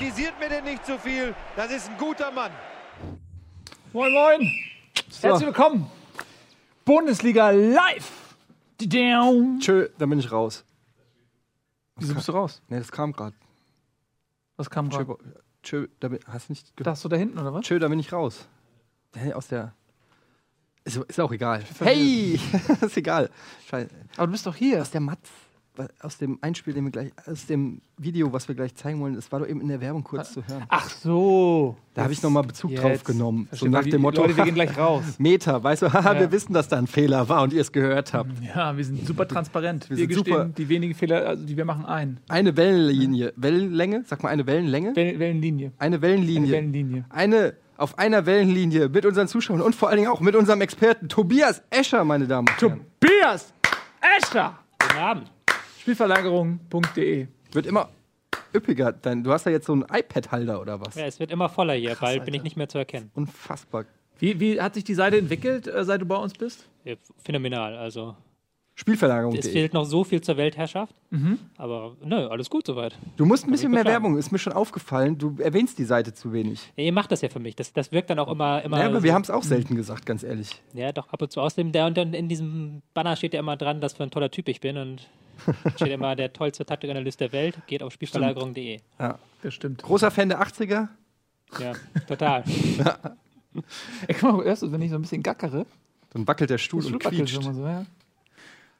Kritisiert mir denn nicht zu viel. Das ist ein guter Mann. Moin, moin. Herzlich willkommen. Bundesliga live. Tschö, da bin ich raus. Wieso bist du raus? Ne, das kam gerade. Was kam Tschö, gerade? tschö, da bin, hast du nicht gehört? Das so da hinten, oder was? Tschö, da bin ich raus. Hey, aus der. Ist, ist auch egal. Hey! ist egal. Scheiße. Aber du bist doch hier. Aus der Matz. Aus dem Einspiel, den wir gleich, aus dem Video, was wir gleich zeigen wollen, das war doch eben in der Werbung kurz zu hören. Ach so. Da habe ich nochmal Bezug Jetzt. drauf genommen. So nach dem Motto, Leute, wir gehen gleich raus. Meter, weißt du, haha, Ja. wir wissen, dass da ein Fehler war und ihr es gehört habt. Ja, wir sind super transparent. Wir, Wir sind gestehen super- die wenigen Fehler, also die wir machen, ein. Eine Wellenlinie. Wellenlänge? Sag mal eine Wellenlänge? Wel Wellenlinie. Eine Wellenlinie. Eine Wellenlinie. eine auf einer Wellenlinie mit unseren Zuschauern und vor allen Dingen auch mit unserem Experten Tobias Escher, meine Damen und Herren. Tobias Escher. Guten Abend. Spielverlagerung.de. Wird immer üppiger. Dein, du hast ja jetzt so einen iPad-Halter oder was? Ja, es wird immer voller hier. Bald bin ich nicht mehr zu erkennen. Unfassbar. Wie, wie hat sich die Seite entwickelt, äh, seit du bei uns bist? Ja, Phänomenal. Also, es Spielverlagerung.de. fehlt noch so viel zur Weltherrschaft. Aber nö, alles gut soweit. Du musst ein bisschen mich mehr beklagen. Werbung, ist mir schon aufgefallen. Du erwähnst die Seite zu wenig. Ja, ihr macht das ja für mich. Das, das wirkt dann auch immer. immer Ja, aber so, wir haben es auch selten gesagt, ganz ehrlich. Ja, doch, ab und zu. Außerdem, der, und dann in diesem Banner steht ja immer dran, dass für ein toller Typ ich bin. Und steht immer der tollste Taktikanalyst der Welt. Geht auf Spielverlagerung.de. Ja. Das stimmt. Großer Fan der 80er. Ja, total. Ey, guck mal, hörst du, wenn ich so ein bisschen gackere? Dann wackelt der Stuhl und wackelt quietscht. immer so, ja.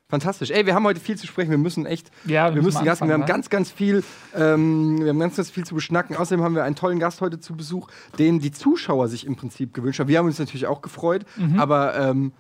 Fantastisch. Ey, wir haben heute viel zu sprechen. Wir müssen echt, Ja, wir wir müssen müssen Gast, wir haben anfangen, ganz, ganz viel, ähm, wir haben ganz, ganz viel zu beschnacken. Außerdem haben wir einen tollen Gast heute zu Besuch, den die Zuschauer sich im Prinzip gewünscht haben. Wir haben uns natürlich auch gefreut, Mhm. aber ähm,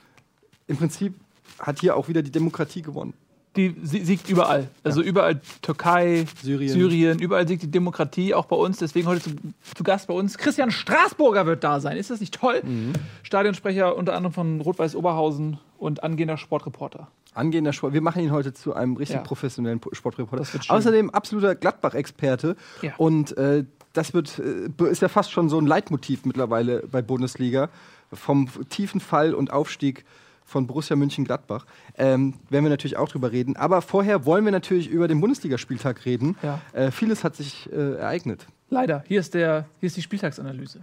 im Prinzip hat hier auch wieder die Demokratie gewonnen. Die sie- siegt überall. Also überall Türkei, Syrien. Syrien, überall siegt die Demokratie, auch bei uns. Deswegen heute zu, zu Gast bei uns. Christian Straßburger wird da sein. Ist das nicht toll? Mhm. Stadionsprecher unter anderem von Rot-Weiß Oberhausen und angehender Sportreporter. Angehender Sport. Wir machen ihn heute zu einem richtig Ja. professionellen Po- Sportreporter. Außerdem absoluter Gladbach-Experte. Ja. Und äh, das wird, äh, ist ja fast schon so ein Leitmotiv mittlerweile bei Bundesliga. Vom tiefen Fall und Aufstieg von Borussia München-Gladbach. Ähm, werden wir natürlich auch drüber reden. Aber vorher wollen wir natürlich über den Bundesligaspieltag reden. Ja. Äh, vieles hat sich äh, ereignet. Leider. Hier ist, der, hier ist die Spieltagsanalyse.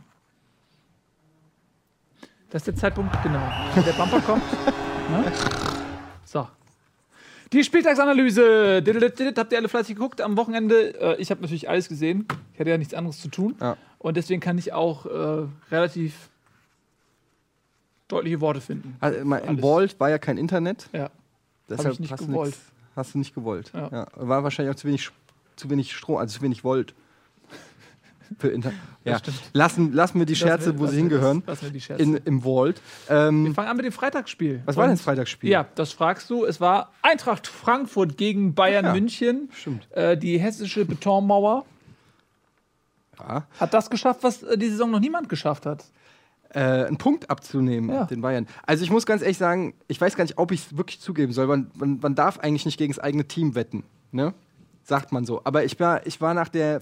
Das ist der Zeitpunkt, genau. Wenn Der Bumper kommt. Ne? So. Die Spieltagsanalyse. Habt ihr alle fleißig geguckt am Wochenende? Äh, Ich habe natürlich alles gesehen. Ich hatte ja nichts anderes zu tun. Ja. Und deswegen kann ich auch äh, relativ deutliche Worte finden. Also, mal, Im. Vault war ja kein Internet. Ja. Deshalb ich nicht hast, du gewollt. nix, hast du nicht gewollt. Ja. Ja. War wahrscheinlich auch zu wenig, zu wenig Strom, also zu wenig Volt. Für Inter ja. stimmt. lassen, lassen wir die Scherze, wir- wo sie wir hingehören, das- lassen wir die Scherze. in, im Vault. Wir Ähm, fangen an mit dem Freitagsspiel. was war denn Und- das Freitagsspiel? Ja, das fragst du. Es war Eintracht Frankfurt gegen Bayern Ja, München. stimmt. Äh, die hessische Betonmauer Ja. hat das geschafft, was äh, die Saison noch niemand geschafft hat. Äh, einen Punkt abzunehmen, Ja. den Bayern. Also ich muss ganz ehrlich sagen, ich weiß gar nicht, ob ich es wirklich zugeben soll. Man, man, man darf eigentlich nicht gegen das eigene Team wetten. Ne? Sagt man so. Aber ich war, ich war nach, der,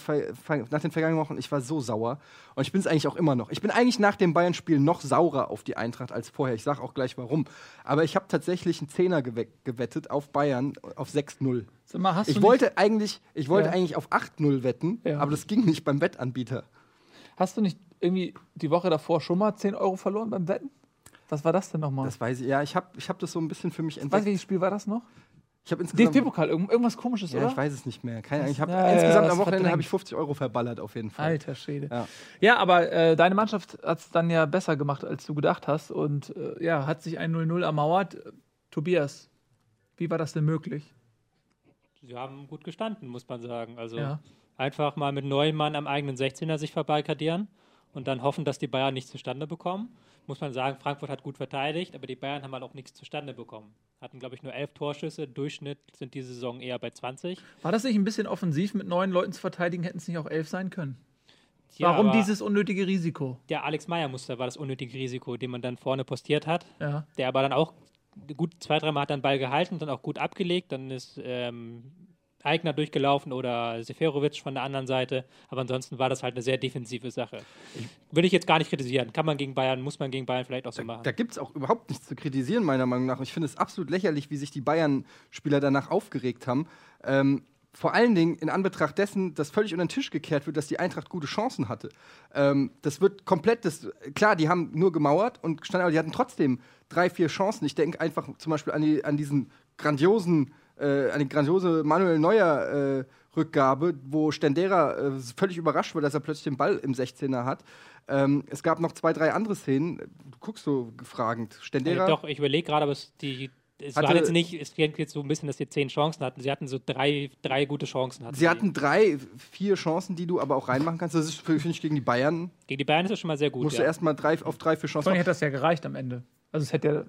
nach den vergangenen Wochen, ich war so sauer. Und ich bin es eigentlich auch immer noch. Ich bin eigentlich nach dem Bayern-Spiel noch saurer auf die Eintracht als vorher. Ich sage auch gleich warum. Aber ich habe tatsächlich einen Zehner gewe- gewettet auf Bayern auf 6-0. Sag mal, Ich wollte eigentlich, ich wollte Ja. eigentlich auf 8-0 wetten, Ja. aber das ging nicht beim Wettanbieter. Hast du nicht irgendwie die Woche davor schon mal 10 Euro verloren beim Wetten? Was war das denn nochmal? Das weiß ich. Ja, ich habe ich hab das so ein bisschen für mich Weißt du, entdeckt. welches Spiel war das noch? Ich habe insgesamt DFB-Pokal, irgend- irgendwas komisches, Ja, oder? ich weiß es nicht mehr. Keine Ahnung. Ich habe Ja, ja, insgesamt das am Wochenende habe ich 50 Euro verballert auf jeden Fall. Alter Schwede. Ja. Ja, aber äh, deine Mannschaft hat es dann ja besser gemacht, als du gedacht hast. Und äh, ja, hat sich ein 0-0 ermauert. Tobias, wie war das denn möglich? Sie haben gut gestanden, muss man sagen. Also Ja. einfach mal mit neun Mann am eigenen 16er sich verbarrikadieren und dann hoffen, dass die Bayern nichts zustande bekommen. Muss man sagen, Frankfurt hat gut verteidigt, aber die Bayern haben halt auch nichts zustande bekommen. Hatten, glaube ich, nur elf Torschüsse. Durchschnitt sind diese Saison eher bei 20. War das nicht ein bisschen offensiv, mit neun Leuten zu verteidigen? Hätten es nicht auch elf sein können? Ja, Warum dieses unnötige Risiko? Der Alex Meyer-Muster war das unnötige Risiko, den man dann vorne postiert hat. Ja. Der aber dann auch gut zwei, dreimal hat dann Ball gehalten, dann auch gut abgelegt. Dann ist ähm, Eigner durchgelaufen oder Seferovic von der anderen Seite. Aber ansonsten war das halt eine sehr defensive Sache. Würde ich jetzt gar nicht kritisieren. Kann man gegen Bayern, muss man gegen Bayern vielleicht auch so machen. Da gibt es auch überhaupt nichts zu kritisieren, meiner Meinung nach. Ich finde es absolut lächerlich, wie sich die Bayern-Spieler danach aufgeregt haben. Ähm, vor allen Dingen in Anbetracht dessen, dass völlig unter den Tisch gekehrt wird, dass die Eintracht gute Chancen hatte. Ähm, das wird komplett, das, klar, die haben nur gemauert und standen, aber die hatten trotzdem drei, vier Chancen. Ich denke einfach zum Beispiel an, die, an diesen grandiosen, äh, die grandiose Manuel Neuer äh, Rückgabe, wo Stendera äh, völlig überrascht wird, dass er plötzlich den Ball im 16er hat. Ähm, es gab noch zwei, drei andere Szenen. Du guckst so fragend. Stendera. Äh, doch, ich überlege gerade, aber es, die, es Hatte- war jetzt nicht, es klingt jetzt so ein bisschen, dass sie zehn Chancen hatten. Sie hatten so drei, drei gute Chancen. Hatten Sie hatten drei, vier Chancen, die du aber auch reinmachen kannst. Das ist, finde ich, gegen die Bayern. Gegen die Bayern ist das schon mal sehr gut. Musst ja. du erstmal drei, auf drei, vier Chancen. Vorhin hätte das ja gereicht am Ende. Also es hätte ja,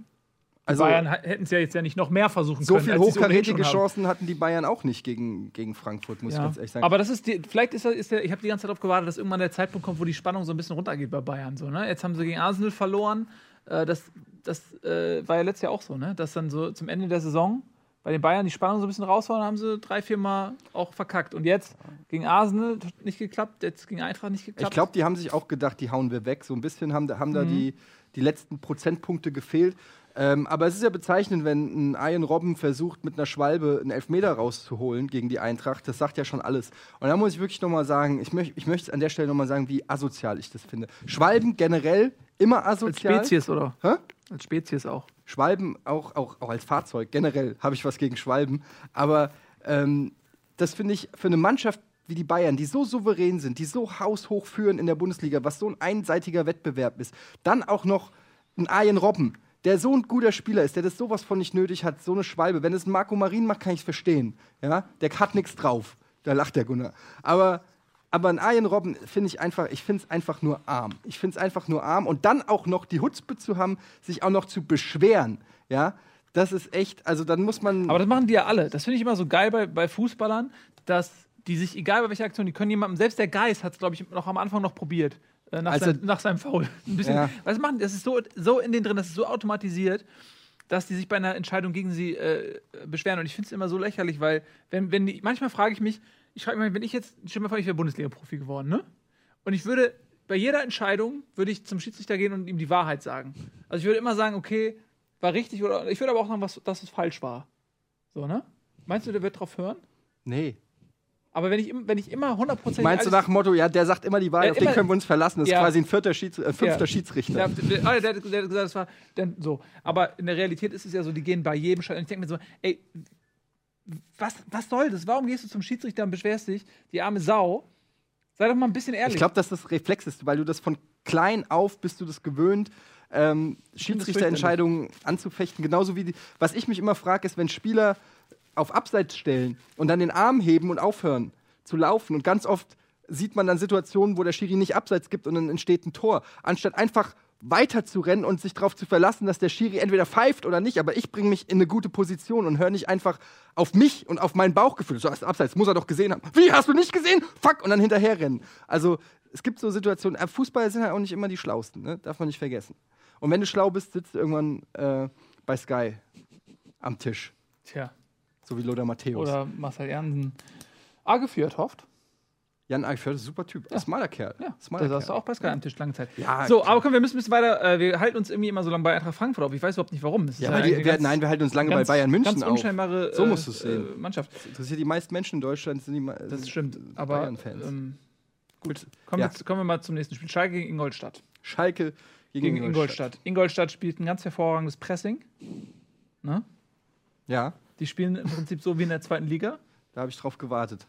Also, Bayern hätten es ja jetzt ja nicht noch mehr versuchen so können. viel es ohnehin hochkarätige. Chancen hatten die Bayern auch nicht gegen, gegen Frankfurt, muss ich Ja. ganz ehrlich sagen. Aber das ist die, vielleicht ist, er- ist der, ich habe die ganze Zeit darauf gewartet, dass irgendwann der Zeitpunkt kommt, wo die Spannung so ein bisschen runtergeht bei Bayern. So, ne? Jetzt haben sie gegen Arsenal verloren. Äh, das das äh, war ja letztes Jahr auch so, ne? Dass dann so zum Ende der Saison bei den Bayern die Spannung so ein bisschen raus war, dann haben sie drei, vier Mal auch verkackt. Und jetzt gegen Arsenal hat nicht geklappt, jetzt gegen Eintracht nicht geklappt. Ich glaube, die haben sich auch gedacht, die hauen wir weg. So ein bisschen haben, da- haben Mhm. da die, die letzten Prozentpunkte gefehlt. Ähm, aber es ist ja bezeichnend, wenn ein Ian Robben versucht, mit einer Schwalbe einen Elfmeter rauszuholen gegen die Eintracht. Das sagt ja schon alles. Und da muss ich wirklich nochmal sagen, ich, möcht, ich möchte an der Stelle nochmal sagen, wie asozial ich das finde. Schwalben generell immer als asozial. Spezies, oder? Hä? Als Spezies auch. Schwalben auch, auch, auch als Fahrzeug, generell habe ich was gegen Schwalben. Aber ähm, das finde ich für eine Mannschaft wie die Bayern, die so souverän sind, die so haushoch führen in der Bundesliga, was so ein einseitiger Wettbewerb ist, dann auch noch ein Arjen Robben, der so ein guter Spieler ist, der das sowas von nicht nötig hat, so eine Schwalbe. Wenn es Marco Marin macht, kann ich es verstehen. Ja? Der hat nichts drauf. Da lacht der Gunnar. Aber, aber ein Arjen Robben finde ich einfach, ich finde es einfach nur arm. Ich finde es einfach nur arm. Und dann auch noch die Hutzpe zu haben, sich auch noch zu beschweren. Ja, das ist echt, also dann muss man. Aber das machen die ja alle. Das finde ich immer so geil bei, bei Fußballern, dass die sich, egal bei welcher Aktion, die können jemandem, selbst der Geist hat es, glaube ich, noch am Anfang noch probiert. Äh, nach, Als sein, nach seinem Foul. Ein bisschen, Ja. Was machen die? Das ist so, so in denen drin, das ist so automatisiert, dass die sich bei einer Entscheidung gegen sie äh, beschweren. Und ich finde es immer so lächerlich, weil, wenn, wenn die, manchmal frage ich mich, ich frage mich, wenn ich jetzt, stell mal vor, ich wäre Bundesliga-Profi geworden, ne? Und ich würde, bei jeder Entscheidung würde ich zum Schiedsrichter gehen und ihm die Wahrheit sagen. Also ich würde immer sagen, okay, war richtig oder ich würde aber auch sagen, was, dass es falsch war. So, ne? Meinst du, der wird drauf hören? nee. Aber wenn ich, wenn ich immer 100% Meinst du nach dem Motto, ja, der sagt immer die Wahrheit, auf den können wir uns verlassen. Das ist Ja. quasi ein vierter Schieds äh, fünfter Ja. Schiedsrichter. Der, der, ah, der, der, der hat gesagt, das war dann so. Aber in der Realität ist es ja so, die gehen bei jedem Scheiß. Und ich denke mir so, ey, was, was soll das? Warum gehst du zum Schiedsrichter und beschwerst dich? Die arme Sau. Sei doch mal ein bisschen ehrlich. Ich glaube, dass das Reflex ist, weil du das von klein auf bist du das gewöhnt, ähm, Schiedsrichterentscheidungen anzufechten. Genauso wie, die, was ich mich immer frage, ist, wenn Spieler auf Abseits stellen und dann den Arm heben und aufhören zu laufen. Und ganz oft sieht man dann Situationen, wo der Schiri nicht Abseits gibt und dann entsteht ein Tor. Anstatt einfach weiter zu rennen und sich darauf zu verlassen, dass der Schiri entweder pfeift oder nicht, aber ich bringe mich in eine gute Position und höre nicht einfach auf mich und auf mein Bauchgefühl. So, Abseits, muss er doch gesehen haben. Wie, hast du nicht gesehen? Fuck! Und dann hinterher rennen. Also, es gibt so Situationen, äh, Fußballer sind halt auch nicht immer die Schlausten, ne? darf man nicht vergessen. Und wenn du schlau bist, sitzt du irgendwann äh, bei Sky am Tisch, Tja. So wie Lothar Matthäus. Oder Marcel Ernsen. A geführt, hofft. Jan Eichfeld ist ein super Typ, ja. smaler Kerl. Ja, smaler da saß du auch bei Sky am Tisch lange Zeit. Ja, so, aber komm, wir müssen ein bisschen weiter. Äh, wir halten uns irgendwie immer so lange bei Eintracht Frankfurt auf. Ich weiß überhaupt nicht warum. Das Ja, weil die, wir, ganz- nein, wir halten uns lange bei ganz- Bayern München Ganz auf. unscheinbare So äh, musst du's sehen. äh, Mannschaft. Interessiert die meisten Menschen in Deutschland sind die Ma- Das stimmt. Aber Bayern-Fans. ähm, Gut. kommen, Ja. wir, kommen wir mal zum nächsten Spiel. Schalke gegen Ingolstadt. Schalke gegen, Gegen Ingolstadt. Ingolstadt spielt ein ganz hervorragendes Pressing. Ne? Ja, Die spielen im Prinzip so wie in der zweiten Liga. da habe ich drauf gewartet.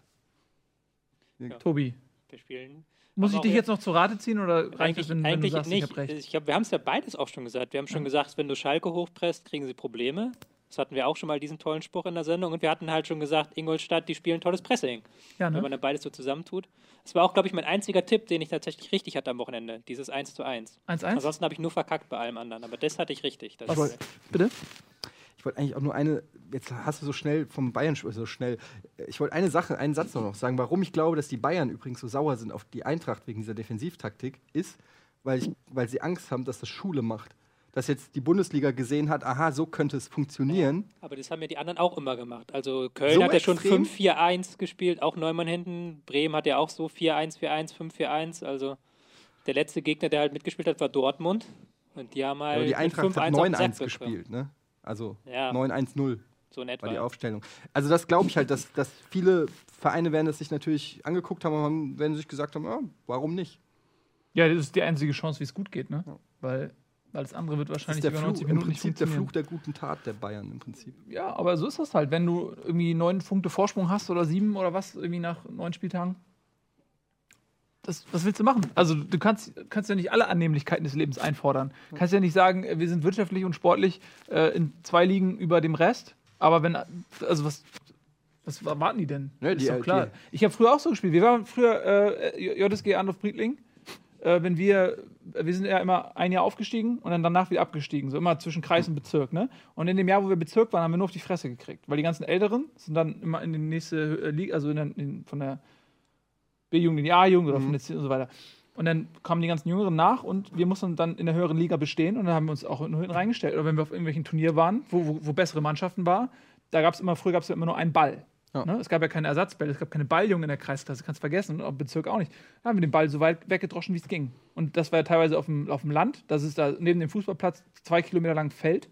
Tobi, Wir spielen. muss Aber ich dich jetzt- noch zu Rate ziehen oder reicht Eigentlich, es, wenn, wenn du sagst, nicht. ich hab recht? Ich glaub, wir haben es ja beides auch schon gesagt. Wir haben schon gesagt, wenn du Schalke hochpresst, kriegen sie Probleme. Das hatten wir auch schon mal diesen tollen Spruch in der Sendung. Und wir hatten halt schon gesagt, Ingolstadt, die spielen tolles Pressing. Ja, Wenn ne? man dann beides so zusammentut. Das war auch, glaube ich, mein einziger Tipp, den ich tatsächlich richtig hatte am Wochenende. Dieses 1 zu 1. 1-1? Ansonsten habe ich nur verkackt bei allem anderen. Aber das hatte ich richtig. Das Was? ist- Bitte? Ich wollte eigentlich auch nur eine, jetzt hast du so schnell vom Bayern so schnell. Ich wollte eine Sache, einen Satz noch sagen, warum ich glaube, dass die Bayern übrigens so sauer sind auf die Eintracht wegen dieser Defensivtaktik, ist, weil, ich, weil sie Angst haben, dass das Schule macht. Dass jetzt die Bundesliga gesehen hat, aha, so könnte es funktionieren. Aber das haben ja die anderen auch immer gemacht. Also Köln So hat ja schon extrem? 5-4-1 gespielt, auch Neumann hinten. Bremen hat ja auch so 4-1, 4-1, 5-4-1. Also der letzte Gegner, der halt mitgespielt hat, war Dortmund. Und die haben halt Aber die mit Eintracht 5-1 hat auf den Sack 9-1 bekommen. gespielt, ne? Also Ja. 9-1-0. So in war die etwa. Aufstellung. Also das glaube ich halt, dass, dass viele Vereine werden das sich natürlich angeguckt haben und werden sich gesagt haben, ja, warum nicht? Ja, das ist die einzige Chance, wie es gut geht, ne? Weil alles andere wird Das ist wahrscheinlich der über Fluch, 90 im Minuten nicht Prinzip der. Fluch der guten Tat der Bayern im Prinzip. Ja, aber so ist das halt. Wenn du irgendwie neun Punkte Vorsprung hast oder sieben oder was, irgendwie nach neun Spieltagen. Das, was willst du machen? Also du kannst, kannst ja nicht alle Annehmlichkeiten des Lebens einfordern. Du kannst ja nicht sagen, äh, wir sind wirtschaftlich und sportlich äh, in zwei Ligen über dem Rest. Aber wenn, also was, was erwarten die denn? Ne, ist die- doch klar. die- Ich habe früher auch so gespielt. Wir waren früher äh, JSG Arnulf Briedling. Äh, wenn wir, wir sind ja immer ein Jahr aufgestiegen und dann danach wieder abgestiegen, so immer zwischen Kreis und Bezirk, ne? Und in dem Jahr, wo wir Bezirk waren, haben wir nur auf die Fresse gekriegt, weil die ganzen Älteren sind dann immer in die nächste äh, Liga, also in in, von der B-Jugend in die A-Jugend oder von der C und so weiter. Und dann kamen die ganzen Jüngeren nach und wir mussten dann in der höheren Liga bestehen und dann haben wir uns auch nur hinten reingestellt. Oder wenn wir auf irgendwelchen Turnier waren, wo, wo, wo bessere Mannschaften waren, da gab es immer, früher gab es ja immer nur einen Ball. Ja. Ne? Es gab ja keine Ersatzbälle, es gab keine Balljungen in der Kreisklasse, kannst vergessen, und im Bezirk auch nicht. Da haben wir den Ball so weit weggedroschen, wie es ging. Und das war ja teilweise auf dem, auf dem Land, das ist da neben dem Fußballplatz zwei Kilometer lang Feld.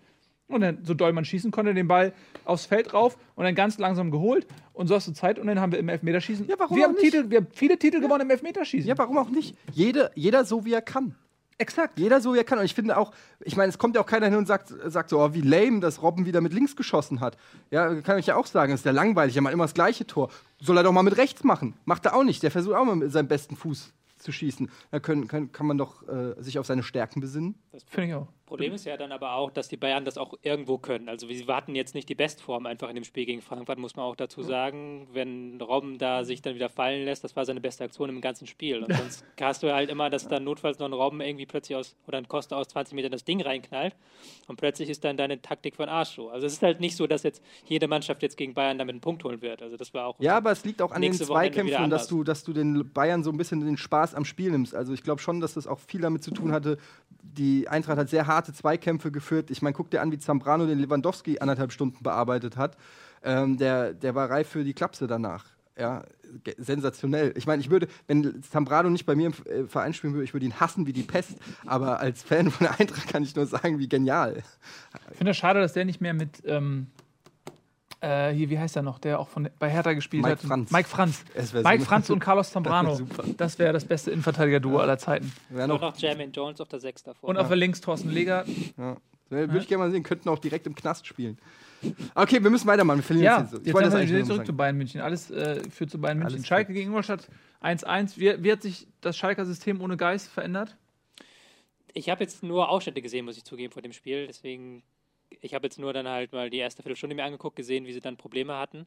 Und dann, so doll man schießen konnte, den Ball aufs Feld rauf und dann ganz langsam geholt. Und so hast du Zeit und dann haben wir im Elfmeterschießen. Ja, warum wir auch haben, nicht? Titel, wir haben viele Titel gewonnen im Elfmeterschießen. Ja, warum auch nicht? Jede, jeder so, wie er kann. exakt. Jeder so, wie er kann. Und ich finde auch, ich meine, es kommt ja auch keiner hin und sagt, sagt so, oh, wie lame, dass Robben wieder mit links geschossen hat. Ja, kann ich ja auch sagen, das ist ja langweilig, er macht immer das gleiche Tor. Soll er doch mal mit rechts machen. Macht er auch nicht. Der versucht auch mal mit seinem besten Fuß zu schießen. Da können, können, kann man doch äh, sich auf seine Stärken besinnen. Finde ich auch. Problem ist ja dann aber auch, dass die Bayern das auch irgendwo können. Also wir hatten jetzt nicht die Bestform einfach in dem Spiel gegen Frankfurt, muss man auch dazu sagen. Wenn Robben da sich dann wieder fallen lässt, das war seine beste Aktion im ganzen Spiel. Und sonst hast du halt immer, dass dann notfalls noch ein Robben irgendwie plötzlich aus, oder ein Costa aus 20 Metern das Ding reinknallt und plötzlich ist dann deine Taktik von Arsch so. Also es ist halt nicht so, dass jetzt jede Mannschaft jetzt gegen Bayern damit einen Punkt holen wird. Also das war auch Ja, aber es liegt auch an den Zweikämpfen und dass du, dass du den Bayern so ein bisschen den Spaß am Spiel nimmst. Also ich glaube schon, dass das auch viel damit zu tun hatte. Die Eintracht hat sehr harte Zweikämpfe geführt. Ich meine, guck dir an, wie Zambrano den Lewandowski anderthalb Stunden bearbeitet hat. Ähm, der, der war reif für die Klapse danach. Ja, sensationell. Ich meine, ich würde, wenn Zambrano nicht bei mir im äh, Verein spielen würde, ich würde ihn hassen wie die Pest. Aber als Fan von der Eintracht kann ich nur sagen, wie genial. Ich finde es schade, dass der nicht mehr mit, ähm, äh, hier, wie heißt er noch, der auch von, bei Hertha gespielt Mike hat. Franz. Mike Franz. Mike so- Franz und Carlos Zambrano. Das wäre das beste Innenverteidiger-Duo aller Zeiten. Und noch, noch Jermaine Jones auf der 6 davor. Und auf der Links Thorsten Leger. ja. Würde ich gerne mal sehen, könnten auch direkt im Knast spielen. Okay, wir müssen weitermachen. Wir verlieren Ja, jetzt, Ich wollte haben das wir zurück sagen. zu Bayern München. Alles äh, führt zu Bayern München. Alles Schalke gegen Ingolstadt 1-1. Wie, wie hat sich das Schalker System ohne Geist verändert? Ich habe jetzt nur Ausschnitte gesehen, muss ich zugeben, vor dem Spiel. Deswegen, ich habe jetzt nur dann halt mal die erste Viertelstunde mir angeguckt, gesehen, wie sie dann Probleme hatten.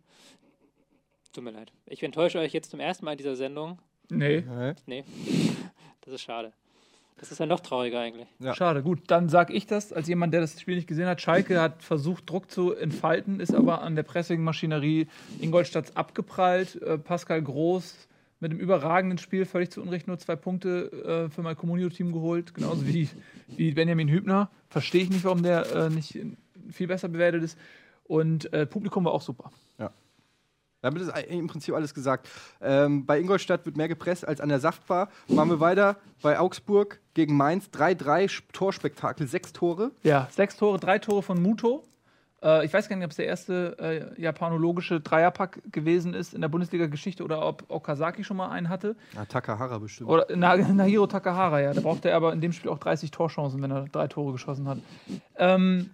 Tut mir leid. Ich enttäusche euch jetzt zum ersten Mal in dieser Sendung. Nee. Nee, das ist schade. Das ist ja noch trauriger eigentlich. Ja. Schade. Gut, dann sage ich das als jemand, der das Spiel nicht gesehen hat. Schalke hat versucht, Druck zu entfalten, ist aber an der Pressing-Maschinerie Ingolstadts abgeprallt. Äh, Pascal Groß mit einem überragenden Spiel, völlig zu Unrecht, nur zwei Punkte äh, für mein Communio-Team geholt. Genauso wie, wie Benjamin Hübner. Verstehe ich nicht, warum der äh, nicht viel besser bewertet ist. Und äh, Publikum war auch super. Damit ist im Prinzip alles gesagt. Ähm, bei Ingolstadt wird mehr gepresst als an der Saftbar. Machen wir weiter. Bei Augsburg gegen Mainz 3-3 Sch- Torspektakel, sechs Tore. Ja, sechs Tore, drei Tore von Muto. Äh, ich weiß gar nicht, ob es der erste äh, japanologische Dreierpack gewesen ist in der Bundesliga-Geschichte oder ob Okazaki schon mal einen hatte. Ja, Takahara bestimmt. Oder Na Nahiro Takahara, ja. Da brauchte er aber in dem Spiel auch 30 Torchancen, wenn er drei Tore geschossen hat. Ähm,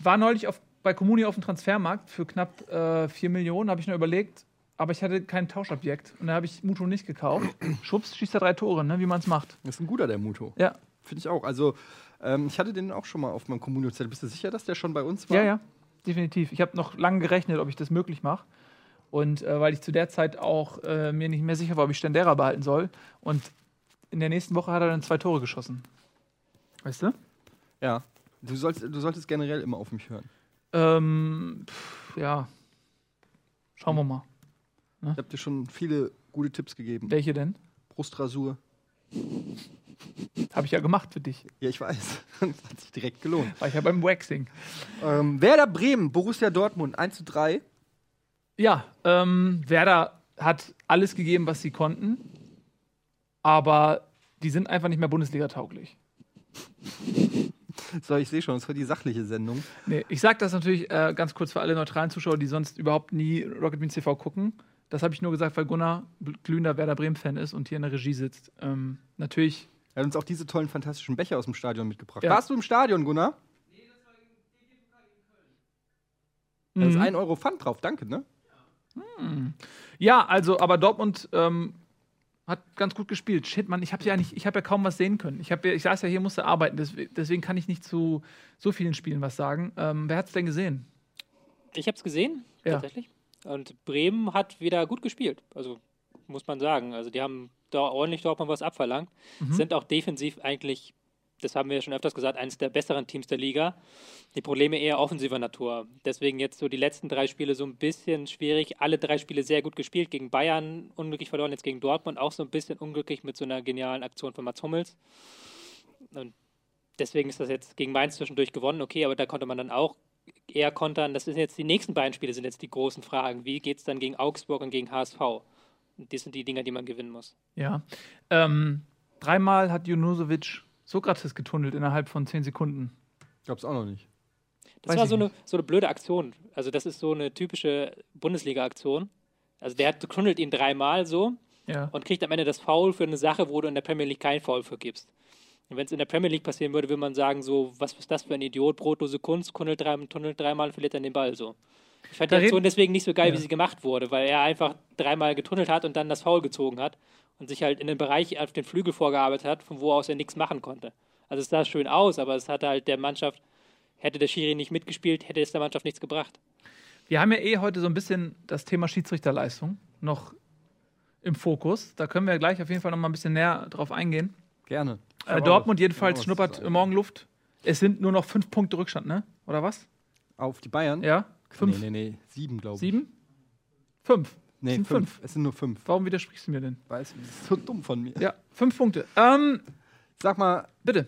war neulich auf, bei Comuni auf dem Transfermarkt für knapp äh, 4 Millionen, habe ich nur überlegt, aber ich hatte kein Tauschobjekt und da habe ich Muto nicht gekauft. Schubs schießt er drei Tore, ne, wie man es macht. Das ist ein guter, der Muto. Ja, Finde ich auch. Also, ähm, ich hatte den auch schon mal auf meinem Kommunio-Zettel. Bist du sicher, dass der schon bei uns war? Ja, ja, definitiv. Ich habe noch lange gerechnet, ob ich das möglich mache. Und äh, weil ich zu der Zeit auch äh, mir nicht mehr sicher war, ob ich Stendera behalten soll. Und in der nächsten Woche hat er dann zwei Tore geschossen. Weißt du? Ja. Du, sollst, du solltest generell immer auf mich hören. Ähm, pff, ja. Schauen wir mal. Ich habe dir schon viele gute Tipps gegeben. Welche denn? Brustrasur. Habe ich ja gemacht für dich. Ja, ich weiß. das hat sich direkt gelohnt. War ich ja beim Waxing. Ähm, Werder Bremen, Borussia Dortmund 1 zu 3. Ja, ähm, Werder hat alles gegeben, was sie konnten. Aber die sind einfach nicht mehr Bundesliga-tauglich. So, ich sehe schon, es wird die sachliche Sendung. Nee, ich sag das natürlich äh, ganz kurz für alle neutralen Zuschauer, die sonst überhaupt nie Rocket Beans TV gucken. Das habe ich nur gesagt, weil Gunnar glühender Werder Bremen-Fan ist und hier in der Regie sitzt. Ähm, natürlich. Er hat uns auch diese tollen, fantastischen Becher aus dem Stadion mitgebracht. Ja. Warst du im Stadion, Gunnar? Da ist ein Euro Pfand drauf, danke, ne? Ja, also, aber Dortmund ähm, hat ganz gut gespielt. Shit, Mann, ich habe ja nicht, ich habe ja kaum was sehen können. Ich, hab ja, ich saß ja hier, musste arbeiten, deswegen, kann ich nicht zu so vielen Spielen was sagen. Ähm, wer hat's denn gesehen? Ich habe es gesehen, Ja. tatsächlich. Und Bremen hat wieder gut gespielt. Also muss man sagen. Also die haben ordentlich Dortmund was abverlangt. Sind auch defensiv eigentlich, das haben wir ja schon öfters gesagt, eines der besseren Teams der Liga. Die Probleme eher offensiver Natur. Deswegen jetzt so die letzten drei Spiele so ein bisschen schwierig. Alle drei Spiele sehr gut gespielt. Gegen Bayern unglücklich verloren, jetzt gegen Dortmund auch so ein bisschen unglücklich mit so einer genialen Aktion von Mats Hummels. Und deswegen ist das jetzt gegen Mainz zwischendurch gewonnen, okay, aber da konnte man dann auch eher kontern. Das sind jetzt die nächsten beiden Spiele, sind jetzt die großen Fragen. Wie geht es dann gegen Augsburg und gegen HSV? Das sind die Dinger, die man gewinnen muss. Ja. Ähm, dreimal hat Junusovic Sokrates getunnelt innerhalb von zehn Sekunden. Glaub's auch noch nicht. Das Weiß war so eine, so eine blöde Aktion. Also, das ist so eine typische Bundesliga-Aktion. Also, der hat tunnelt ihn dreimal so Ja. und kriegt am Ende das Foul für eine Sache, wo du in der Premier League kein Foul für gibst. Und wenn es in der Premier League passieren würde, würde man sagen, so, was ist das für ein Idiot, brotlose Kunst, tunnelt, drei, tunnelt dreimal und verliert dann den Ball so. Ich fand Da die Aktion deswegen nicht so geil, Ja. wie sie gemacht wurde, weil er einfach dreimal getunnelt hat und dann das Foul gezogen hat und sich halt in den Bereich auf den Flügel vorgearbeitet hat, von wo aus er nichts machen konnte. Also es sah schön aus, aber es hat halt der Mannschaft, hätte der Schiri nicht mitgespielt, hätte es der Mannschaft nichts gebracht. Wir haben ja eh heute so ein bisschen das Thema Schiedsrichterleistung noch im Fokus. Da können wir gleich auf jeden Fall noch mal ein bisschen näher drauf eingehen. Gerne. Äh, Dortmund jedenfalls schnuppert morgen Luft. Es sind nur noch fünf Punkte Rückstand, ne? Oder was? Auf die Bayern? Ja? Fünf? Nee, nee, nee. Sieben, glaube ich. Sieben? Fünf. Nee, Es sind fünf. fünf. Es sind nur fünf. Warum widersprichst du mir denn? Weiß, das ist so dumm von mir. Ja, fünf Punkte. Ähm, Sag mal, bitte.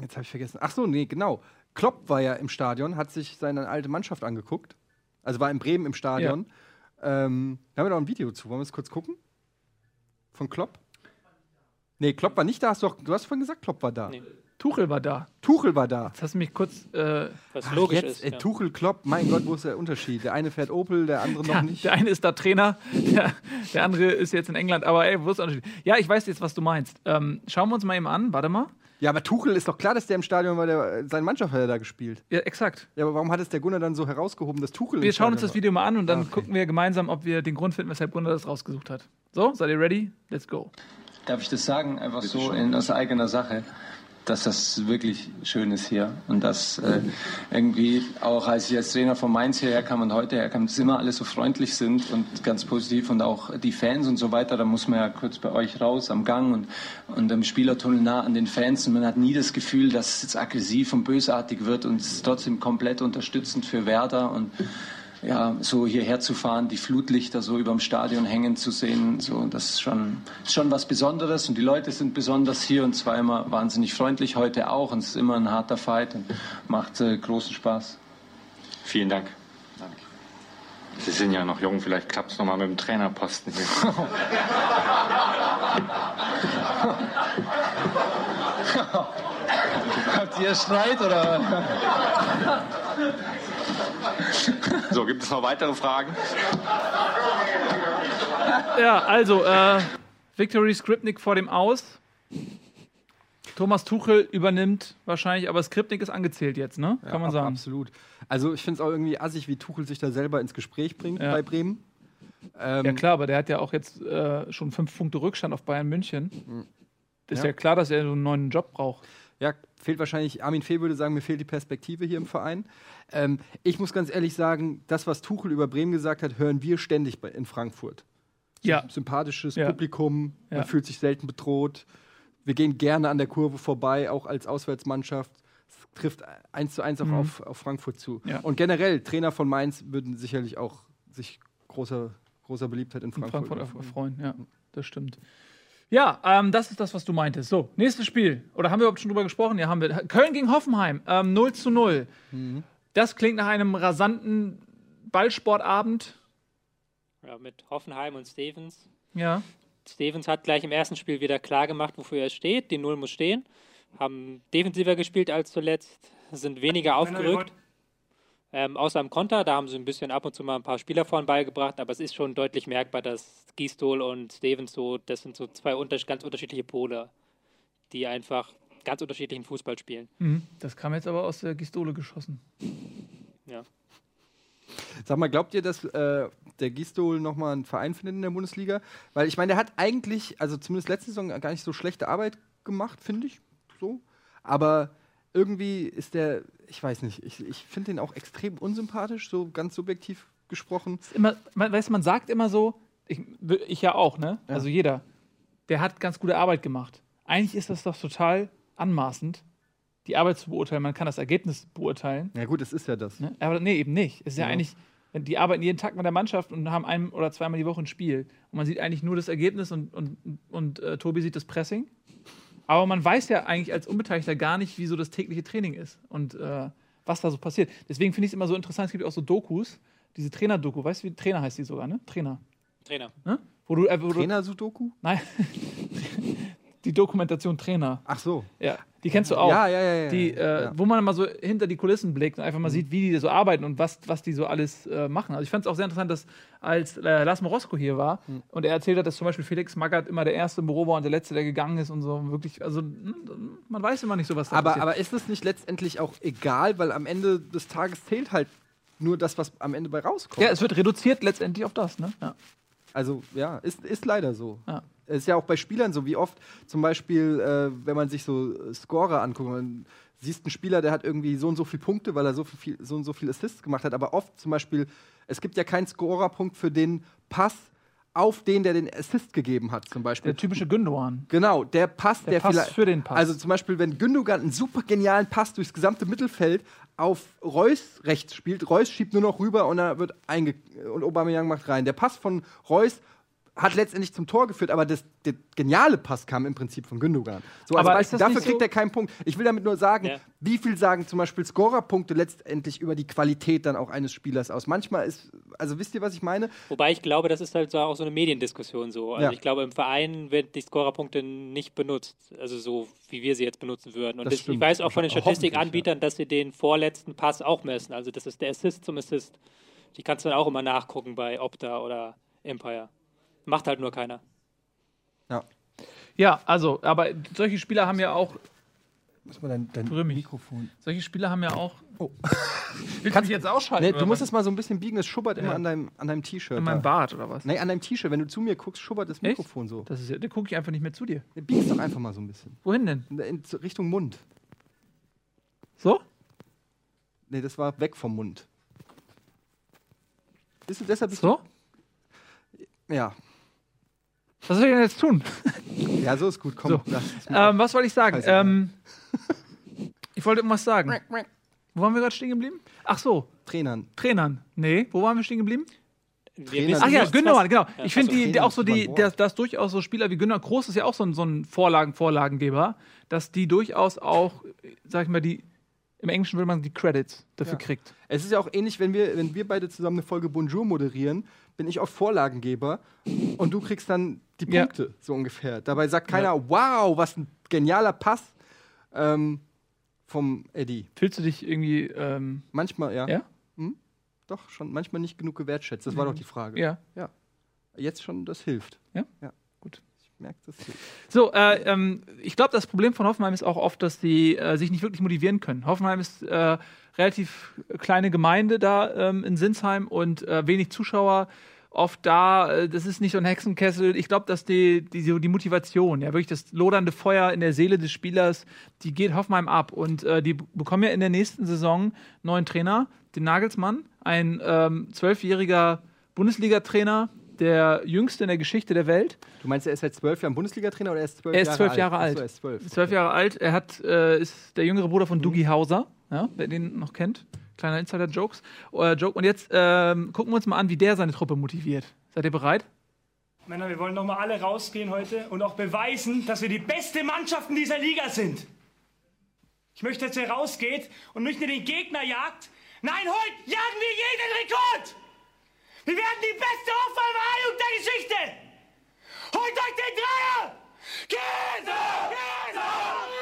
jetzt habe ich vergessen. Ach so, nee, genau. Klopp war ja im Stadion, hat sich seine alte Mannschaft angeguckt. Also war in Bremen im Stadion. Ähm, da haben wir noch ein Video zu. Wollen wir es kurz gucken? Von Klopp? Nee, Klopp war nicht da. Hast du, doch, du hast vorhin gesagt, Klopp war da. Nee. Tuchel war da. Tuchel war da. Jetzt hast du mich kurz. Äh, Was Ach, logisch jetzt, ist. ey, ja. Tuchel, Klopp, mein Gott, wo ist der Unterschied? Der eine fährt Opel, der andere noch ja, nicht. der eine ist da Trainer, der, der andere ist jetzt in England. Aber ey, wo ist der Unterschied? Ja, ich weiß jetzt, was du meinst. Ähm, schauen wir uns mal eben an. Warte mal. Ja, aber Tuchel ist doch klar, dass der im Stadion war, der, seine Mannschaft hat er da gespielt. Ja, exakt. Ja, aber warum hat es der Gunnar dann so herausgehoben, dass Tuchel Wir im schauen uns das Video mal an und dann Ah, okay. gucken wir gemeinsam, ob wir den Grund finden, weshalb Gunnar das rausgesucht hat. So, seid ihr ready? Let's go. Darf ich das sagen, einfach so in, aus eigener Sache, dass das wirklich schön ist hier und dass äh, irgendwie auch als ich als Trainer von Mainz hierher kam und heute herkam, dass immer alle so freundlich sind und ganz positiv und auch die Fans und so weiter, da muss man ja kurz bei euch raus am Gang und, und im Spielertunnel nah an den Fans und man hat nie das Gefühl, dass es jetzt aggressiv und bösartig wird und es ist trotzdem komplett unterstützend für Werder und ja, so hierher zu fahren, die Flutlichter so über dem Stadion hängen zu sehen, so, das ist schon, ist schon was Besonderes und die Leute sind besonders hier und zwar immer wahnsinnig freundlich, heute auch und es ist immer ein harter Fight und macht äh, großen Spaß. Vielen Dank. Sie sind ja noch jung, vielleicht klappt es nochmal mit dem Trainerposten hier. Habt ihr Streit oder? So, gibt es noch weitere Fragen? Ja, also, äh, Victory Skripnik vor dem Aus. Thomas Tuchel übernimmt wahrscheinlich, aber Skripnik ist angezählt jetzt, ne? Kann man ab- sagen. Absolut. Also ich finde es auch irgendwie assig, wie Tuchel sich da selber ins Gespräch bringt Ja. bei Bremen. Ähm, Ja, klar, aber der hat ja auch jetzt äh, schon fünf Punkte Rückstand auf Bayern München. Ist Ja. ja. klar, dass er so einen neuen Job braucht. Ja, fehlt wahrscheinlich, Armin Fee würde sagen, mir fehlt die Perspektive hier im Verein. Ähm, ich muss ganz ehrlich sagen, das, was Tuchel über Bremen gesagt hat, hören wir ständig bei, in Frankfurt. Ja. Sympathisches Ja. Publikum, man Ja. fühlt sich selten bedroht. Wir gehen gerne an der Kurve vorbei, auch als Auswärtsmannschaft. Es trifft eins zu eins auch auf, auf Frankfurt zu. Mhm. Ja. Und generell, Trainer von Mainz würden sicherlich auch sich großer, großer Beliebtheit in In Frankfurt, Frankfurt erfreuen. erfreuen, ja, das stimmt. Ja, ähm, das ist das, was du meintest. So, nächstes Spiel. Oder haben wir überhaupt schon drüber gesprochen? Ja, haben wir. Köln gegen Hoffenheim, ähm, 0 zu 0. Mhm. Das klingt nach einem rasanten Ballsportabend. Ja, mit Hoffenheim und Stevens. Ja. Stevens hat gleich im ersten Spiel wieder klar gemacht, wofür er steht. Die Null muss stehen. haben defensiver gespielt als zuletzt, sind weniger aufgerückt. Ähm, außer im Konter, da haben sie ein bisschen ab und zu mal ein paar Spieler vorn beigebracht, aber es ist schon deutlich merkbar, dass Gistol und Stevens so, das sind so zwei unter ganz unterschiedliche Pole, die einfach ganz unterschiedlichen Fußball spielen. Mhm. Das kam jetzt aber aus der Gistole geschossen. Ja. Sag mal, glaubt ihr, dass äh, der Gistol nochmal einen Verein findet in der Bundesliga? Weil ich meine, der hat eigentlich, also zumindest letzte Saison, gar nicht so schlechte Arbeit gemacht, finde ich. So. Aber irgendwie ist der, ich weiß nicht, ich, ich finde den auch extrem unsympathisch, so ganz subjektiv gesprochen. Ist Immer, man, weißt, du, man sagt immer so, ich, ich ja auch, ne? Ja. Also jeder, der hat ganz gute Arbeit gemacht. Eigentlich ist das doch total anmaßend, die Arbeit zu beurteilen. Man kann das Ergebnis beurteilen. Ja gut, es ist ja das. Ne? Aber nee, eben nicht. Es ist ja, Ja. eigentlich, die arbeiten jeden Tag mit der Mannschaft und haben ein oder zweimal die Woche ein Spiel. Und man sieht eigentlich nur das Ergebnis und, und, und äh, Tobi sieht das Pressing. Aber man weiß ja eigentlich als Unbeteiligter gar nicht, wie so das tägliche Training ist und äh, was da so passiert. Deswegen finde ich es immer so interessant, es gibt auch so Dokus, diese Trainer-Doku, weißt du, wie Trainer heißt die sogar, ne? Trainer. Trainer. Ne? Wo du, äh, wo Trainer-Sudoku? nein, die Dokumentation Trainer. Ach so. Ja, die kennst du auch. Ja, ja, ja. ja, die, äh, ja. wo man mal so hinter die Kulissen blickt und einfach mal sieht, wie die so arbeiten und was, was die so alles äh, machen. Also ich fand es auch sehr interessant, dass als äh, Lars Morosko hier war und er erzählt hat, dass zum Beispiel Felix Magath immer der Erste im Büro war und der Letzte, der gegangen ist und so wirklich, also mm, man weiß immer nicht so, was da Aber, passiert. aber ist es nicht letztendlich auch egal, weil am Ende des Tages zählt halt nur das, was am Ende bei rauskommt. ja, es wird reduziert letztendlich auf das, ne? Ja. Also ja, ist, ist leider so. Ja. Es ist ja auch bei Spielern so, wie oft zum Beispiel, äh, wenn man sich so äh, Scorer anguckt, man siehst einen Spieler, der hat irgendwie so und so viele Punkte, weil er so viel, so und so viel Assists gemacht hat, aber oft zum Beispiel, es gibt ja keinen Scorerpunkt für den Pass auf den, der den Assist gegeben hat, zum Beispiel. Der typische Gündogan. Genau, der Pass, der, Der Pass vielleicht. für den Pass. Also zum Beispiel, wenn Gündogan einen super genialen Pass durchs gesamte Mittelfeld auf Reus rechts spielt, Reus schiebt nur noch rüber und er wird einge und Aubameyang macht rein. Der Pass von Reus hat letztendlich zum Tor geführt, aber das, der geniale Pass kam im Prinzip von Gündogan. So, als Aber Beispiel, dafür so- kriegt er keinen Punkt. Ich will damit nur sagen, Ja. wie viel sagen zum Beispiel Scorerpunkte letztendlich über die Qualität dann auch eines Spielers aus. Manchmal ist, also wisst ihr, was ich meine? Wobei ich glaube, das ist halt so auch so eine Mediendiskussion so. Also Ja. ich glaube, im Verein werden die Scorerpunkte nicht benutzt, also so wie wir sie jetzt benutzen würden. Und Das das ich weiß auch von den Statistikanbietern, dass sie den vorletzten Pass auch messen. Also das ist der Assist zum Assist. Die kannst du dann auch immer nachgucken bei Opta oder Empire. Macht halt nur keiner. Ja. Ja, also, aber solche Spieler haben ja auch, Muss man dein, dein. Mikrofon. solche Spieler haben ja auch. Oh. Willst du mich jetzt ausschalten? Nee, du musst es mal so ein bisschen biegen, es schubbert immer Ja. an deinem, an deinem T-Shirt. in meinem. Bart oder was? Nee, an deinem T-Shirt. Wenn du zu mir guckst, schubbert das Echt? Mikrofon so. Das ist ja, da gucke ich einfach nicht mehr zu dir. Bieg es doch einfach mal so ein bisschen. Wohin denn? In, in Richtung Mund. So? Nee, das war weg vom Mund. Bist du deshalb bist So? Du, ja. Was soll ich denn jetzt tun? Ja, so ist gut. Komm, So. Ähm, was wollte ich sagen? Ähm, ich wollte irgendwas sagen. Wo waren wir gerade stehen geblieben? Ach so, Trainern. Trainern. Nee, wo waren wir stehen geblieben? Wir Trainer- wissen Ach ja, Gündogan, genau. Ja, ich finde die, Trainer auch so die, dass, dass durchaus so Spieler wie Gündogan Groß ist ja auch so ein, so ein Vorlagen, Vorlagengeber, dass die durchaus auch, sag ich mal, die, im Englischen würde man die Credits dafür Ja. kriegt. Es ist ja auch ähnlich, wenn wir, wenn wir beide zusammen eine Folge Bonjour moderieren, bin ich auch Vorlagengeber und du kriegst dann die Ja. Punkte, so ungefähr. Dabei sagt keiner, wow, was ein genialer Pass ähm, vom Eddie. Fühlst du dich irgendwie, ähm, Manchmal, ja. ja? Doch, schon manchmal nicht genug gewertschätzt. Das war doch die Frage. Ja. Jetzt schon, das hilft. Ja? Ja. Gut. Ich merke, das. So, äh, ähm, ich glaube, das Problem von Hoffenheim ist auch oft, dass die äh, sich nicht wirklich motivieren können. Hoffenheim ist äh, relativ kleine Gemeinde da ähm, in Sinsheim und äh, wenig Zuschauer. Oft da, äh, das ist nicht so ein Hexenkessel. Ich glaube, dass die, die, die Motivation, ja, wirklich das lodernde Feuer in der Seele des Spielers, die geht Hoffenheim ab. Und äh, die bekommen ja in der nächsten Saison einen neuen Trainer, den Nagelsmann, ein ähm, zwölfjähriger Bundesliga-Trainer, der jüngste in der Geschichte der Welt. Du meinst, er ist seit zwölf Jahren Bundesliga-Trainer oder er ist zwölf Er ist Jahre zwölf alt? Jahre alt. er ist zwölf. Ist zwölf Jahre alt. Er hat, äh, ist der jüngere Bruder von Dougie Hauser, ja, wer den noch kennt. Kleiner Insider-Jokes. Äh, Joke. Und jetzt ähm, gucken wir uns mal an, wie der seine Truppe motiviert. Seid ihr bereit? Männer, wir wollen noch mal alle rausgehen heute und auch beweisen, dass wir die beste Mannschaft in dieser Liga sind. Ich möchte, dass ihr rausgeht und nicht nur den Gegner jagt. Nein, heute jagen wir jeden Rekord! Wir werden die beste Aufwärmung der Geschichte! Holt euch den Dreier! Geht! Geht!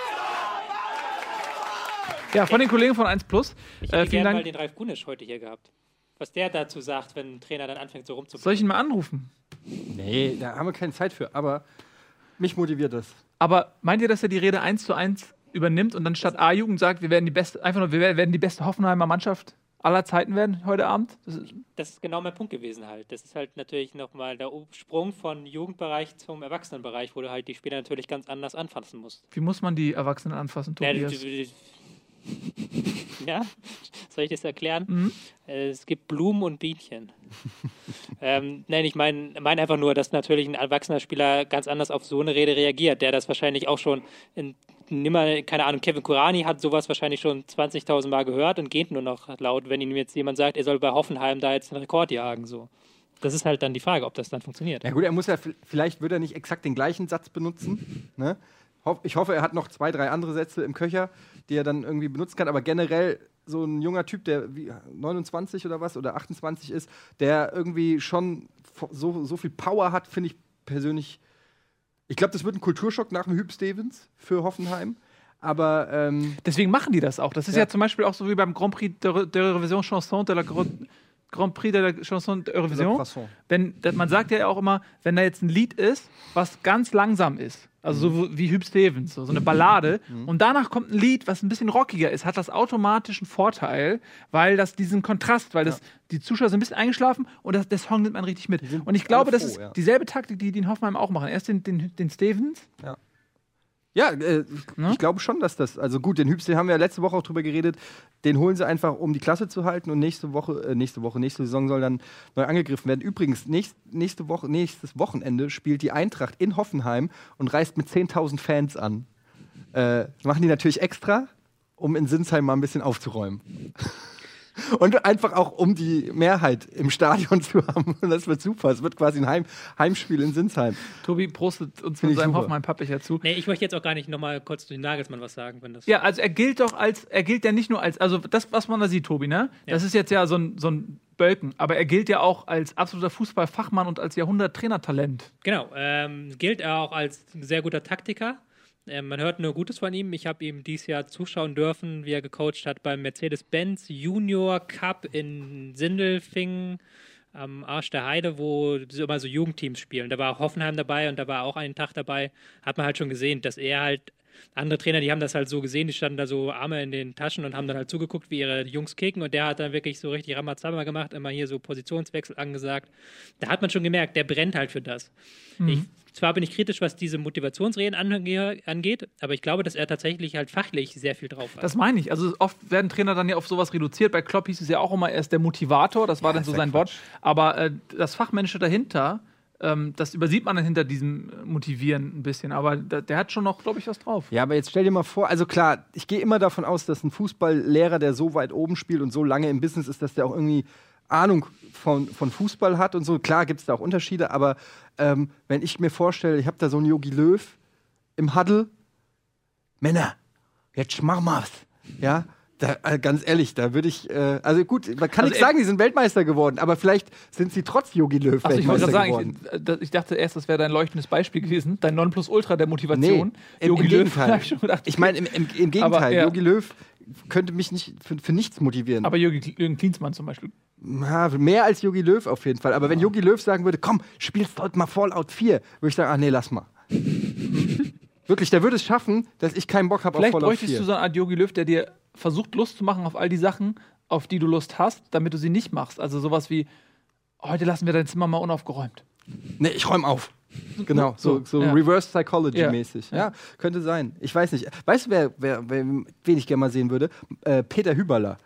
Ja, von den Kollegen von 1 Plus. Ich Äh, hätte vielen gerne mal den Ralf Gunisch heute hier gehabt. Was der dazu sagt, wenn ein Trainer dann anfängt, so rumzubringen. Soll ich ihn mal anrufen? Nee, da haben wir keine Zeit für, aber mich motiviert das. Aber meint ihr, dass er die Rede 1 zu 1 übernimmt und dann statt A-Jugend sagt, wir werden die beste, einfach nur, wir werden die beste Hoffenheimer Mannschaft aller Zeiten werden heute Abend? Das ist, Das ist genau mein Punkt gewesen halt. Das ist halt natürlich nochmal der Sprung von Jugendbereich zum Erwachsenenbereich, wo du halt die Spieler natürlich ganz anders anfassen musst. wie muss man die Erwachsenen anfassen, Ja, du, Tobias? du, du, ja, soll ich das erklären? Mhm. Es gibt Blumen und Bienchen. ähm, nein, ich meine mein einfach nur, dass natürlich ein erwachsener Spieler ganz anders auf so eine Rede reagiert, der das wahrscheinlich auch schon in nimmer, keine Ahnung, Kevin Kurani hat sowas wahrscheinlich schon 20.000 Mal gehört und geht nur noch laut, wenn ihm jetzt jemand sagt, er soll bei Hoffenheim da jetzt einen Rekord jagen. So. Das ist halt dann die Frage, ob das dann funktioniert. Ja gut, er muss ja, vielleicht wird er nicht exakt den gleichen Satz benutzen. Ne? Ich hoffe, er hat noch zwei, drei andere Sätze im Köcher, die er dann irgendwie benutzen kann. Aber generell so ein junger Typ, der wie 29 oder was oder 28 ist, der irgendwie schon so, so viel Power hat, finde ich persönlich. Ich glaube, das wird ein Kulturschock nach dem Hüb Stevens für Hoffenheim. Aber ähm, Deswegen machen die das auch. Das ist ja, Ja. zum Beispiel auch so wie beim Grand Prix de, de Revision Chanson de la Gro- Grand Prix de la Chanson de Eurovision. Croissant. Wenn, man sagt ja auch immer, wenn da jetzt ein Lied ist, was ganz langsam ist, also so wie Hüb Stevens, so, so eine Ballade, und danach kommt ein Lied, was ein bisschen rockiger ist, hat das automatisch einen Vorteil, weil das diesen Kontrast, weil das, die Zuschauer sind ein bisschen eingeschlafen und das, der Song nimmt man richtig mit. Und ich glaube, alle das froh, ist ja. dieselbe Taktik, die die in Hoffenheim auch machen. Erst den, den, den Stevens, Ja, äh, Ne? ich glaube schon, dass das, also gut, den Hübs, den haben wir ja letzte Woche auch drüber geredet, den holen sie einfach, um die Klasse zu halten und nächste Woche, äh, nächste Woche, nächste Saison soll dann neu angegriffen werden. Übrigens, nächst, nächste Woche, nächstes Wochenende spielt die Eintracht in Hoffenheim und reist mit 10.000 Fans an. Äh, machen die natürlich extra, um in Sinsheim mal ein bisschen aufzuräumen. Und einfach auch, um die Mehrheit im Stadion zu haben. Und das wird super. Es wird quasi ein Heim Heimspiel in Sinsheim. Tobi prostet uns Find ich seinem super. Hoffenheim-Pappbecher zu. Nee, ich möchte jetzt auch gar nicht nochmal kurz zu den Nagelsmann was sagen, wenn das. Ja, also er gilt doch als, er gilt ja nicht nur als, also das, was man da sieht, Tobi, ne? Das ist jetzt ja so ein, so ein Bölken, aber er gilt ja auch als absoluter Fußballfachmann und als Jahrhundert-Trainertalent. Genau, ähm, gilt er auch als ein sehr guter Taktiker. Ähm, man hört nur Gutes von ihm. Ich habe ihm dieses Jahr zuschauen dürfen, wie er gecoacht hat beim Mercedes-Benz Junior Cup in Sindelfingen am Arsch der Heide, wo immer so Jugendteams spielen. Da war auch Hoffenheim dabei und da war auch einen Tag dabei. Hat man halt schon gesehen, dass er halt andere Trainer, die haben das halt so gesehen, die standen da so Arme in den Taschen und haben dann halt zugeguckt, wie ihre Jungs kicken und der hat dann wirklich so richtig Ramazamba gemacht, immer hier so Positionswechsel angesagt. Da hat man schon gemerkt, der brennt halt für das. Ich, zwar bin ich kritisch, was diese Motivationsreden ange angeht, aber ich glaube, dass er tatsächlich halt fachlich sehr viel drauf hat. Das meine ich. Also oft werden Trainer dann ja auf sowas reduziert. Bei Klopp hieß es ja auch immer, er ist der Motivator, das war dann so sein Wort. Aber äh, das Fachmännische dahinter, ähm, das übersieht man dann hinter diesem Motivieren ein bisschen. Aber da, der hat schon noch, glaube ich, was drauf. Ja, aber jetzt stell dir mal vor, also klar, ich gehe immer davon aus, dass ein Fußballlehrer, der so weit oben spielt und so lange im Business ist, dass der auch irgendwie Ahnung von, von Fußball hat und so. Klar gibt es da auch Unterschiede, aber ähm, wenn ich mir vorstelle, ich habe da so einen Yogi Löw im Huddle, Männer, jetzt mach mal's. Ja, da, äh, ganz ehrlich, da würde ich, äh, also gut, man kann Also nicht sagen, die sind Weltmeister geworden, aber vielleicht sind sie trotz Yogi Löw ich wollte Weltmeister geworden. sagen, ich, äh, das- ich dachte erst, das wäre dein leuchtendes Beispiel gewesen. Dein Nonplusultra der Nee, Motivation. im, Jogi im Löw, Gegenteil. ich ich meine, im, im, im Gegenteil, Aber, ja. Jogi Löw könnte mich nicht für, für nichts motivieren. Aber Jürgen, Jürgen Klinsmann zum Beispiel. Ja, mehr als Yogi Löw auf jeden Fall. Aber wenn Yogi Löw sagen würde, komm, spielst heute mal Fallout 4, würde ich sagen, ach nee, lass mal. Wirklich, der würde es schaffen, dass ich keinen Bock habe auf Vielleicht Fallout bräuchtest 4. du so eine Art Jogi Löw, der dir versucht, Lust zu machen auf all die Sachen, auf die du Lust hast, damit du sie nicht machst. Also sowas wie, heute lassen wir dein Zimmer mal unaufgeräumt. nee, ich räum auf. Genau, so, So, so ja. Reverse Psychology-mäßig. Ja. Ja. könnte sein. Ich weiß nicht. Weißt du, wer, wer, wer, wen ich gerne mal sehen würde? Äh, Peter Hüberler.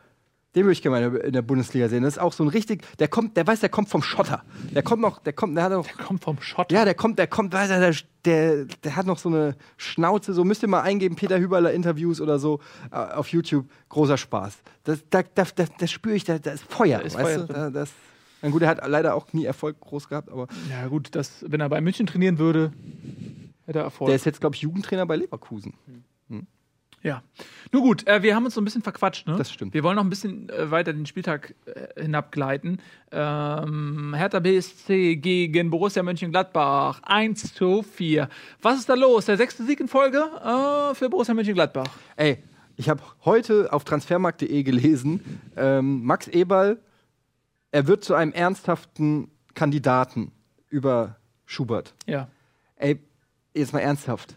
Den würde ich gerne mal in der- der Bundesliga sehen. Das ist auch so ein richtig, der kommt, der weiß, der kommt vom Schotter. Der kommt noch, der kommt, der hat auch, Kommt vom Schott. Ja, der kommt, der kommt, weiß er, der, der, der hat noch so eine Schnauze, so müsst ihr mal eingeben, Peter Hüberler Interviews oder so äh, auf YouTube. Großer Spaß. Das, da, da, da, das spüre ich, da, da ist Feuer. Da ist weißt Feuer du? Da, das, na gut, er hat leider auch nie Erfolg groß gehabt, aber Ja, gut, das, wenn er bei München trainieren würde, hätte er Erfolg. der ist jetzt, glaube ich, Jugendtrainer bei Leverkusen. Ja. Nur gut, äh, wir haben uns so ein bisschen verquatscht, ne? Das stimmt. Wir wollen noch ein bisschen äh, weiter den Spieltag äh, hinabgleiten. Ähm, Hertha BSC gegen Borussia Mönchengladbach. 1 zu 4. Was ist da los? Der sechste Sieg in Folge äh, für Borussia Mönchengladbach. Ey, Ich habe heute auf transfermarkt.de gelesen, ähm, Max Eberl, er wird zu einem ernsthaften Kandidaten über Schubert. Ja. Ey, jetzt mal ernsthaft.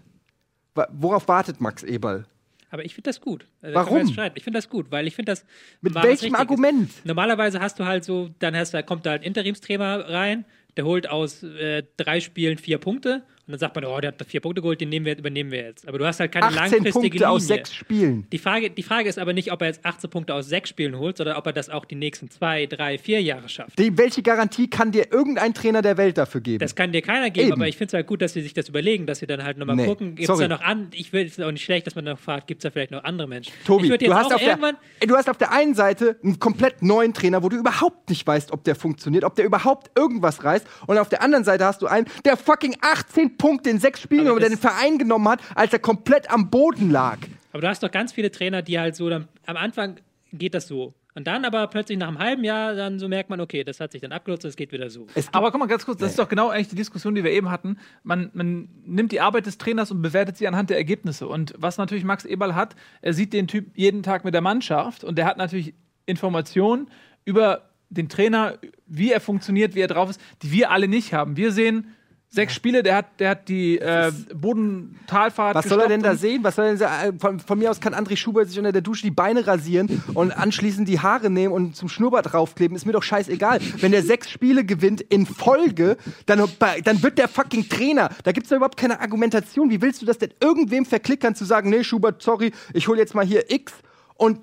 Worauf wartet Max Eberl? Aber ich finde das gut. Also, Warum? Ich finde das gut, weil ich finde das. Mit welchem. Argument? Normalerweise hast du halt so, dann hast, da kommt da ein Interimstrainer rein, der holt aus äh, drei Spielen vier Punkte und dann sagt man, oh, der hat vier Punkte geholt, den nehmen wir, übernehmen wir jetzt. Aber du hast halt keine 18 langfristige Punkte Linie. aus sechs Spielen. Die Frage, die Frage ist aber nicht, ob er jetzt 18 Punkte aus sechs Spielen holt, sondern ob er das auch die nächsten zwei, drei, vier Jahre schafft. Die, welche Garantie kann dir irgendein Trainer der Welt dafür geben? Das kann dir keiner geben, Eben. aber ich finde es halt gut, dass sie sich das überlegen, dass sie dann halt nochmal Nee, gucken, gibt es da noch an, ich will es auch nicht schlecht, dass man noch fragt, gibt es da vielleicht noch andere Menschen. Tobi, du hast, auch auf der, du hast auf der einen Seite einen komplett neuen Trainer, wo du überhaupt nicht weißt, ob der funktioniert, ob der überhaupt irgendwas reißt. Und auf der anderen Seite hast du einen, der fucking 18 Punkte in sechs Spielen oder das- den Verein genommen hat, als er komplett am Boden lag. Aber du hast doch ganz viele Trainer, die halt so, dann, am Anfang geht das so. Und dann aber plötzlich nach einem halben Jahr, dann so merkt man, okay, das hat sich dann abgenutzt es geht wieder so. Aber guck mal ganz kurz, das ist doch genau eigentlich die Diskussion, die wir eben hatten. Man, man nimmt die Arbeit des Trainers und bewertet sie anhand der Ergebnisse. Und was natürlich Max Eberl hat, er sieht den Typ jeden Tag mit der Mannschaft und der hat natürlich Informationen über den Trainer, wie er funktioniert, wie er drauf ist, die wir alle nicht haben. Wir sehen sechs Spiele, der hat, der hat die äh, Bodentalfahrt was soll er denn da sehen? Was soll er denn äh, von, von mir aus kann André Schubert sich unter der Dusche die Beine rasieren und anschließend die Haare nehmen und zum Schnurrbart draufkleben. Ist mir doch scheißegal. Wenn der sechs Spiele gewinnt in Folge, dann, dann wird der fucking Trainer. Da gibt es doch überhaupt keine Argumentation. Wie willst du das denn irgendwem verklickern, zu sagen, nee, Schubert, sorry, ich hole jetzt mal hier X und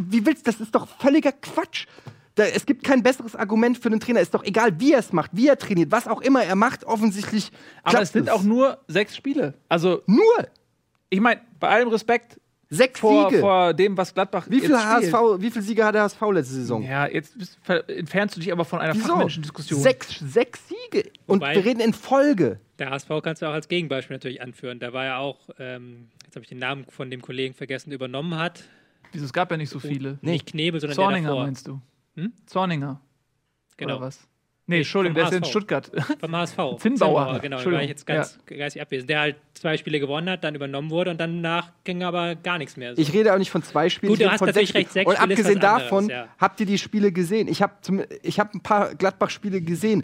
wie willst du, das ist doch völliger Quatsch. Da, es gibt kein besseres Argument für den Trainer. Ist doch egal, wie er es macht, wie er trainiert, was auch immer er macht. Offensichtlich Aber es sind auch nur sechs Spiele. Also, nur ich meine, bei allem Respekt sechs vor, Siege. vor dem, was Gladbach Wie spielt. HSV, wie viele Siege hat der HSV letzte Saison? Ja, jetzt entfernst du dich aber von einer Wieso? fachmännischen Diskussion. Sechs, sechs Siege. Und Wobei- wir reden in Folge. Der HSV kannst du auch als Gegenbeispiel natürlich anführen. Da war ja auch, ähm, jetzt habe ich den Namen von dem Kollegen vergessen, übernommen hat. Wieso, es gab ja nicht so viele. Nicht Knebel, sondern der Zorninger davor. meinst du? Hm? Zorninger. Genau. Oder was? Nee, Entschuldigung, der vom ist in HSV. Stuttgart. Vom HSV. Zinnbauer. Genau, da war ich jetzt ganz geistig abwesend. Der halt zwei Spiele gewonnen hat, dann übernommen wurde und danach ging aber gar nichts mehr. So. Ich rede auch nicht von zwei Spielen, Gut, du hast von natürlich sechs recht, sechs Und abgesehen was anderes, davon, ja. habt ihr die Spiele gesehen? Ich habe hab ein paar Gladbach-Spiele gesehen.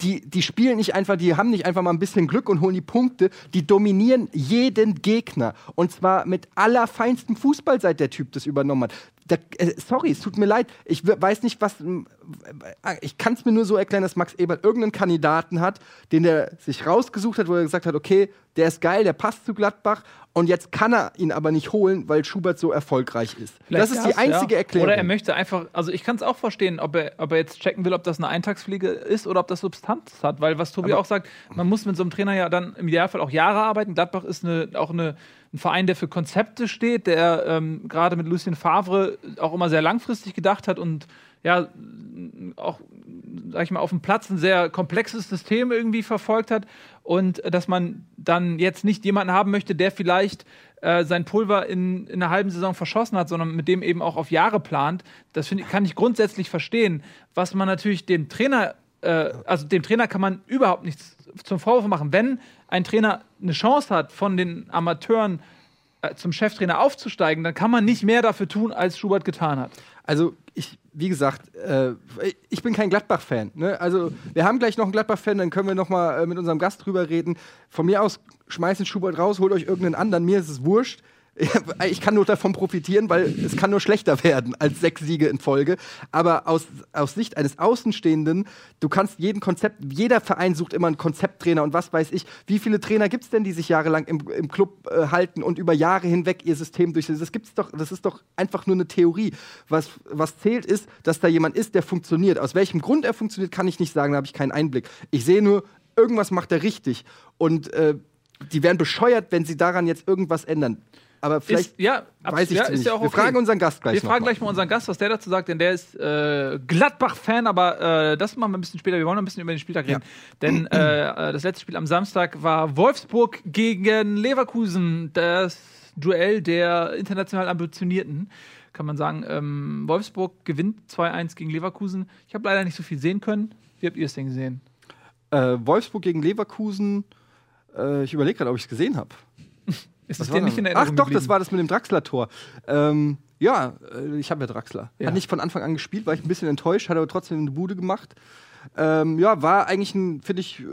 Die, die spielen nicht einfach, die haben nicht einfach mal ein bisschen Glück und holen die Punkte. Die dominieren jeden Gegner. Und zwar mit allerfeinstem Fußball, seit der Typ das übernommen hat. Da, äh, sorry, es tut mir leid. Ich weiß nicht, was. äh, Ich kann es mir nur so erklären, dass Max Ebert irgendeinen Kandidaten hat, den er sich rausgesucht hat, wo er gesagt hat: Okay, der ist geil, der passt zu Gladbach. Und jetzt kann er ihn aber nicht holen, weil Schubert so erfolgreich ist. das ist die einzige ja. Erklärung. Oder er möchte einfach, also ich kann es auch verstehen, ob er, ob er jetzt checken will, ob das eine Eintagsfliege ist oder ob das Substanz hat. Weil was Tobi auch sagt, man muss mit so einem Trainer ja dann im Idealfall auch Jahre arbeiten. Gladbach ist eine, auch eine, ein Verein, der für Konzepte steht, der ähm, gerade mit Lucien Favre auch immer sehr langfristig gedacht hat und ja, auch, sag ich mal, auf dem Platz ein sehr komplexes System irgendwie verfolgt hat und dass man dann jetzt nicht jemanden haben möchte, der vielleicht äh, sein Pulver in, in einer halben Saison verschossen hat, sondern mit dem eben auch auf Jahre plant. Das find, kann ich grundsätzlich verstehen. Was man natürlich dem Trainer, äh, also dem Trainer kann man überhaupt nichts zum Vorwurf machen. Wenn ein Trainer eine Chance hat, von den Amateuren äh, zum Cheftrainer aufzusteigen, dann kann man nicht mehr dafür tun, als Schubert getan hat. Also, ich, wie gesagt, äh, ich bin kein Gladbach-Fan. Ne? Also, wir haben gleich noch einen Gladbach-Fan, dann können wir noch mal äh, mit unserem Gast drüber reden. Von mir aus, schmeißt Schubert raus, holt euch irgendeinen anderen. Mir ist es wurscht. Ich kann nur davon profitieren, weil es kann nur schlechter werden als sechs Siege in Folge. Aber aus, aus Sicht eines Außenstehenden, du kannst jeden Konzept, jeder Verein sucht immer einen Konzepttrainer und was weiß ich. Wie viele Trainer gibt es denn, die sich jahrelang im, im Club äh, halten und über Jahre hinweg ihr System durchsetzen? Das gibt's doch, das ist doch einfach nur eine Theorie. Was, was zählt ist, dass da jemand ist, der funktioniert. Aus welchem Grund er funktioniert, kann ich nicht sagen, da habe ich keinen Einblick. Ich sehe nur, irgendwas macht er richtig. Und äh, die wären bescheuert, wenn sie daran jetzt irgendwas ändern. Aber vielleicht ist, ja, weiß ich ja, nicht. ja auch Wir okay. fragen unseren Gast gleich Wir fragen mal. gleich mal unseren Gast, was der dazu sagt, denn der ist äh, Gladbach-Fan, aber äh, das machen wir ein bisschen später. Wir wollen noch ein bisschen über den Spieltag reden. Denn äh, äh, das letzte Spiel am Samstag war Wolfsburg gegen Leverkusen, das Duell der international Ambitionierten. Kann man sagen, ähm, Wolfsburg gewinnt 2-1 gegen Leverkusen. Ich habe leider nicht so viel sehen können. Wie habt ihr es denn gesehen? Äh, Wolfsburg gegen Leverkusen. Äh, ich überlege gerade, ob ich es gesehen habe. Ist war dir nicht in da? Erinnerung Ach doch, das war das mit dem Draxler-Tor. Ähm, ja, äh, ich habe ja Draxler. Ja. Hat nicht von Anfang an gespielt, war ich ein bisschen enttäuscht, hat aber trotzdem eine Bude gemacht. Ähm, ja, war eigentlich ein, finde ich, äh,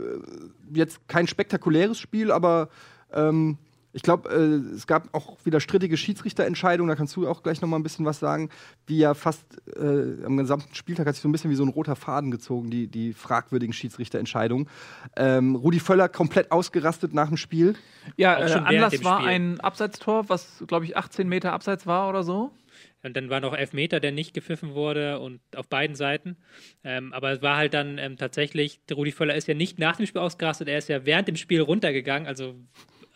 jetzt kein spektakuläres Spiel, aber ähm, ich glaube, äh, es gab auch wieder strittige Schiedsrichterentscheidungen, da kannst du auch gleich noch mal ein bisschen was sagen, wie ja fast äh, am gesamten Spieltag hat sich so ein bisschen wie so ein roter Faden gezogen, die, die fragwürdigen Schiedsrichterentscheidungen. Ähm, Rudi Völler komplett ausgerastet nach dem Spiel. Ja, äh, Anlass war Spiel. ein Abseitstor, was, glaube ich, 18 Meter abseits war oder so. Und dann war noch Elfmeter, der nicht gepfiffen wurde und auf beiden Seiten. Ähm, aber es war halt dann ähm, tatsächlich, der Rudi Völler ist ja nicht nach dem Spiel ausgerastet, er ist ja während dem Spiel runtergegangen, also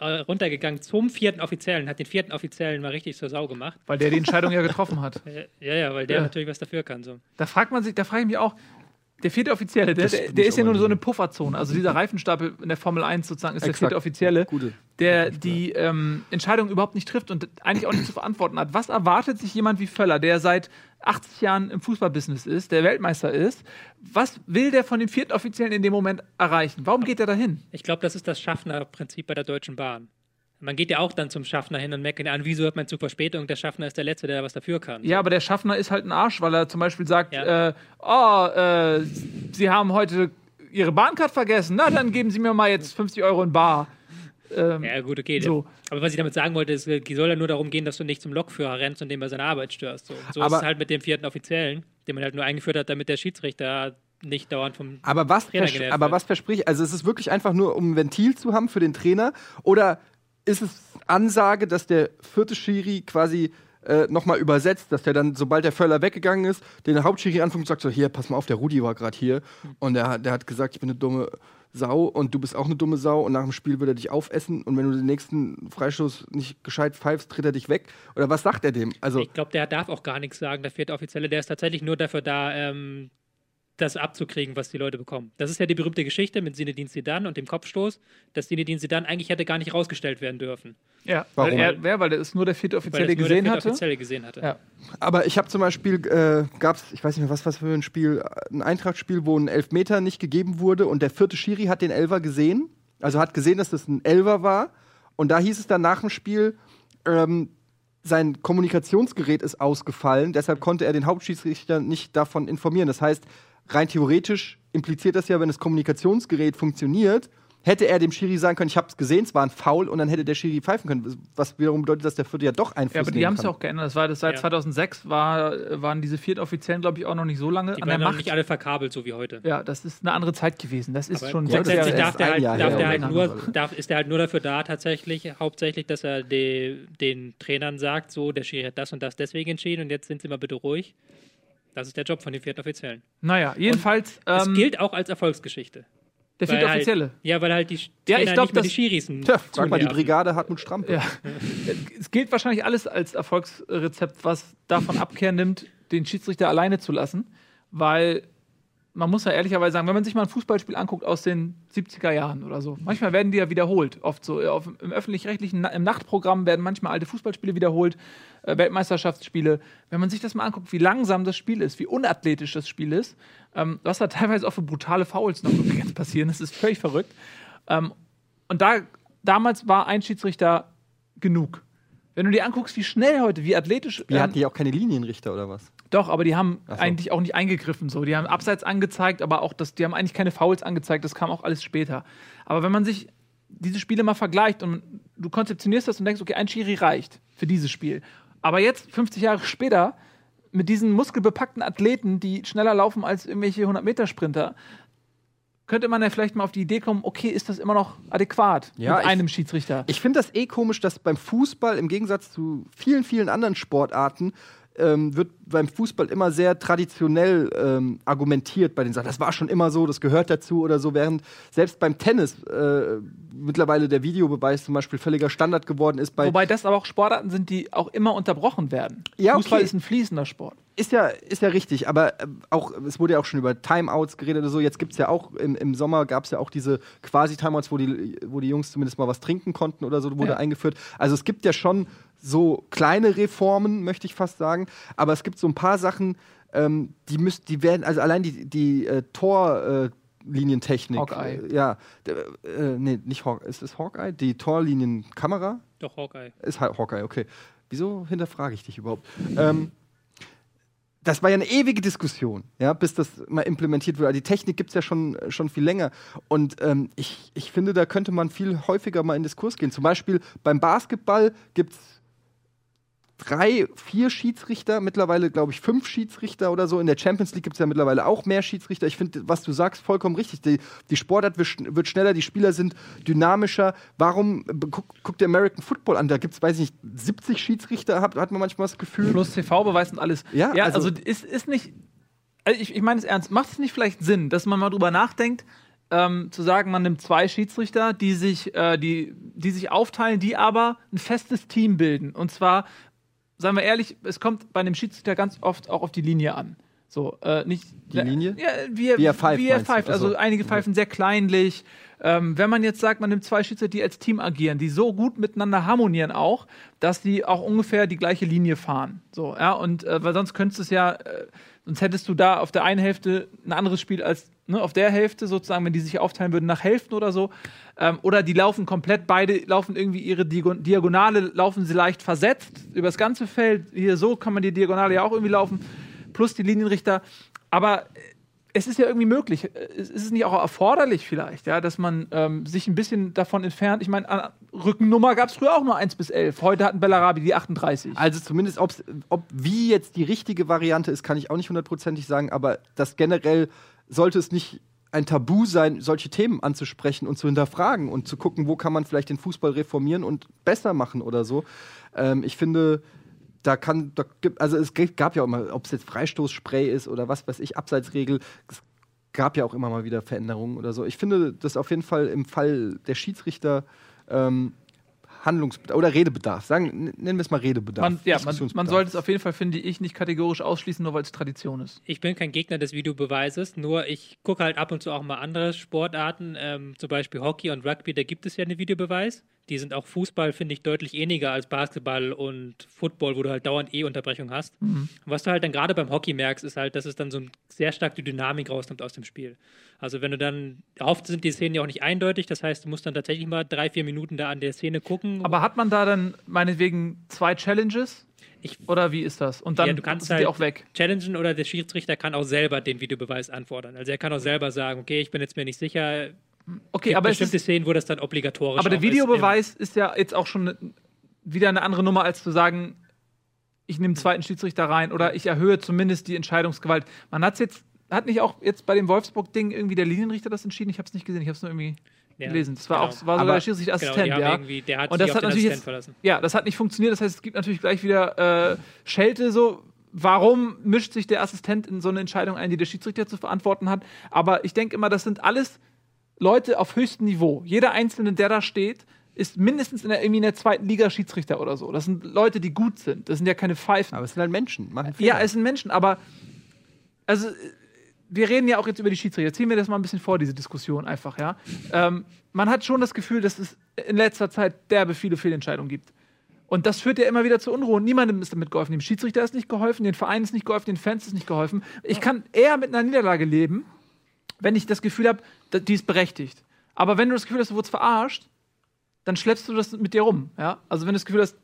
runtergegangen zum vierten Offiziellen, hat den vierten Offiziellen mal richtig zur Sau gemacht. Weil der die Entscheidung ja getroffen hat. Äh, Ja, ja, weil der Ja. natürlich was dafür kann. So. Da fragt man sich, da frage ich mich auch, der vierte Offizielle, der, der, der ist ja nur so eine Pufferzone. Also dieser Reifenstapel in der Formel 1 sozusagen ist der Exakt. vierte Offizielle, Gute. der die ähm, Entscheidung überhaupt nicht trifft und eigentlich auch nicht zu verantworten hat. Was erwartet sich jemand wie Völler, der seit 80 Jahren im Fußballbusiness ist, der Weltmeister ist? Was will der von dem vierten Offiziellen in dem Moment erreichen? Warum geht er dahin? Ich glaube, das ist das Schaffner-Prinzip bei der Deutschen Bahn. Man geht ja auch dann zum Schaffner hin und merkt ihn an, wieso hat mein Zug Verspätung? Der Schaffner ist der Letzte, der was dafür kann. Ja, aber der Schaffner ist halt ein Arsch, weil er zum Beispiel sagt, Ja. äh, oh, äh, Sie haben heute Ihre Bahncard vergessen, na dann geben Sie mir mal jetzt 50 Euro in Bar. Ähm, Ja, gut, okay. So. Aber was ich damit sagen wollte, ist, es soll ja nur darum gehen, dass du nicht zum Lokführer rennst und den bei seiner Arbeit störst. So, Und so ist Aber- es halt mit dem vierten Offiziellen, den man halt nur eingeführt hat, damit der Schiedsrichter nicht dauernd vom. Aber was, Trainer aber wird. was verspricht, also ist es wirklich einfach nur, um ein Ventil zu haben für den Trainer? Oder ist es Ansage, dass der vierte Schiri quasi äh, nochmal übersetzt, dass der dann, sobald der Völler weggegangen ist, den Hauptschiri anfängt und sagt so, hier, pass mal auf, der Rudi war gerade hier und der, hat- der hat gesagt, ich bin eine dumme Sau und du bist auch eine dumme Sau und nach dem Spiel wird er dich aufessen und wenn du den nächsten Freistoß nicht gescheit pfeifst, tritt er dich weg. Oder was sagt er dem? Also, Ich glaube, der darf auch gar nichts sagen, der vierte Offizielle. Der ist tatsächlich nur dafür da, ähm, das abzukriegen, was die Leute bekommen. Das ist ja die berühmte Geschichte mit Zinedine Zidane und dem Kopfstoß, dass Zinedine Zidane eigentlich hätte gar nicht rausgestellt werden dürfen, ja, Warum? weil er, wer, weil er ist nur der vierte Offizielle das nur der gesehen vierte hatte. Offizielle gesehen hatte. Ja. Aber ich habe zum Beispiel, äh, gab es, ich weiß nicht mehr, was, was für ein Spiel, ein Eintrachtspiel, wo ein Elfmeter nicht gegeben wurde und der vierte Schiri hat den Elfer gesehen. Also hat gesehen, dass das ein Elfer war. Und da hieß es dann nach dem Spiel, ähm, sein Kommunikationsgerät ist ausgefallen, deshalb konnte er den Hauptschiedsrichter nicht davon informieren. Das heißt, rein theoretisch impliziert das ja, wenn das Kommunikationsgerät funktioniert, hätte er dem Schiri sagen können, ich habe es gesehen, es war ein Foul und dann hätte der Schiri pfeifen können. Was wiederum bedeutet, dass der Vierte ja doch Einfluss Ja, aber die haben es ja auch geändert. Das war das seit Ja. 2006 war, waren diese vierten Offiziellen, glaube ich, auch noch nicht so lange Die an der Macht. nicht alle verkabelt, so wie heute. Ja, das ist eine andere Zeit gewesen. Das ist Aber schon sechs Grundsätzlich erst darf der halt, Jahr darf her der halt nur, darf, ist der halt nur dafür da, tatsächlich, hauptsächlich, dass er de, den Trainern sagt, so, der Schiri hat das und das deswegen entschieden und jetzt sind sie mal bitte ruhig. Das ist der Job von den vierten Offiziellen. Naja, jedenfalls. Es Ähm, gilt auch als Erfolgsgeschichte. der vierte Offizielle. Halt, ja, weil halt die Ja, ich Trainer glaub, nicht mehr die das- Schiris Tja, frag mal die. Brigade Hartmut Strampe. Ja. es gilt wahrscheinlich alles als Erfolgsrezept, was davon Abkehr nimmt, den Schiedsrichter alleine zu lassen, weil man muss ja ehrlicherweise sagen, wenn man sich mal ein Fußballspiel anguckt aus den 70er Jahren oder so, manchmal werden die ja wiederholt, oft so auf, im öffentlich-rechtlichen im Nachtprogramm werden manchmal alte Fußballspiele wiederholt, äh, Weltmeisterschaftsspiele. Wenn man sich das mal anguckt, wie langsam das Spiel ist, wie unathletisch das Spiel ist, ähm, was da teilweise auch für brutale Fouls noch übrigens passieren, das ist völlig verrückt. Ähm, und da, damals war ein Schiedsrichter genug. Wenn du dir anguckst, wie schnell heute, wie athletisch. Wir ähm, hatten ja auch keine Linienrichter oder was? Doch, aber die haben so. eigentlich auch nicht eingegriffen. So. Die haben Abseits angezeigt, aber auch das, die haben eigentlich keine Fouls angezeigt. Das kam auch alles später. Aber wenn man sich diese Spiele mal vergleicht und du konzeptionierst das und denkst, okay, ein Schiri reicht für dieses Spiel. Aber jetzt, 50 Jahre später, mit diesen muskelbepackten Athleten, die schneller laufen als irgendwelche 100-Meter-Sprinter, könnte man ja vielleicht mal auf die Idee kommen, okay, ist das immer noch adäquat Ja, mit ich- einem Schiedsrichter? Ich finde das eh komisch, dass beim Fußball im Gegensatz zu vielen, vielen anderen Sportarten ähm, wird beim Fußball immer sehr traditionell ähm, argumentiert bei den Sachen. Das war schon immer so, das gehört dazu oder so, während selbst beim Tennis äh, mittlerweile der Videobeweis zum Beispiel völliger Standard geworden ist. Bei Wobei das aber auch Sportarten sind, die auch immer unterbrochen werden. Ja, Fußball okay. ist ein fließender Sport. Ist ja, ist ja richtig, aber äh, auch, es wurde ja auch schon über Timeouts geredet oder so. Jetzt gibt es ja auch, im, im Sommer gab es ja auch diese quasi Timeouts, wo die, wo die Jungs zumindest mal was trinken konnten oder so, wurde Ja. eingeführt. Also es gibt ja schon so kleine Reformen, möchte ich fast sagen, aber es gibt so ein paar Sachen, ähm, die müssen, die werden, also allein die, die äh, Tor. Äh, Torlinientechnik. Hawkeye. Äh, Ja, äh, nee, nicht Hawkeye. Ist es Hawkeye? Die Torlinienkamera? Doch, Hawkeye. Ist Ha- Hawkeye, okay. Wieso hinterfrage ich dich überhaupt? Ähm, das war ja eine ewige Diskussion, ja, bis das mal implementiert wurde. Die Technik gibt es ja schon, schon viel länger. Und ähm, ich, ich finde, da könnte man viel häufiger mal in Diskurs gehen. Zum Beispiel beim Basketball gibt es drei, vier Schiedsrichter, mittlerweile glaube ich fünf Schiedsrichter oder so. In der Champions League gibt es ja mittlerweile auch mehr Schiedsrichter. Ich finde, was du sagst, vollkommen richtig. Die, die Sportart wird, schn- wird schneller, die Spieler sind dynamischer. Warum, äh, guck, guck dir American Football an, da gibt es, weiß ich nicht, 70 Schiedsrichter, hat, hat man manchmal das Gefühl. Plus TV-Beweis und alles. Ja, ja also- also, ist, ist nicht. Also ich, ich meine es ernst. Macht es nicht vielleicht Sinn, dass man mal drüber nachdenkt, ähm, zu sagen, man nimmt zwei Schiedsrichter, die sich, äh, die, die sich aufteilen, die aber ein festes Team bilden. Und zwar, seien wir ehrlich, es kommt bei einem Schiedsrichter ganz oft auch auf die Linie an. So, äh, nicht Die Linie? Ja, wie er, Wie er pfeift, Wie er pfeift. Also Ach so. einige pfeifen sehr kleinlich. Ähm, wenn man jetzt sagt, man nimmt zwei Schiedsrichter, die als Team agieren, die so gut miteinander harmonieren auch, dass die auch ungefähr die gleiche Linie fahren. So, ja, und äh, weil sonst könntest du es ja, äh, sonst hättest du da auf der einen Hälfte ein anderes Spiel als ne, auf der Hälfte sozusagen, wenn die sich aufteilen würden nach Hälften oder so. Ähm, oder die laufen komplett, beide laufen irgendwie ihre Diago- Diagonale, laufen sie leicht versetzt über das ganze Feld. Hier so kann man die Diagonale ja auch irgendwie laufen, plus die Linienrichter. Aber äh, es ist ja irgendwie möglich. Äh, Es ist nicht auch erforderlich vielleicht, ja, dass man ähm, sich ein bisschen davon entfernt. Ich meine, Rückennummer gab es früher auch nur 1 bis 11. Heute hatten Bellarabi die 38. Also zumindest, ob wie jetzt die richtige Variante ist, kann ich auch nicht hundertprozentig sagen, aber das generell sollte es nicht ein Tabu sein, solche Themen anzusprechen und zu hinterfragen und zu gucken, wo kann man vielleicht den Fußball reformieren und besser machen oder so. Ähm, ich finde, da kann, da gibt, also es gab ja auch immer, ob es jetzt Freistoßspray ist oder was weiß ich, Abseitsregel, es gab ja auch immer mal wieder Veränderungen oder so. Ich finde das auf jeden Fall im Fall der Schiedsrichter ähm, Handlungsbedarf oder Redebedarf. Sagen, nennen wir es mal Redebedarf. Man, ja, man, man sollte es auf jeden Fall, finde ich, nicht kategorisch ausschließen, nur weil es Tradition ist. Ich bin kein Gegner des Videobeweises, nur ich gucke halt ab und zu auch mal andere Sportarten, ähm, zum Beispiel Hockey und Rugby, da gibt es ja einen Videobeweis. Die sind auch Fußball, finde ich, deutlich ähnlicher als Basketball und Football, wo du halt dauernd E-Unterbrechung hast. Und was du halt dann gerade beim Hockey merkst, ist halt, dass es dann so sehr stark die Dynamik rausnimmt aus dem Spiel. Also wenn du dann, oft sind die Szenen ja auch nicht eindeutig, das heißt, du musst dann tatsächlich mal drei, vier Minuten da an der Szene gucken. Aber hat man da dann meinetwegen zwei Challenges? Ich- Oder wie ist das? Und dann ja, du kannst halt die auch weg. challengen oder der Schiedsrichter kann auch selber den Videobeweis anfordern. Also er kann auch selber sagen, okay, ich bin jetzt mir nicht sicher. Okay, Gibt aber, es bestimmte ist, Szenen, wo das dann obligatorisch aber der auch ist. Videobeweis ist, ja jetzt auch schon wieder eine andere Nummer, als zu sagen, ich nehme einen zweiten Schiedsrichter rein oder ich erhöhe zumindest die Entscheidungsgewalt. Man hat es jetzt, hat nicht auch jetzt bei dem Wolfsburg-Ding irgendwie der Linienrichter das entschieden? Ich habe es nicht gesehen, ich habe es nur irgendwie Ja, gelesen. Das war genau. auch war sogar Aber- der Schiedsrichterassistent, Genau, ja. der hat Und sich das hat natürlich Assistent jetzt, verlassen. ja, das hat nicht funktioniert. Das heißt, es gibt natürlich gleich wieder äh, Schelte so. Warum mischt sich der Assistent in so eine Entscheidung ein, die der Schiedsrichter zu verantworten hat? Aber ich denke immer, das sind alles Leute auf höchstem Niveau. Jeder Einzelne, der da steht, ist mindestens in der, irgendwie in der zweiten Liga Schiedsrichter oder so. Das sind Leute, die gut sind. Das sind ja keine Pfeifen. Aber es sind halt Menschen. Ja, es sind Menschen, aber also wir reden ja auch jetzt über die Schiedsrichter. Ziehen wir das mal ein bisschen vor, diese Diskussion einfach, ja. Ähm, man hat schon das Gefühl, dass es in letzter Zeit derbe viele Fehlentscheidungen gibt. Und das führt ja immer wieder zu Unruhe. Niemandem ist damit geholfen. Dem Schiedsrichter ist nicht geholfen, den Vereinen ist nicht geholfen, den Fans ist nicht geholfen. Ich kann eher mit einer Niederlage leben, wenn ich das Gefühl habe, die ist berechtigt. Aber wenn du das Gefühl hast, du wurdest verarscht, dann schleppst du das mit dir rum. Ja? Also wenn du das Gefühl hast,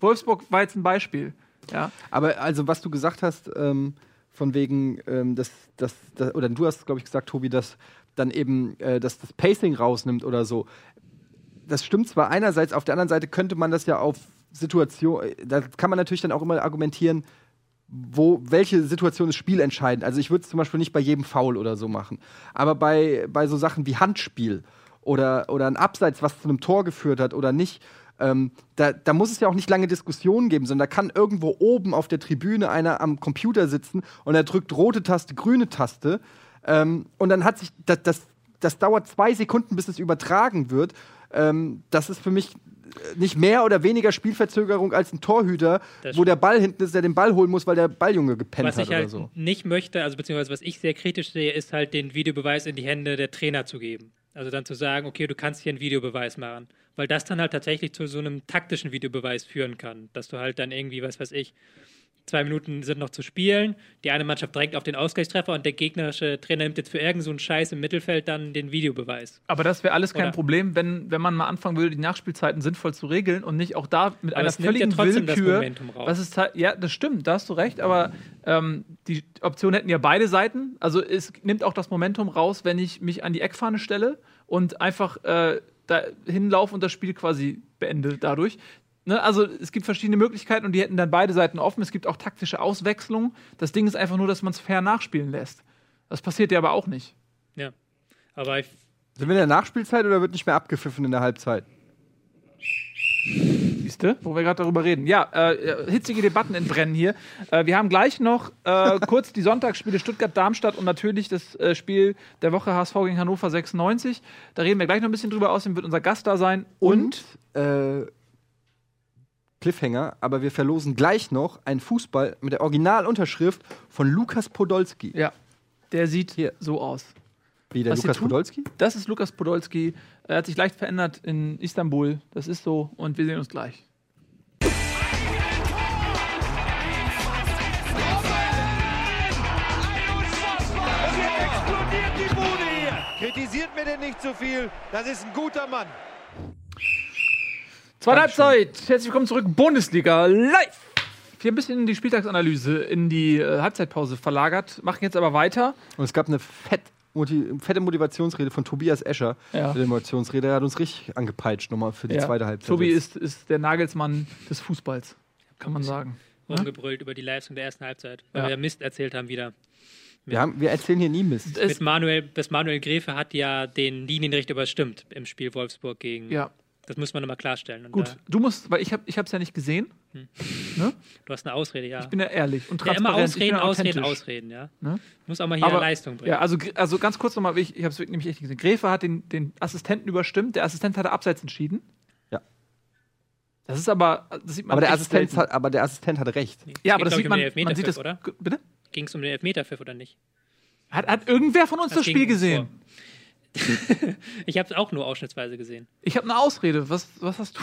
Wolfsburg war jetzt ein Beispiel. Ja? Aber also, was du gesagt hast, ähm, von wegen, ähm, dass, dass, dass, oder du hast, glaube ich, gesagt, Tobi, dass dann eben äh, dass das Pacing rausnimmt oder so. Das stimmt zwar einerseits, auf der anderen Seite könnte man das ja auf Situation, äh, da kann man natürlich dann auch immer argumentieren, wo, welche Situation ist spielentscheidend. Also ich würde es zum Beispiel nicht bei jedem Foul oder so machen. Aber bei, bei so Sachen wie Handspiel oder, oder ein Abseits, was zu einem Tor geführt hat oder nicht, ähm, da, da muss es ja auch nicht lange Diskussionen geben, sondern da kann irgendwo oben auf der Tribüne einer am Computer sitzen und er drückt rote Taste, grüne Taste. Ähm, und dann hat sich, das, das, das dauert zwei Sekunden, bis es übertragen wird. Ähm, das ist für mich nicht mehr oder weniger Spielverzögerung als ein Torhüter, wo der Ball hinten ist, der den Ball holen muss, weil der Balljunge gepennt Was hat ich oder halt so. nicht möchte, also beziehungsweise was ich sehr kritisch sehe, ist halt den Videobeweis in die Hände der Trainer zu geben. Also dann zu sagen, okay, du kannst hier einen Videobeweis machen. Weil das dann halt tatsächlich zu so einem taktischen Videobeweis führen kann. Dass du halt dann irgendwie, was weiß ich, zwei Minuten sind noch zu spielen, die eine Mannschaft drängt auf den Ausgleichstreffer und der gegnerische Trainer nimmt jetzt für irgendeinen so einen Scheiß im Mittelfeld dann den Videobeweis. Aber das wäre alles kein Oder- Problem, wenn, wenn man mal anfangen würde, die Nachspielzeiten sinnvoll zu regeln und nicht auch da mit einer nimmt ja völligen trotzdem das Willkür. Momentum raus. Was ist ja, das stimmt, da hast du recht, aber ähm, die Option hätten ja beide Seiten. Also es nimmt auch das Momentum raus, wenn ich mich an die Eckfahne stelle und einfach äh, da hinlaufe und das Spiel quasi beende dadurch. Ne, also es gibt verschiedene Möglichkeiten und die hätten dann beide Seiten offen. Es gibt auch taktische Auswechslungen. Das Ding ist einfach nur, dass man es fair nachspielen lässt. Das passiert ja aber auch nicht. Ja. Aber ich, Sind wir in der Nachspielzeit oder wird nicht mehr abgepfiffen in der Halbzeit? Siehst du, wo wir gerade darüber reden. Ja, äh, hitzige Debatten entbrennen hier. Äh, wir haben gleich noch äh, kurz die Sonntagsspiele Stuttgart-Darmstadt und natürlich das äh, Spiel der Woche HSV gegen Hannover 96. Da reden wir gleich noch ein bisschen drüber. Außerdem wird unser Gast da sein. Und, Und äh, Cliffhanger, aber wir verlosen gleich noch einen Fußball mit der Originalunterschrift von Lukas Podolski. ja, der sieht Hier. so aus. Wie der Was Lukas? Podolski? Das ist Lukas Podolski. Er hat sich leicht verändert in Istanbul. Das ist so. Und wir sehen uns gleich. Kritisiert mir denn nicht zu viel. Das ist ein guter Mann. Zweite Halbzeit. Herzlich willkommen zurück. Bundesliga live. Wir haben ein bisschen die Spieltagsanalyse in die äh, Halbzeitpause verlagert, machen jetzt aber weiter. Und es gab eine fett, fette Motivationsrede von Tobias Escher. Ja. Der Motivationsrede, er hat uns richtig angepeitscht nochmal für die Ja. zweite Halbzeit. Tobi ist, ist der Nagelsmann des Fußballs, kann man sagen. rumgebrüllt über die Leistung der ersten Halbzeit, weil Ja. wir Mist erzählt haben wieder. Wir, haben, wir erzählen hier nie Mist. Es, Mit Manuel, das Manuel Gräfe hat ja den Linienrichter überstimmt im Spiel Wolfsburg gegen. ja, Das muss man nochmal klarstellen. Und gut. Du musst, weil ich habe es ja nicht gesehen. du hast eine Ausrede, ja. Ich bin ja ehrlich und ja, immer transparent. ich bin ausreden, ja ausreden, ausreden, ja. Ne? Muss auch mal hier Aber- Leistung bringen. Ja, also, also ganz kurz nochmal, ich, ich habe es nämlich echt gesehen. Gräfe hat den, den Assistenten überstimmt. Der Assistent hatte abseits entschieden. Ja. Das ist aber, das sieht man Aber der, Assistent selten. hat, aber der Assistent hatte recht. Ja, Geht, aber das sieht um man, den man sieht das, Elfmeterpfiff, oder? Bitte? Ging es um den Elfmeterpfiff oder nicht? Hat, hat irgendwer von uns das, ging Spiel gesehen? Tor. ich habe es auch nur ausschnittsweise gesehen. Ich habe eine Ausrede. Was, was hast du?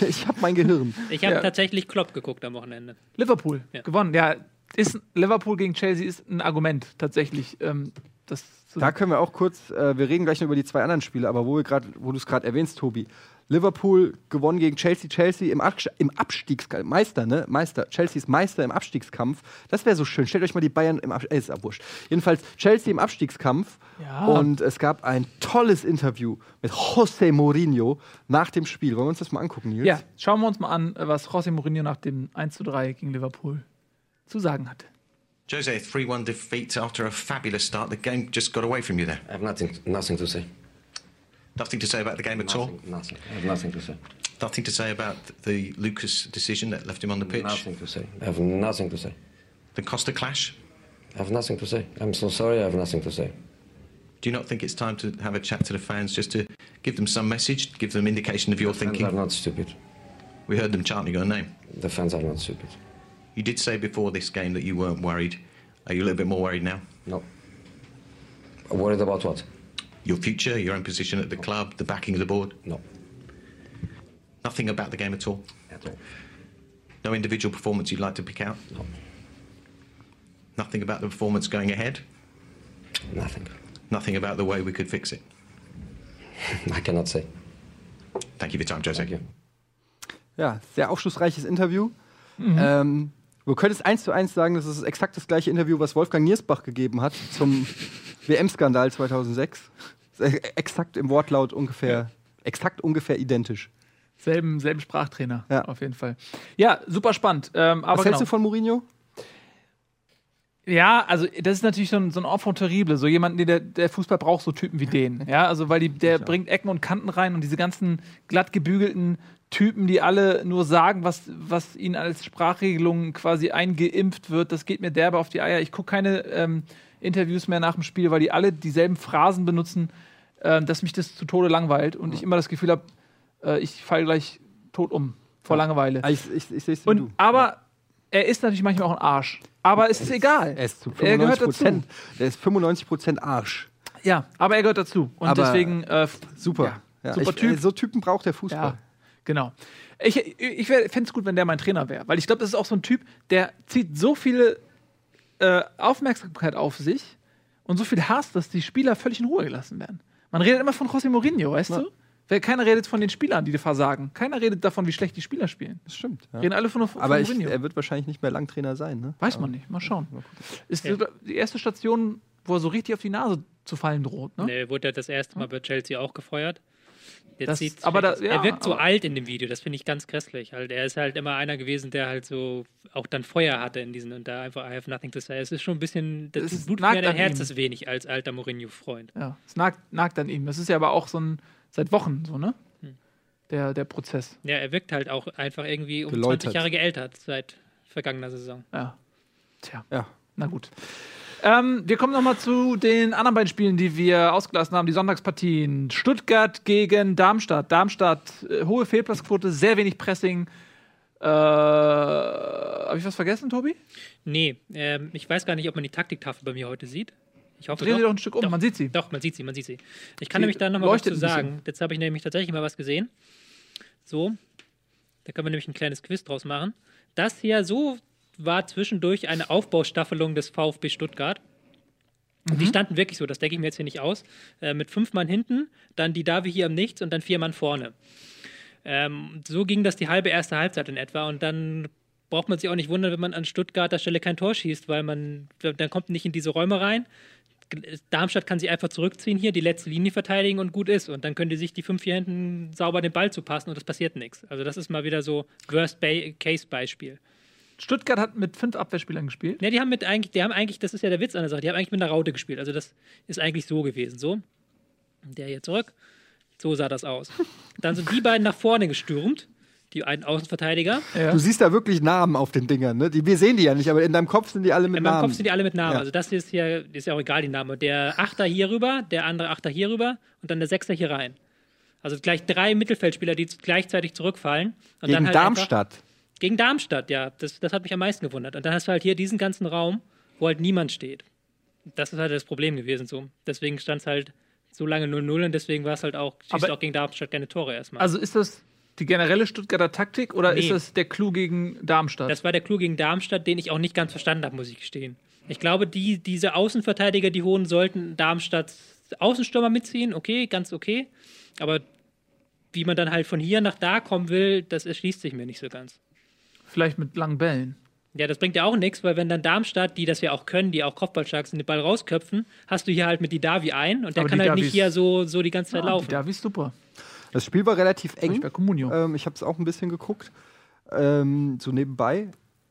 Ich habe mein Gehirn. Ich habe Ja. tatsächlich Klopp geguckt am Wochenende. Liverpool Ja. gewonnen. Ja, ist Liverpool gegen Chelsea ist ein Argument tatsächlich. Ähm, das Da können wir auch kurz, äh, wir reden gleich noch über die zwei anderen Spiele, aber wo, wir grad, wo du es gerade erwähnst, Tobi. Liverpool gewonnen gegen Chelsea, Chelsea im, Absch im Abstiegskampf, Meister, ne? Meister, Chelsea ist Meister im Abstiegskampf. Das wäre so schön. Stellt euch mal die Bayern im Abstiegskampf, äh, ist ja wurscht. Jedenfalls Chelsea im Abstiegskampf Ja. und es gab ein tolles Interview mit José Mourinho nach dem Spiel. Wollen wir uns das mal angucken, Nils? ja, schauen wir uns mal an, was José Mourinho nach dem 1 zu 3 gegen Liverpool zu sagen hatte. Jose, 3 1 defeat after a fabulous start. The game just got away from you there. I have nothing, nothing to say. Nothing to say about the game at all. Nothing, nothing. I have nothing to say. Nothing to say about the Lucas decision that left him on the pitch. Nothing to say. I have nothing to say. The Costa clash. I have nothing to say. I'm so sorry. I have nothing to say. Do you not think it's time to have a chat to the fans just to give them some message, give them indication of your thinking? Fans are not stupid. We heard them chanting your name. The fans are not stupid. You did say before this game that you weren't worried. Are you a little bit more worried now? No. Worried about what? Your future, your own position at the club, the backing of the board? No. Nothing about the game at all? At all. No individual performance you'd like to pick out? No. Nothing about the performance going ahead? Nothing. Nothing about the way we could fix it? I cannot say. Thank you for your time, Jose. Thank you. Ja, sehr aufschlussreiches Interview. Mhm. Ähm, du könntest eins zu eins sagen, das ist exakt das gleiche Interview, was Wolfgang Niersbach gegeben hat zum WM-Skandal 2006. E- Exakt im Wortlaut ungefähr, exakt ungefähr identisch. Selben, selben Sprachtrainer, Ja. auf jeden Fall. Ja, super spannend. Ähm, aber Was hältst genau. du von Mourinho? Ja, also das ist natürlich so ein, so ein Enfant terrible, so jemand, der, der Fußball braucht, so Typen wie den. Ja, also weil die, der bringt Ecken und Kanten rein und diese ganzen glatt gebügelten Typen, die alle nur sagen, was, was ihnen als Sprachregelung quasi eingeimpft wird, das geht mir derbe auf die Eier. Ich gucke keine ähm, Interviews mehr nach dem Spiel, weil die alle dieselben Phrasen benutzen, äh, dass mich das zu Tode langweilt und ich immer das Gefühl habe, äh, ich falle gleich tot um vor Langeweile. Ah, Ich, ich, ich sehe es du. aber er ist natürlich manchmal auch ein Arsch. Aber es ist egal. Er ist zu Er gehört 95 dazu. Der ist 95 Prozent Arsch. Ja, aber er gehört dazu. Und Aber deswegen, äh, Super. Ja, Ja, super ich, Typ. äh, So Typen braucht der Fußball. ja, Genau. Ich, ich, ich fände es gut, wenn der mein Trainer wäre, weil ich glaube, das ist auch so ein Typ, der zieht so viele äh, Aufmerksamkeit auf sich und so viel Hass, dass die Spieler völlig in Ruhe gelassen werden. Man redet immer von José Mourinho, weißt Ja. du? Wer- Keiner redet von den Spielern, die versagen. Keiner redet davon, wie schlecht die Spieler spielen. Das stimmt. Ja. Reden alle von, von Aber ich, Mourinho. er wird wahrscheinlich nicht mehr lang Trainer sein, ne? Weiß man nicht. Mal schauen. Mal Ist Ja. die- erste Station, wo er so richtig auf die Nase zu fallen droht, ne? Ne, wurde er das erste Mal bei Chelsea auch gefeuert. Jetzt Das- sieht's aber schlecht da- ja, er wirkt so aber- alt in dem Video, das finde ich ganz grässlich. Halt, er ist halt immer einer gewesen, der halt so auch dann Feuer hatte in diesen und da einfach I have nothing to say. Es ist schon ein bisschen, das Es ist- Blut nagt mir dein an Herz ihm. ist wenig als alter Mourinho-Freund. Ja, es nagt, nagt an ihm. Das ist ja aber auch so ein, seit Wochen so, ne? Hm. Der, der Prozess. Ja, er wirkt halt auch einfach irgendwie um Geläutert. 20 Jahre geältert seit vergangener Saison. Ja. Tja, Ja. na gut. Ähm, wir kommen noch mal zu den anderen beiden Spielen, die wir ausgelassen haben, die Sonntagspartien. Stuttgart gegen Darmstadt. Darmstadt, äh, hohe Fehlplatzquote, sehr wenig Pressing. Äh, Habe ich was vergessen, Tobi? Nee, ähm, ich weiß gar nicht, ob man die Taktiktafel bei mir heute sieht. Ich hoffe Dreh sie doch. doch ein Stück um, man sieht sie. Doch, man sieht sie, man sieht sie. Ich kann Sie nämlich da noch mal was zu sagen. Jetzt habe ich nämlich tatsächlich mal was gesehen. So, da können wir nämlich ein kleines Quiz draus machen. Das hier, so war zwischendurch eine Aufbaustaffelung des VfB Stuttgart. Mhm. die standen wirklich so, das denke ich mir jetzt hier nicht aus. Äh, mit fünf Mann hinten, dann die Davi hier am Nichts und dann vier Mann vorne. Ähm, so ging das die halbe erste Halbzeit in etwa. Und dann braucht man sich auch nicht wundern, wenn man an Stuttgarter Stelle kein Tor schießt, weil man dann kommt nicht in diese Räume rein. Darmstadt kann sich einfach zurückziehen hier, die letzte Linie verteidigen und gut ist. Und dann können die sich die fünf hier hinten sauber den Ball zupassen und es passiert nichts. Also das ist mal wieder so Worst-Case-Beispiel. Stuttgart hat mit fünf Abwehrspielern gespielt. Ja, die haben mit eigentlich, die haben eigentlich, das ist ja der Witz an der Sache, die haben eigentlich mit einer Raute gespielt. Also das ist eigentlich so gewesen. So, der hier zurück. So sah das aus. Dann sind die beiden nach vorne gestürmt, die einen Außenverteidiger. Ja. Du siehst da wirklich Namen auf den Dingern, ne? Die, wir sehen die ja nicht, aber in deinem Kopf sind die alle mit In meinem Namen. Kopf sind die alle mit Namen. Ja. Also das ist hier, ist ja auch egal, die Namen. Der Achter hier rüber, der andere Achter hier rüber und dann der Sechster hier rein. Also gleich drei Mittelfeldspieler, die gleichzeitig zurückfallen. Und Gegen dann halt Darmstadt. Einfach, gegen Darmstadt, ja. Das, das hat mich am meisten gewundert. Und dann hast du halt hier diesen ganzen Raum, wo halt niemand steht. Das ist halt das Problem gewesen so. Deswegen stand es halt so lange 0-0 und deswegen war es halt auch, schießt Aber- auch gegen Darmstadt keine Tore erstmal. Also ist das die generelle Stuttgarter Taktik oder Nee. ist das der Clou gegen Darmstadt? Das war der Clou gegen Darmstadt, den ich auch nicht ganz verstanden habe, muss ich gestehen. Ich glaube, die, diese Außenverteidiger, die holen, sollten Darmstadts Außenstürmer mitziehen. Okay, ganz okay. Aber wie man dann halt von hier nach da kommen will, das erschließt sich mir nicht so ganz. Vielleicht mit langen Bällen. Ja, das bringt ja auch nichts, weil wenn dann Darmstadt, die das ja auch können, die auch Kopfballstark sind, den Ball rausköpfen, hast du hier halt mit die Davi ein und der Aber kann die halt nicht Davis- hier so, so die ganze Zeit Ah, laufen. Da ist super. Das Spiel war relativ Ich eng. bei Comunio. Ähm, ich habe es auch ein bisschen geguckt, ähm, so nebenbei.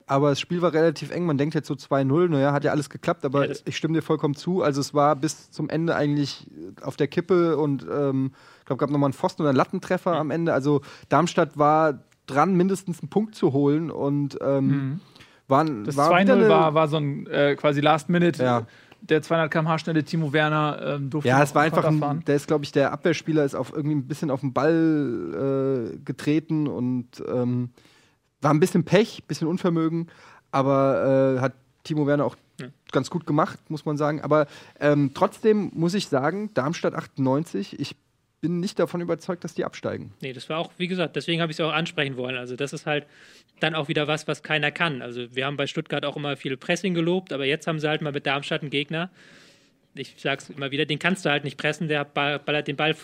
Aber das Spiel war relativ eng. Man denkt jetzt so 2-0, naja, hat ja alles geklappt, aber Ja, ich stimme dir vollkommen zu. Also es war bis zum Ende eigentlich auf der Kippe und ähm, ich glaube, gab nochmal einen Pfosten oder einen Lattentreffer am Ende. Also Darmstadt war dran, mindestens einen Punkt zu holen und ähm, waren, Das war wieder 2-0 eine- war, war so ein äh, quasi Last Minute. Ja. Der 200 km/h schnelle Timo Werner ähm, durfte Ja, es war einfach, ein, der ist, glaube ich, der Abwehrspieler ist auf irgendwie ein bisschen auf den Ball äh, getreten und ähm, war ein bisschen Pech, ein bisschen Unvermögen, aber äh, hat Timo Werner auch Ja. ganz gut gemacht, muss man sagen. Aber ähm, trotzdem muss ich sagen, Darmstadt 98, ich bin nicht davon überzeugt, dass die absteigen. Nee, das war auch, wie gesagt, deswegen habe ich es auch ansprechen wollen. Also, das ist halt dann auch wieder was, was keiner kann. Also, wir haben bei Stuttgart auch immer viel Pressing gelobt, aber jetzt haben sie halt mal mit Darmstadt einen Gegner. Ich sag's immer wieder, den kannst du halt nicht pressen, der ball- ballert den Ball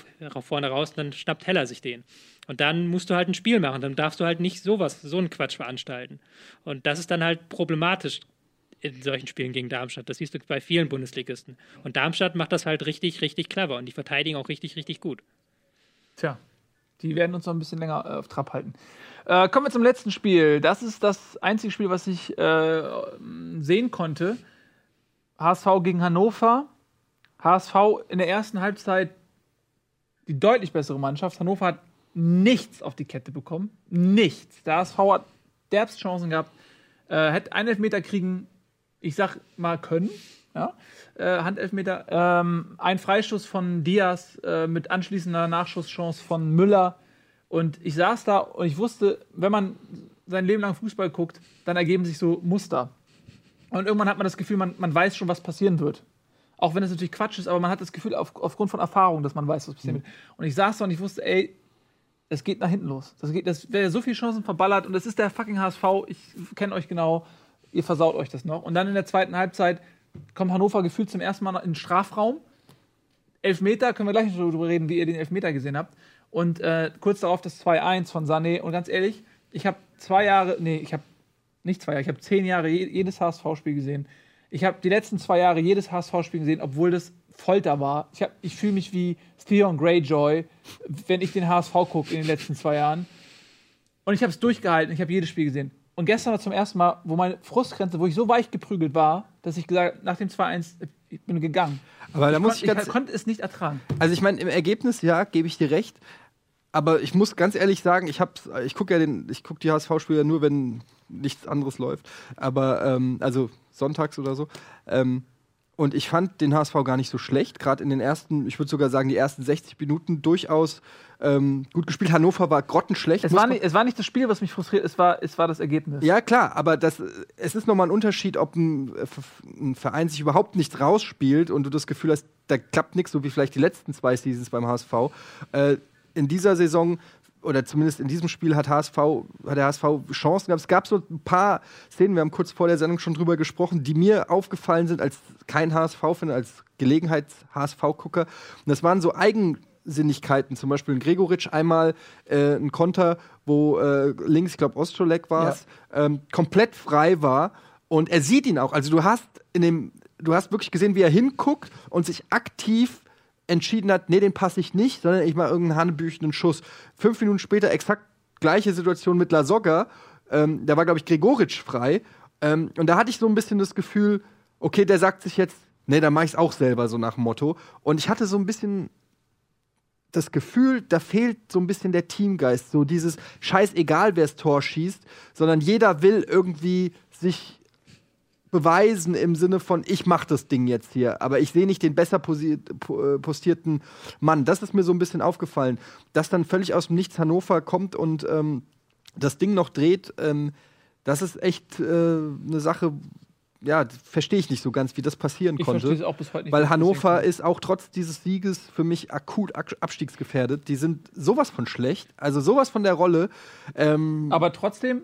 vorne raus und dann schnappt Heller sich den. Und dann musst du halt ein Spiel machen, dann darfst du halt nicht sowas, so einen Quatsch veranstalten. Und das ist dann halt problematisch in solchen Spielen gegen Darmstadt. Das siehst du bei vielen Bundesligisten. Und Darmstadt macht das halt richtig, richtig clever und die verteidigen auch richtig, richtig gut. Tja, die werden uns noch ein bisschen länger äh, auf Trab halten. Äh, kommen wir zum letzten Spiel. Das ist das einzige Spiel, was ich äh, sehen konnte. HSV gegen Hannover. HSV in der ersten Halbzeit die deutlich bessere Mannschaft. Hannover hat nichts auf die Kette bekommen. Nichts. Der HSV hat derbst Chancen gehabt. Äh, hätte einen Elfmeter kriegen, ich sag mal, können. Ja? Äh, Handelfmeter. Ähm, ein Freistoß von Diaz äh, mit anschließender Nachschusschance von Müller. Und ich saß da und ich wusste, wenn man sein Leben lang Fußball guckt, dann ergeben sich so Muster. Und irgendwann hat man das Gefühl, man, man weiß schon, was passieren wird. Auch wenn es natürlich Quatsch ist, aber man hat das Gefühl, auf, aufgrund von Erfahrung, dass man weiß, was passieren wird. Und ich saß da und ich wusste, ey, es geht nach hinten los. Das, geht- das wäre so viele Chancen verballert und es ist der fucking HSV. Ich kenne euch genau. Ihr versaut euch das noch. Und dann in der zweiten Halbzeit kommt Hannover gefühlt zum ersten Mal in den Strafraum. Elfmeter, können wir gleich noch darüber reden, wie ihr den Elfmeter gesehen habt. Und äh, kurz darauf das 2-1 von Sané. Und ganz ehrlich, ich habe zwei Jahre, nee, ich habe nicht zwei Jahre, ich habe zehn Jahre je, jedes HSV-Spiel gesehen. Ich habe die letzten zwei Jahre jedes HSV-Spiel gesehen, obwohl das Folter war. Ich, ich fühle mich wie Theon Greyjoy, wenn ich den HSV gucke in den letzten zwei Jahren. Und ich habe es durchgehalten, ich habe jedes Spiel gesehen. Und gestern war zum ersten Mal, wo meine Frustgrenze, wo ich so weich geprügelt war, dass ich gesagt nach dem 2-1, ich bin gegangen. Aber da muss ich ganz- ich konnte es nicht ertragen. Also ich meine, im Ergebnis, ja, gebe ich dir recht. Aber ich muss ganz ehrlich sagen, ich hab's, ich gucke ja den, ich gucke die HSV-Spiele nur, wenn nichts anderes läuft. Aber ähm, also sonntags oder so. Ähm, und ich fand den HSV gar nicht so schlecht. Gerade in den ersten, ich würde sogar sagen, die ersten 60 Minuten durchaus ähm, gut gespielt. Hannover war grottenschlecht. Es war, nicht, es war nicht das Spiel, was mich frustriert, es war, es war das Ergebnis. ja, klar, aber das, es ist nochmal ein Unterschied, ob ein, ein Verein sich überhaupt nicht rausspielt und du das Gefühl hast, da klappt nichts, so wie vielleicht die letzten zwei Seasons beim HSV. Äh, in dieser Saison oder zumindest in diesem Spiel hat, HSV, hat der HSV Chancen gehabt. Es gab so ein paar Szenen, wir haben kurz vor der Sendung schon drüber gesprochen, die mir aufgefallen sind als kein HSV-Fan, als Gelegenheits-HSV-Gucker. Und das waren so Eigensinnigkeiten, zum Beispiel in Gregoritsch einmal äh, ein Konter, wo äh, links, ich glaube, Ostrolek war es, ähm, komplett frei war. Und er sieht ihn auch. Also du hast in dem, du hast wirklich gesehen, wie er hinguckt und sich aktiv entschieden hat, nee, den passe ich nicht, sondern ich mache irgendeinen hanebüchenden Schuss. Fünf Minuten später exakt gleiche Situation mit Lasogga. Ähm, da war, glaube ich, Gregoritsch frei. Ähm, und da hatte ich so ein bisschen das Gefühl, okay, der sagt sich jetzt, nee, dann mache ich es auch selber, so nach Motto. Und ich hatte so ein bisschen das Gefühl, da fehlt so ein bisschen der Teamgeist. So dieses scheißegal, wer das Tor schießt, sondern jeder will irgendwie sich beweisen im Sinne von, ich mach das Ding jetzt hier, aber ich sehe nicht den besser äh, postierten Mann. Das ist mir so ein bisschen aufgefallen, dass dann völlig aus dem Nichts Hannover kommt und ähm, das Ding noch dreht. Ähm, das ist echt äh, eine Sache, ja, verstehe ich nicht so ganz, wie das passieren Ich konnte. auch bis heute nicht, Weil Hannover ist auch trotz dieses Sieges für mich akut ak- abstiegsgefährdet. Die sind sowas von schlecht, also sowas von der Rolle. Ähm, Aber trotzdem,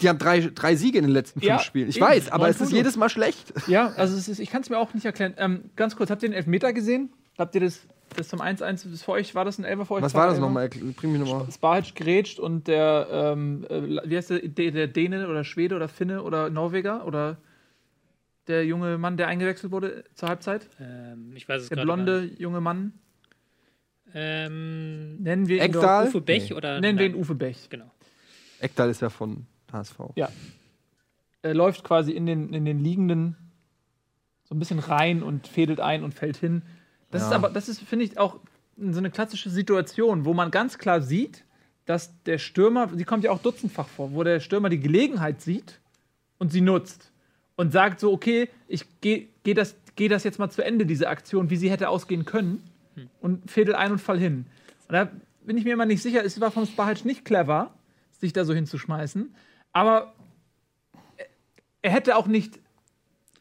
die haben drei, drei Siege in den letzten fünf Ja, Spielen. Ich eben. weiß, aber es ist jedes Mal schlecht. ja, also es ist, ich kann es mir auch nicht erklären. Ähm, ganz kurz, habt ihr den Elfmeter gesehen? Habt ihr das, das zum 1-1 das für euch? War das ein Elfer für euch? Was war das nochmal? Bring mich nochmal. Sparhic grätscht und der, ähm, äh, wie heißt der, der, Däne oder Schwede oder Finne oder Norweger oder der junge Mann, der eingewechselt wurde zur Halbzeit? Ähm, ich weiß es Der blonde nicht. junge Mann? Ähm, Nennen wir ihn? Uwe Bech Nee. oder? Nennen wir ihn Nein. Uwe Bech. Genau. Ekdal ist ja von HSV. Ja. Er läuft quasi in den, in den liegenden so ein bisschen rein und fädelt ein und fällt hin. Das Ja. ist aber, das ist, finde ich, auch so eine klassische Situation, wo man ganz klar sieht, dass der Stürmer, die kommt ja auch dutzendfach vor, wo der Stürmer die Gelegenheit sieht und sie nutzt und sagt so, okay, ich gehe geh das, geh das jetzt mal zu Ende, diese Aktion, wie sie hätte ausgehen können und fädel ein und fall hin. Und da bin ich mir immer nicht sicher, es war vom Spahalc nicht clever, sich da so hinzuschmeißen, aber er hätte auch nicht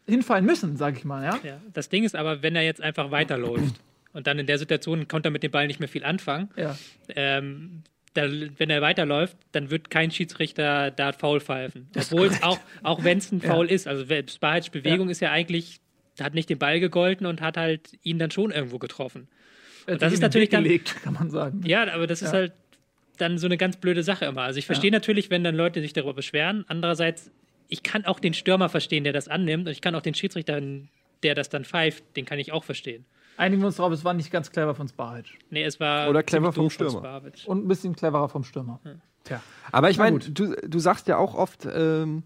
hinfallen müssen, sag ich mal, ja? Ja. Das Ding ist aber, wenn er jetzt einfach weiterläuft und dann in der Situation konnte er mit dem Ball nicht mehr viel anfangen, Ja. ähm, da, wenn er weiterläuft, dann wird kein Schiedsrichter da Foul pfeifen. Obwohl es auch, auch wenn es ein Ja. Foul ist. Also Spahic Bewegung ist ja eigentlich, hat nicht den Ball gegolten und hat halt ihn dann schon irgendwo getroffen. Das ist natürlich dann, gelegt, kann man sagen. Ja, aber das ist Ja. halt dann so eine ganz blöde Sache immer. Also ich verstehe natürlich, wenn dann Leute sich darüber beschweren. Andererseits, ich kann auch den Stürmer verstehen, der das annimmt. Und ich kann auch den Schiedsrichter, der das dann pfeift, den kann ich auch verstehen. Einigen wir uns drauf, es war nicht ganz clever von Sparic. Nee, es war Oder clever vom Stürmer. Und ein bisschen cleverer vom Stürmer. Tja. Aber ich meine, du, du sagst ja auch oft, ähm,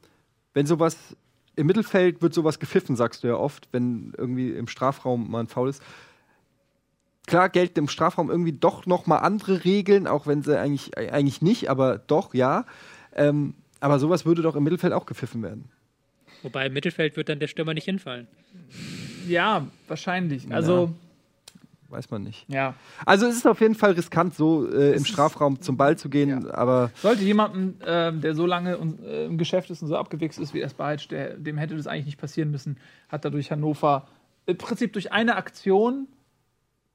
wenn sowas im Mittelfeld wird sowas gepfiffen, sagst du ja oft, wenn irgendwie im Strafraum mal ein Foul ist. Klar gelten im Strafraum irgendwie doch noch mal andere Regeln, auch wenn sie eigentlich, äh, eigentlich nicht, aber doch, ja. Ähm, aber sowas würde doch im Mittelfeld auch gepfiffen werden. Wobei im Mittelfeld wird dann der Stürmer nicht hinfallen. Ja, wahrscheinlich. Also, Weiß man nicht. ja. Also es ist auf jeden Fall riskant, so äh, im Strafraum zum Ball zu gehen, aber Sollte jemanden, ähm, der so lange und, äh, im Geschäft ist und so abgewichst ist wie der, dem hätte das eigentlich nicht passieren müssen, hat dadurch Hannover im Prinzip durch eine Aktion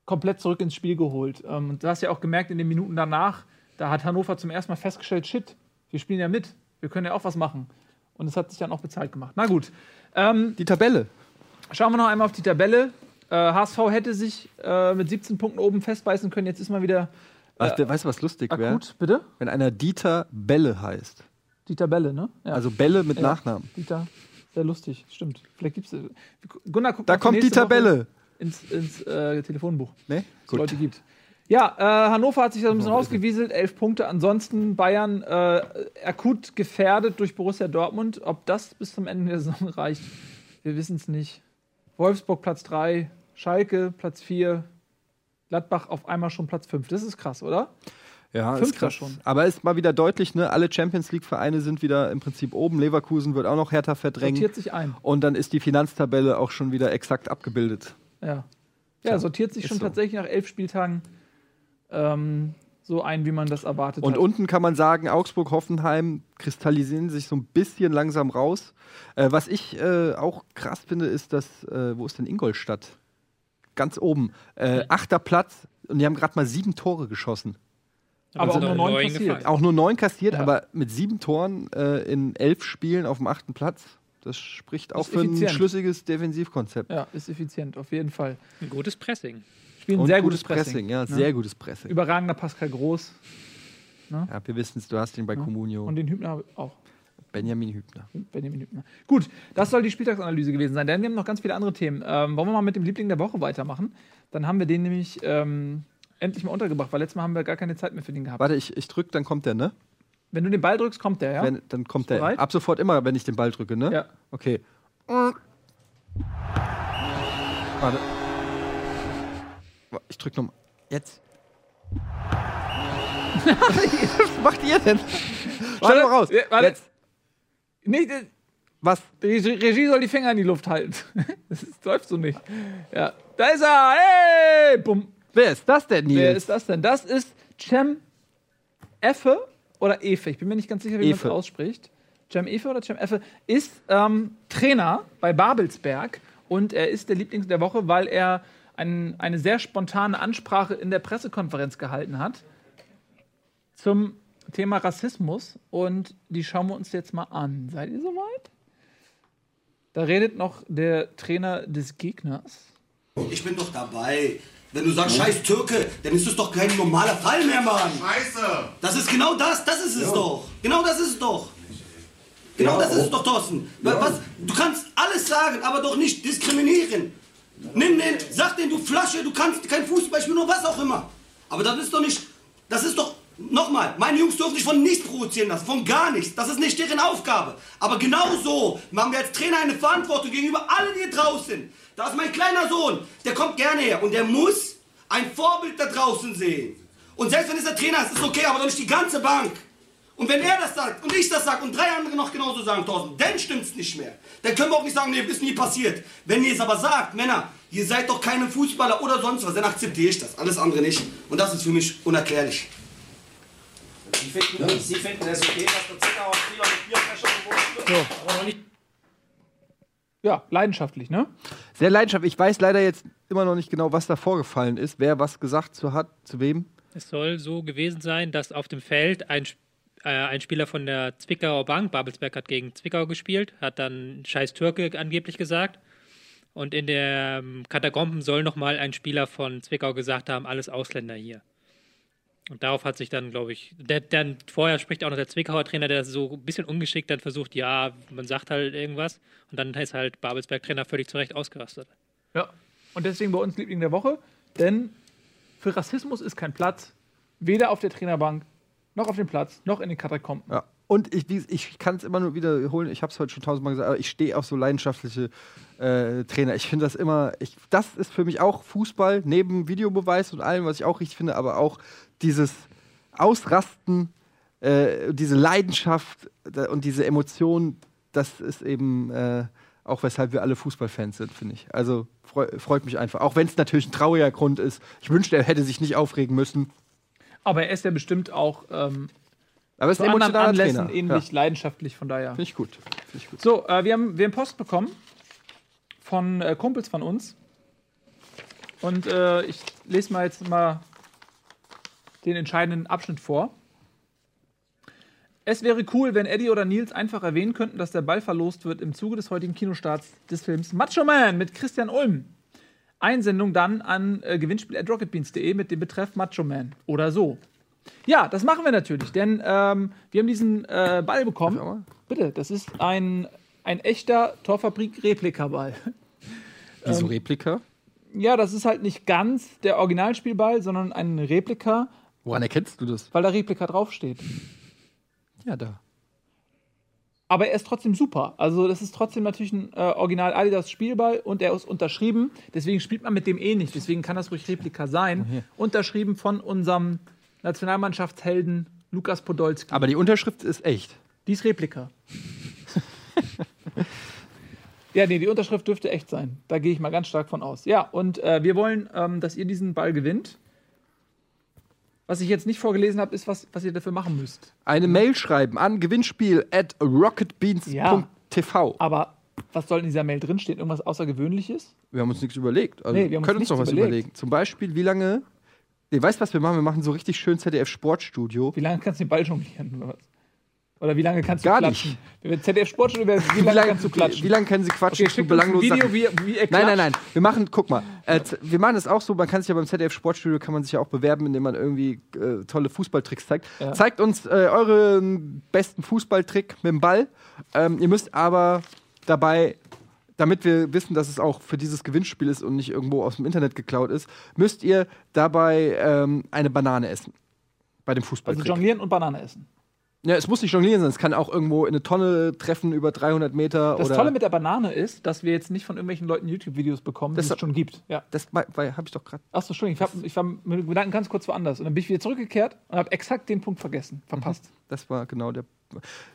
komplett zurück ins Spiel geholt. Ähm, und du hast ja auch gemerkt, in den Minuten danach Da hat Hannover zum ersten Mal festgestellt, shit, wir spielen ja mit. Wir können ja auch was machen. Und es hat sich dann auch bezahlt gemacht. Na gut. Ähm, Die Tabelle. Schauen wir noch einmal auf die Tabelle. Äh, HSV hätte sich äh, mit 17 Punkten oben festbeißen können. Jetzt ist mal wieder Weißt du, weißt du, was lustig wäre? akut. Bitte? Wenn einer Dieter Bälle heißt. Die Tabelle, ne? Ja. Also Bälle mit Ja. Nachnamen. Dieter, sehr lustig. Stimmt. Vielleicht gibt's. äh, Gunnar, guck Da kommt die nächste Woche Tabelle. Ins, ins äh, Telefonbuch. Ne? es Leute gibt. Ja, äh, Hannover hat sich da ein bisschen rausgewieselt, elf Punkte. Ansonsten Bayern äh, akut gefährdet durch Borussia Dortmund. Ob das bis zum Ende der Saison reicht, wir wissen es nicht. Wolfsburg Platz 3, Schalke Platz 4, Gladbach auf einmal schon Platz 5. Das ist krass, oder? Ja, ist Fünfter krass. schon. Aber ist mal wieder deutlich, ne? Alle Champions League-Vereine sind wieder im Prinzip oben. Leverkusen wird auch noch härter verdrängt. Sortiert sich ein. Und dann ist die Finanztabelle auch schon wieder exakt abgebildet. Ja. Ja, sortiert sich schon so. tatsächlich nach elf Spieltagen ähm, so ein, wie man das erwartet Und hat. unten kann man sagen, Augsburg, Hoffenheim kristallisieren sich so ein bisschen langsam raus. Äh, was ich äh, auch krass finde, ist, dass, äh, wo ist denn Ingolstadt? Ganz oben. Äh, achter Platz und die haben gerade mal sieben Tore geschossen. aber auch Also nur neun gefallen. Auch nur neun kassiert, Ja. aber mit sieben Toren äh, in elf Spielen auf dem achten Platz. Das spricht auch Ist für ein effizient. schlüssiges Defensivkonzept. Ja, ist effizient, auf jeden Fall. Ein gutes Pressing. Spielen Und sehr gutes Pressing. ja, ne? sehr gutes Pressing. Überragender Pascal Groß Ja, wir wissen es, du hast ihn bei Comunio. und den Hübner auch. Benjamin Hübner. Benjamin Hübner. Gut, das soll die Spieltagsanalyse gewesen sein. Denn wir haben noch ganz viele andere Themen. Ähm, wollen wir mal mit dem Liebling der Woche weitermachen? Dann haben wir den nämlich ähm, endlich mal untergebracht, weil letztes Mal haben wir gar keine Zeit mehr für den gehabt. Warte, ich, ich drück, dann kommt der, ne? Wenn du den Ball drückst, kommt der, ja? Wenn, dann kommt der. bereit? Ab sofort immer, wenn ich den Ball drücke, ne? Ja. Okay. Warte. Ich drück nochmal. Jetzt. Was macht ihr denn? Schau mal raus. Ja, warte. Jetzt. Nicht, äh, Was? die Regie soll die Finger in die Luft halten. Das ist, läuft so nicht. Ja. Da ist er! Hey! Bumm. Wer ist das denn, Nils? Wer ist das denn? Das ist Cem Effe oder Efe. Ich bin mir nicht ganz sicher, wie man Efe. das ausspricht. Cem Efe oder Cem Effe ist ähm, Trainer bei Babelsberg und er ist der Lieblings der Woche, weil er ein, eine sehr spontane Ansprache in der Pressekonferenz gehalten hat zum Thema Rassismus und die schauen wir uns jetzt mal an. Seid ihr soweit? Da redet noch der Trainer des Gegners. Ich bin doch dabei. Wenn du sagst, scheiß Türke, dann ist das doch kein normaler Fall mehr, Mann. Scheiße! Das ist genau das, das ist es doch. Genau das ist es doch. Genau das ist es doch, Thorsten. Wa- Was, du kannst alles sagen, aber doch nicht diskriminieren. Nimm den, sag den, du Flasche, du kannst kein Fußball spielen oder was auch immer. Aber das ist doch nicht, das ist doch, nochmal, meine Jungs dürfen sich von nichts provozieren lassen, von gar nichts. Das ist nicht deren Aufgabe. Aber genau so haben wir als Trainer eine Verantwortung gegenüber allen hier draußen. Da ist mein kleiner Sohn, der kommt gerne her und der muss ein Vorbild da draußen sehen. Und selbst wenn es der Trainer ist, ist okay, aber doch nicht die ganze Bank. Und wenn er das sagt und ich das sage und drei andere noch genauso sagen, Thorsten, dann stimmt's nicht mehr. Dann können wir auch nicht sagen, nee, ist nie passiert. Wenn ihr es aber sagt, Männer, ihr seid doch keine Fußballer oder sonst was, dann akzeptiere ich das. Alles andere nicht. Und das ist für mich unerklärlich. Sie finden, Sie finden es okay, dass der Zicker auf Spieler mit Bierflasche geworfen wird? Ja, leidenschaftlich, ne? Sehr leidenschaftlich. Ich weiß leider jetzt immer noch nicht genau, was da vorgefallen ist, wer was gesagt zu hat, zu wem. Es soll so gewesen sein, dass auf dem Feld ein, äh, ein Spieler von der Zwickauer Bank, Babelsberg hat gegen Zwickau gespielt, hat dann Scheiß Türke angeblich gesagt. Und in der ähm, Katakomben soll nochmal ein Spieler von Zwickau gesagt haben, alles Ausländer hier. Und darauf hat sich dann, glaube ich, der, dann vorher spricht auch noch der Zwickauer Trainer, der so ein bisschen ungeschickt dann versucht, ja, man sagt halt irgendwas. Und dann ist halt Babelsberg Trainer völlig zu Recht ausgerastet. Ja. Und deswegen bei uns Liebling der Woche, denn für Rassismus ist kein Platz, weder auf der Trainerbank, noch auf dem Platz, noch in den Katakomben. Ja. Und ich, ich kann es immer nur wiederholen, ich habe es heute schon tausendmal gesagt, aber ich stehe auf so leidenschaftliche äh, Trainer. Ich finde das immer, ich, das ist für mich auch Fußball, neben Videobeweis und allem, was ich auch richtig finde, aber auch dieses Ausrasten, äh, diese Leidenschaft und diese Emotion, das ist eben äh, auch weshalb wir alle Fußballfans sind, finde ich. Also freu, freut mich einfach. Auch wenn es natürlich ein trauriger Grund ist. Ich wünschte, er hätte sich nicht aufregen müssen. Aber er ist ja bestimmt auch ähm, Aber es ist zu ein anderen Anlässen Trainer. ähnlich Ja. leidenschaftlich, von daher. Finde ich gut. Finde ich gut. So, äh, wir, haben, wir haben Post bekommen von äh, Kumpels von uns. Und äh, ich lese mal jetzt mal den entscheidenden Abschnitt vor. Es wäre cool, wenn Eddie oder Nils einfach erwähnen könnten, dass der Ball verlost wird im Zuge des heutigen Kinostarts des Films Macho Man mit Christian Ulm. Einsendung dann an äh, gewinnspiel.rocketbeans.de mit dem Betreff Macho Man oder so. Ja, das machen wir natürlich, denn ähm, wir haben diesen äh, Ball bekommen. Bitte, das ist ein, ein echter Torfabrik-Replikaball. Wieso Ähm, Replika? Ja, das ist halt nicht ganz der Originalspielball, sondern ein Replika, Woran erkennst du das? weil da Replika draufsteht. Ja, da. Aber er ist trotzdem super. Also, das ist trotzdem natürlich ein äh, Original Adidas Spielball und er ist unterschrieben. Deswegen spielt man mit dem eh nicht. Deswegen kann das ruhig Replika sein. Unterschrieben von unserem Nationalmannschaftshelden Lukas Podolski. Aber die Unterschrift ist echt. Die ist Replika. ja, nee, die Unterschrift dürfte echt sein. Da gehe ich mal ganz stark von aus. Ja, und äh, wir wollen, ähm, dass ihr diesen Ball gewinnt. Was ich jetzt nicht vorgelesen habe, ist, was, was ihr dafür machen müsst. Eine Mail schreiben an gewinnspiel at rocketbeans.tv. Aber was soll in dieser Mail drinstehen? Irgendwas Außergewöhnliches? Wir haben uns nichts überlegt. Also, Nee, wir uns können uns noch was überlegt. überlegen. Zum Beispiel, wie lange. Nee, weißt du, was wir machen? Wir machen so richtig schön ZDF-Sportstudio. Wie lange kannst du den Ball jonglieren? Oder, was? Oder wie lange kannst du Gar klatschen? Wenn ZDF Sportstudio wäre, wie lange kannst du klatschen? Wie, wie lange können sie quatschen Okay, uns ein Video, wie- wie er Nein, nein, nein. Wir machen, guck mal, äh, wir machen es auch so, man kann sich ja beim ZDF Sportstudio, kann man sich ja auch bewerben, indem man irgendwie äh, tolle Fußballtricks zeigt. Ja. Zeigt uns äh, euren besten Fußballtrick mit dem Ball. Ähm, ihr müsst aber dabei, damit wir wissen, dass es auch für dieses Gewinnspiel ist und nicht irgendwo aus dem Internet geklaut ist, müsst ihr dabei ähm, eine Banane essen. Bei dem Also Fußballtrick. jonglieren und Banane essen. Ja, es muss nicht jonglieren sein, es kann auch irgendwo in eine Tonne treffen über 300 Meter. Das Tolle mit der Banane ist, dass wir jetzt nicht von irgendwelchen Leuten YouTube-Videos bekommen, die Das- es schon gibt. Ja. Das habe ich doch gerade. Achso, Entschuldigung, ich, hab, ich war mit Gedanken ganz kurz woanders. Und dann bin ich wieder zurückgekehrt und habe exakt den Punkt vergessen, verpasst. Das war genau der.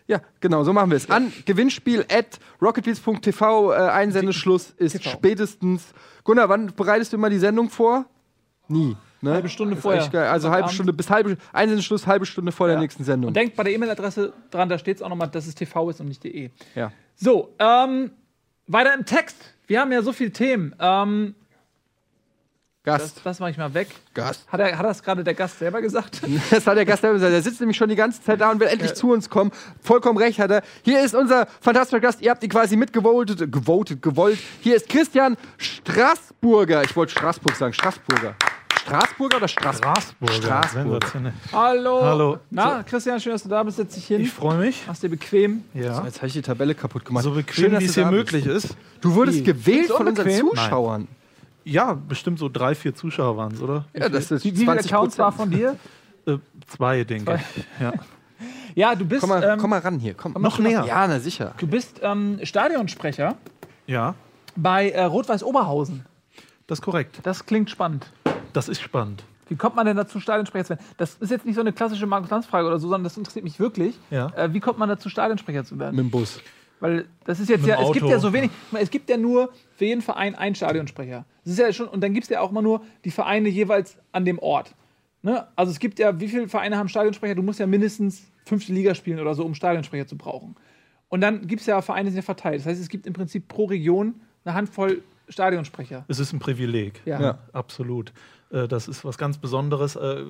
Ja, genau, so machen wir es. An Gewinnspiel at rocketbeats.tv. Äh, Einsendeschluss ist TV. spätestens. Gunnar, wann bereitest du immer die Sendung vor? Nie. Ne? Halbe Stunde vorher. geil. Also halbe. Stunde bis halbe Einsendeschluss, halbe Stunde vor der nächsten Sendung. Und denkt bei der E-Mail-Adresse dran, da steht es auch nochmal, dass es TV ist und nicht DE. ja. So, ähm, weiter im Text. Wir haben ja so viele Themen. Ähm, Gast. das, das mache ich mal weg. Gast. Hat, er, hat das gerade der Gast selber gesagt? Das hat der Gast selber gesagt. Der sitzt nämlich schon die ganze Zeit da und will endlich zu uns kommen. Vollkommen recht hat er. Hier ist unser fantastischer Gast. Ihr habt ihn quasi mitgevotet, gewotet, gewollt. Hier ist Christian Straßburger. Ich wollte Straßburg sagen. Straßburger. Straßburger oder Straßburger? Straßburger. Straßburger. Sensationell. Hallo. Hallo. Na, Christian, schön, dass du da bist. Setz dich hin. Ich freue mich. Machst dir bequem. Ja. So, jetzt habe ich die Tabelle kaputt gemacht. So bequem, wie dass es du hier möglich bist. ist. Du wurdest Wie? gewählt du von unseren? Zuschauern. Ja, bestimmt so drei, vier Zuschauer waren es, oder? Ja, das ist Wie, wie viele 20 Accounts war von dir? Äh, zwei, denke Zwei. ich. Ja. Ja, du bist, Komm mal, ähm, komm mal ran hier. Komm. Noch näher. Ja, na sicher. du bist ähm, Stadionsprecher Ja, bei äh, Rot-Weiß Oberhausen. das ist korrekt. Das klingt spannend. Das ist spannend. Wie kommt man denn dazu, Stadionsprecher zu werden? Das ist jetzt nicht so eine klassische Markus-Lanz-Frage oder so, sondern das interessiert mich wirklich. Ja. Äh, wie kommt man dazu, Stadionsprecher zu werden? Mit dem Bus. Weil das ist jetzt Mit ja, es gibt Auto. ja so wenig, es gibt ja nur für jeden Verein einen Stadionsprecher. Das ist ja schon, und dann gibt es ja auch immer nur die Vereine jeweils an dem Ort. Ne? Also es gibt ja, wie viele Vereine haben Stadionsprecher? Du musst ja mindestens fünfte Liga spielen oder so, um Stadionsprecher zu brauchen. Und dann gibt es ja Vereine, die sind ja verteilt. Das heißt, es gibt im Prinzip pro Region eine Handvoll Stadionsprecher. Es ist ein Privileg. Ja. Ja. Absolut. Äh, Das ist was ganz Besonderes. Äh,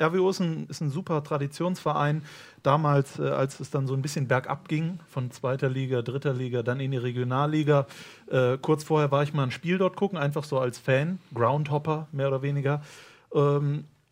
RWO ist ein, ist ein super Traditionsverein. Damals, äh, als es dann so ein bisschen bergab ging, von zweiter Liga, dritter Liga, dann in die Regionalliga. Kurz vorher war ich mal ein Spiel dort gucken, einfach so als Fan, Groundhopper mehr oder weniger.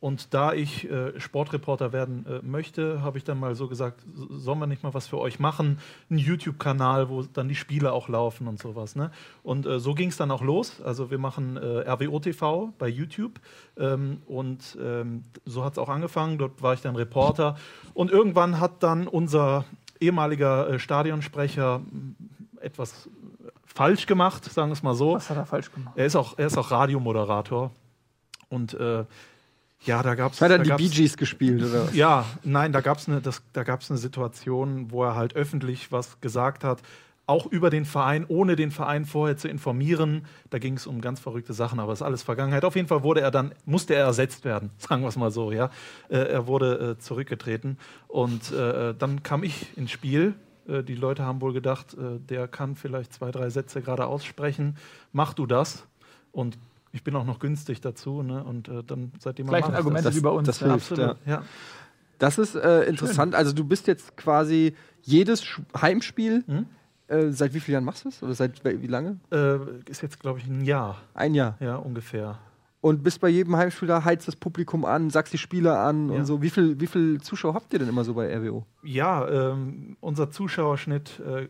Und da ich äh, Sportreporter werden äh, möchte, habe ich dann mal so gesagt, sollen wir nicht mal was für euch machen? Ein YouTube-Kanal, wo dann die Spiele auch laufen und sowas. Ne? Und äh, so ging es dann auch los. Also wir machen äh, RWO TV bei YouTube. Ähm, und ähm, so hat es auch angefangen. Dort war ich dann Reporter. Und irgendwann hat dann unser ehemaliger äh, Stadionsprecher m, etwas falsch gemacht, sagen wir es mal so. Was hat er falsch gemacht? Er ist auch, er ist auch Radiomoderator. Und äh, ja, da gab es. Hat er die Bee Gees gespielt, oder? was? Ja, nein, da gab es eine, das- da gab's eine Situation, wo er halt öffentlich was gesagt hat, auch über den Verein, ohne den Verein vorher zu informieren. Da ging es um ganz verrückte Sachen, aber es ist alles Vergangenheit. Auf jeden Fall wurde er dann, musste er ersetzt werden, sagen wir es mal so, ja. Äh, er wurde äh, zurückgetreten und äh, dann kam ich ins Spiel. Äh, die Leute haben wohl gedacht, äh, der kann vielleicht zwei, drei Sätze gerade aussprechen. Mach du das. Und ich bin auch noch günstig dazu, ne? Und äh, dann seitdem Gleichen mache ich Argumente das. wie bei uns. das ja. hilft, Absolut, ja. Das ist äh, interessant. Also du bist jetzt quasi jedes Sch- Heimspiel. Äh, seit wie vielen Jahren machst du es? Oder seit wie lange? Äh, ist jetzt, glaube ich, ein Jahr. Ein Jahr. Ja, ungefähr. Und bist bei jedem Heimspiel da, heizt das Publikum an, sagst die Spieler an Ja. und so. Wie viel, wie viel Zuschauer habt ihr denn immer so bei RWO? Ja, ähm, unser Zuschauerschnitt äh,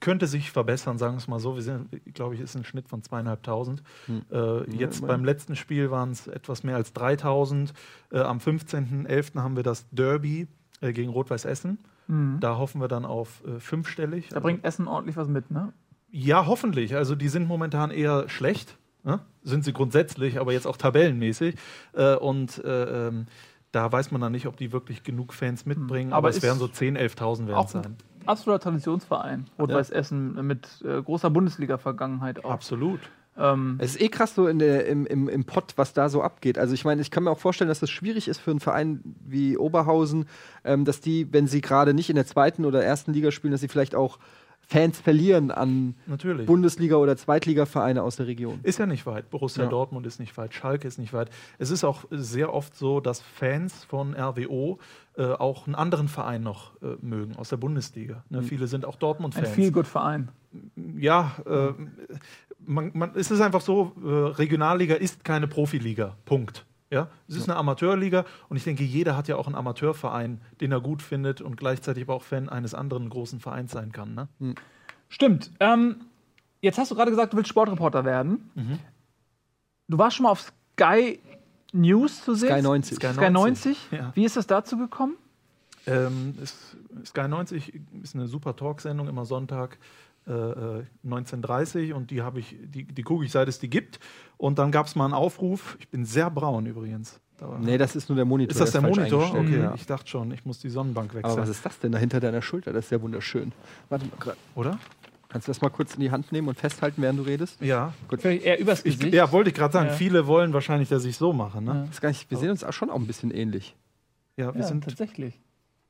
könnte sich verbessern, sagen wir es mal so. Wir sind, glaube ich, ist ein Schnitt von zweieinhalbtausend. Äh, jetzt immerhin. beim letzten Spiel waren es etwas mehr als 3000. Äh, am 15.11. haben wir das Derby äh, gegen Rot-Weiß Essen. Mhm. Da hoffen wir dann auf äh, fünfstellig. Da bringt Essen ordentlich was mit, ne? Ja, hoffentlich. Also die sind momentan eher schlecht. Ne? Sind sie grundsätzlich, aber jetzt auch tabellenmäßig. Äh, und äh, ähm, da weiß man dann nicht, ob die wirklich genug Fans mitbringen. Aber Aber, es werden so 10.000, 11.000 werden es sein. ein absoluter Traditionsverein. Rot-Weiß Essen mit äh, großer Bundesliga-Vergangenheit auch. Absolut. Ähm, Es ist eh krass so in der, im, im, im Pott, was da so abgeht. Also ich meine, ich kann mir auch vorstellen, dass das schwierig ist für einen Verein wie Oberhausen, ähm, dass die, wenn sie gerade nicht in der zweiten oder ersten Liga spielen, dass sie vielleicht auch Fans verlieren an Natürlich. Bundesliga- oder Zweitligavereine aus der Region. Ist ja nicht weit. Borussia Ja. Dortmund ist nicht weit. Schalke ist nicht weit. Es ist auch sehr oft so, dass Fans von RWO äh, auch einen anderen Verein noch äh, mögen aus der Bundesliga. Ne? Mhm. Viele sind auch ein Dortmund-Fans. Feel-Good-Verein. Ja, äh, man, man, es ist einfach so, äh, Regionalliga ist keine Profiliga. Punkt. Ja, es ist eine Amateurliga und ich denke, jeder hat ja auch einen Amateurverein, den er gut findet und gleichzeitig aber auch Fan eines anderen großen Vereins sein kann. Ne? Stimmt. Ähm, jetzt hast du gerade gesagt, du willst Sportreporter werden. Mhm. Du warst schon mal auf Sky News zu sehen. Sky 90. Sky Sky 90. 90, ja. Wie ist es dazu gekommen? Ähm, Sky 90 ist eine super Talksendung, immer Sonntag äh, äh, 19.30 und die habe ich, die, die gucke ich, seit es die gibt. Und dann gab es mal einen Aufruf. Ich bin sehr braun übrigens. Da Nee, das ist nur der Monitor. ist das der ist falsch Monitor? Okay, Ja. ich dachte schon, ich muss die Sonnenbank wechseln. Aber was ist das denn da hinter deiner Schulter? Das ist ja wunderschön. Warte mal grad. Oder? Kannst du das mal kurz in die Hand nehmen und festhalten, während du redest? Ja. Gut. Vielleicht eher übers Ich, Gesicht. ja, wollte ich gerade sagen. Ja. Viele wollen wahrscheinlich, dass ich so mache. Ne? Das ist gar nicht, wir sehen uns auch schon auch ein bisschen ähnlich. Ja, wir ja, sind. tatsächlich.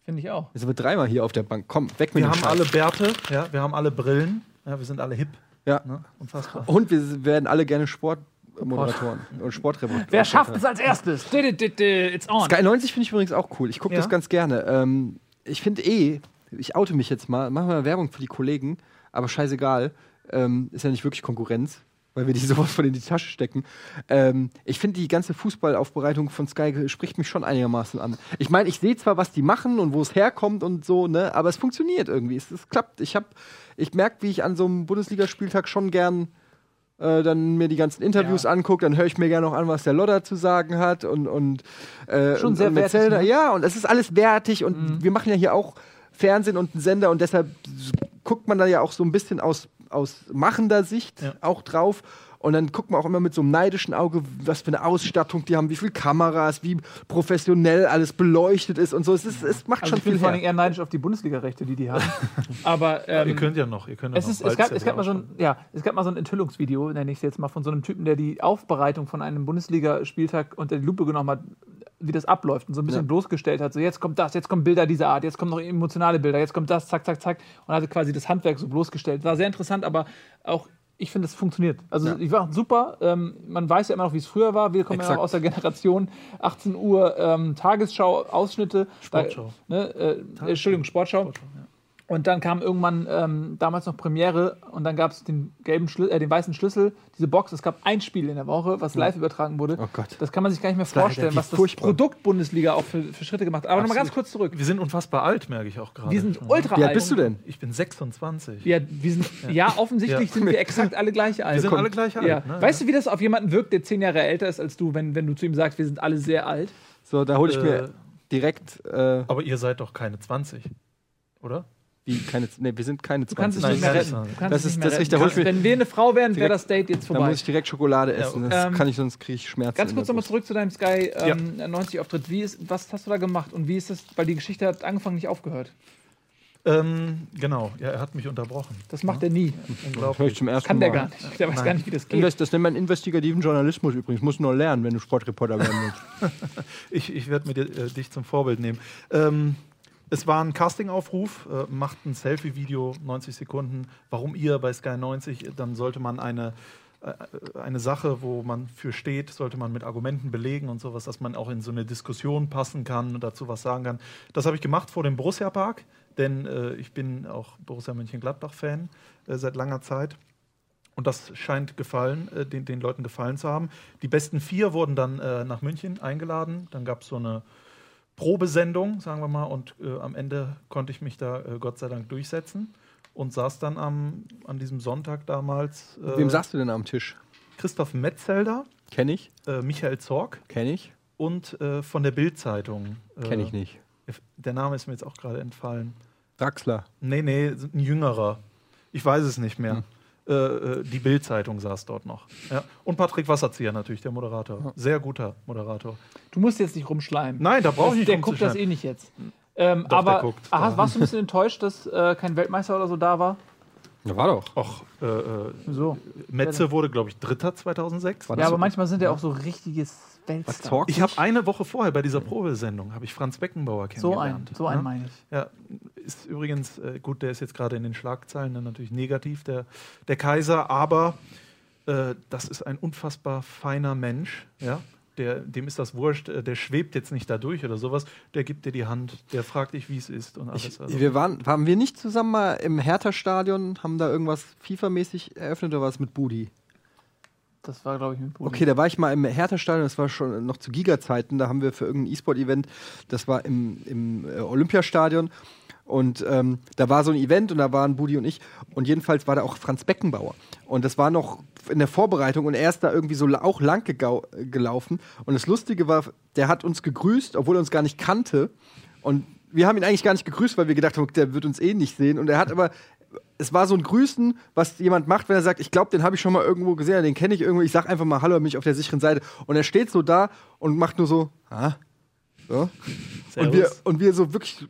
Finde ich auch. Jetzt sind wir dreimal hier auf der Bank. Komm, weg mit Wir dem haben Scheiß. alle Bärte, ja, wir haben alle Brillen, ja, wir sind alle hip. Ja. Ne? Unfassbar. Und wir werden alle gerne Sportmoderatoren und Sportreporter. Wer schafft es als erstes? It's on. Sky 90 finde ich übrigens auch cool. Ich gucke Ja? das ganz gerne. Ähm, ich finde eh, ich oute mich jetzt mal, machen wir mal Werbung für die Kollegen, aber scheißegal. Ähm, ist ja nicht wirklich Konkurrenz, weil wir die sowas von in die Tasche stecken. Ähm, ich finde die ganze Fußballaufbereitung von Sky spricht mich schon einigermaßen an. Ich meine, ich sehe zwar, was die machen und wo es herkommt und so, ne, aber es funktioniert irgendwie. Es, es klappt. Ich habe, ich merke, wie ich an so einem Bundesligaspieltag schon gern äh, dann mir die ganzen Interviews Ja. angucke, dann höre ich mir gerne noch an, was der Lodder zu sagen hat und, und äh, Schon und, sehr und wertig, ne? Ja, und es ist alles wertig und wir machen ja hier auch Fernsehen und einen Sender und deshalb guckt man da ja auch so ein bisschen aus, aus machender Sicht Ja. auch drauf. Und dann guckt man auch immer mit so einem neidischen Auge, was für eine Ausstattung die haben, wie viele Kameras, wie professionell alles beleuchtet ist und so. Es, ist, es macht Also schon ich bin viel vor allem her. eher neidisch auf die Bundesliga-Rechte, die die haben. Aber ähm, ihr könnt ja noch, ihr könnt ja es, noch. ist, es, Bald gab, es, mal so ein, ja, es gab mal so ein Enthüllungsvideo, nenne ich es jetzt mal, von so einem Typen, der die Aufbereitung von einem Bundesligaspieltag unter die Lupe genommen hat, wie das abläuft und so ein bisschen Ja. bloßgestellt hat. So, jetzt kommt das, jetzt kommen Bilder dieser Art, jetzt kommen noch emotionale Bilder, jetzt kommt das, zack, zack, zack. Und hatte quasi das Handwerk so bloßgestellt. War sehr interessant, aber auch. Ich finde, es funktioniert. Also, Ja. ich war super. Ähm, man weiß ja immer noch, wie es früher war. Wir kommen ja Exakt. noch aus der Generation 18 Uhr ähm, Tagesschau-Ausschnitte. Sportschau. Da, ne, äh, Entschuldigung, Sportschau. Und dann kam irgendwann ähm, damals noch Premiere und dann gab es den gelben Schlü äh, den weißen Schlüssel, diese Box. Es gab ein Spiel in der Woche, was live übertragen wurde. Oh Gott. Das kann man sich gar nicht mehr vorstellen, relativ was das furchtbar. Produkt Bundesliga auch für, für Schritte gemacht hat. Aber nochmal ganz kurz zurück. Wir sind unfassbar alt, merke ich auch gerade. Wir sind ultra Wie alt alt. bist du denn? Ich bin 26. Ja, wir sind, ja. offensichtlich Ja. sind wir exakt alle gleich alt. Wir sind Komm. alle gleich alt. Ja. Ne? Weißt du, wie das auf jemanden wirkt, der zehn Jahre älter ist als du, wenn, wenn du zu ihm sagst, wir sind alle sehr alt? So, da hole ich Äh, mir direkt. Äh, Aber ihr seid doch keine 20, oder? Wie, keine, nee, wir sind keine 20. Du kannst es nicht mehr retten. Du kannst Das ist- nicht mehr das ist da mir- Wenn wir eine Frau wären, wäre das Date jetzt Da vorbei. muss ich direkt Schokolade essen. Das Ähm, kann ich, sonst kriege ich Schmerzen. Ganz kurz der nochmal zurück zu deinem Sky ähm, 90 Auftritt. Wie ist, was hast du da gemacht und wie ist das? Weil die Geschichte hat angefangen, nicht aufgehört. Ähm, genau, ja, er hat mich unterbrochen. Das macht er nie. Das höre ich zum ersten Kann der Mal. gar nicht. Der weiß Nein. gar nicht, wie das geht. Das nennt man investigativen Journalismus übrigens. Musst du noch lernen, wenn du Sportreporter werden willst. Ich, ich werde mir dir, äh, dich zum Vorbild nehmen. Ähm, es war ein Castingaufruf, äh, macht ein Selfie-Video, 90 Sekunden. Warum ihr bei Sky 90? Dann sollte man eine, äh, eine Sache, wo man für steht, sollte man mit Argumenten belegen und sowas, dass man auch in so eine Diskussion passen kann und dazu was sagen kann. Das habe ich gemacht vor dem Borussia-Park, denn äh, ich bin auch Borussia Mönchengladbach-Fan äh, seit langer Zeit. Und das scheint gefallen, äh, den, den Leuten gefallen zu haben. Die besten vier wurden dann äh, nach München eingeladen. Dann gab es so eine Probesendung, sagen wir mal, und äh, am Ende konnte ich mich da äh, Gott sei Dank durchsetzen und saß dann am, an diesem Sonntag damals. Mit Wem saßt du denn am Tisch? Christoph Metzelder. Kenn ich. Äh, Michael Zorg. Kenn ich. Und äh, von der Bild-Zeitung. Kenn ich nicht. Der Name ist mir jetzt auch gerade entfallen. Draxler. Nee, nee, ein jüngerer. Ich weiß es nicht mehr. Hm. Äh, äh, die Bild-Zeitung saß dort noch. Ja. Und Patrick Wasserzieher natürlich, der Moderator. Sehr guter Moderator. Du musst jetzt nicht rumschleimen. Nein, da brauche ich nicht Der guckt das eh nicht jetzt. Ähm, Doch, der aber guckt. aha, warst du ein bisschen enttäuscht, dass äh, kein Weltmeister oder so da war? Ja, war doch. Och, äh, äh, So. Metze wurde, glaube ich, Dritter 2006. Ja, aber manchmal sind ja auch so richtiges Weltstars. Ich habe eine Woche vorher bei dieser Probesendung habe ich Franz Beckenbauer So ein, kennengelernt. so ein Ja? meine ich. Ja, ist übrigens äh, gut, der ist jetzt gerade in den Schlagzeilen ne, natürlich negativ, der, der Kaiser, aber äh, das ist ein unfassbar feiner Mensch, ja. Der, dem ist das wurscht, äh, der schwebt jetzt nicht da durch oder sowas, der gibt dir die Hand, der fragt dich, wie es ist und alles. Ich, also. wir waren, waren wir nicht zusammen mal im Hertha-Stadion, haben da irgendwas FIFA-mäßig eröffnet oder was mit Budi? Das war, glaube ich, mit Budi. Okay, da war ich mal im Hertha-Stadion, das war schon noch zu Giga-Zeiten, da haben wir für irgendein E-Sport-Event, das war im, im äh, Olympiastadion. Und ähm, da war so ein Event und da waren Budi und ich. Und jedenfalls war da auch Franz Beckenbauer. Und das war noch in der Vorbereitung und er ist da irgendwie so auch lang gelaufen. Und das Lustige war, der hat uns gegrüßt, obwohl er uns gar nicht kannte. Und wir haben ihn eigentlich gar nicht gegrüßt, weil wir gedacht haben, der wird uns eh nicht sehen. Und er hat aber, es war so ein Grüßen, was jemand macht, wenn er sagt, ich glaube, den habe ich schon mal irgendwo gesehen, den kenne ich irgendwo. Ich sag einfach mal Hallo, bin ich auf der sicheren Seite. Und er steht so da und macht nur so, ah, so. Und wir, und wir so wirklich